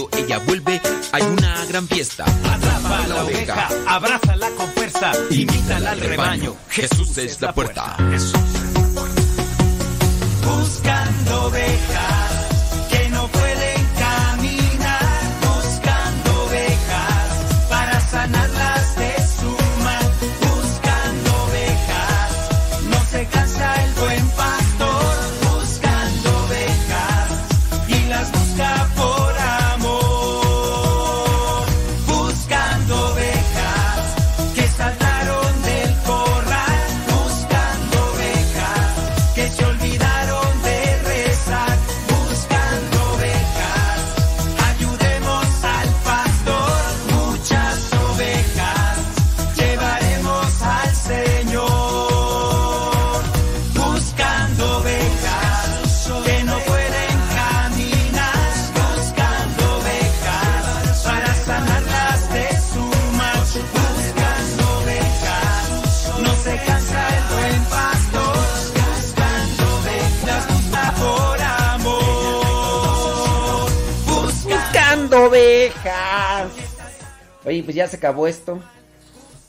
Cuando ella vuelve hay una gran fiesta. Atrapa la oveja, abrázala con fuerza, invítala al rebaño. Jesús es la puerta. Buscando ovejas Oye, pues ya se acabó esto.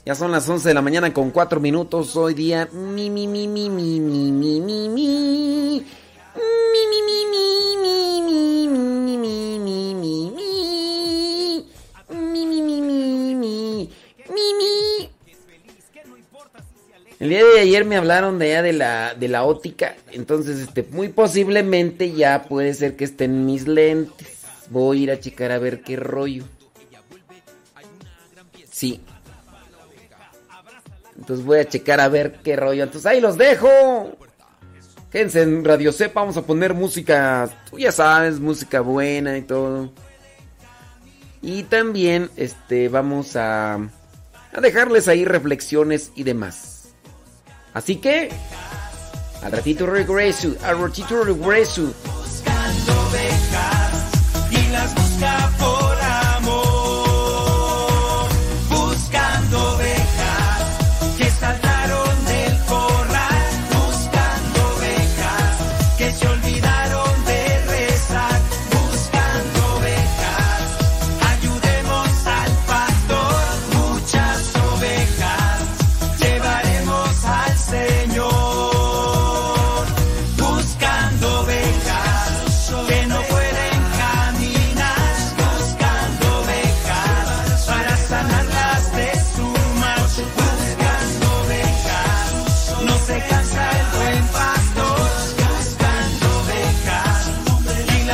Ya son las 11 de la mañana con 4 minutos. Hoy día. Mi, mi, mi, mi, mi, mi, mi, mi, mi. Mi, mi, mi, mi, mi, mi, mi, mi, mi, mi, mi. Mi, mi, mi, mi, mi. Mi, mi. El día de ayer me hablaron de allá de la, de la óptica. Entonces, este, muy posiblemente ya puede ser que estén mis lentes. Voy a ir a checar a ver qué rollo. Sí. Entonces voy a checar a ver qué rollo. Entonces ahí los dejo. Quédense en Radio Cepa. Vamos a poner música. Tú ya sabes, música buena y todo. Y también, este, vamos a, dejarles ahí reflexiones y demás. Así que, al ratito regreso. Al ratito regreso. Buscando las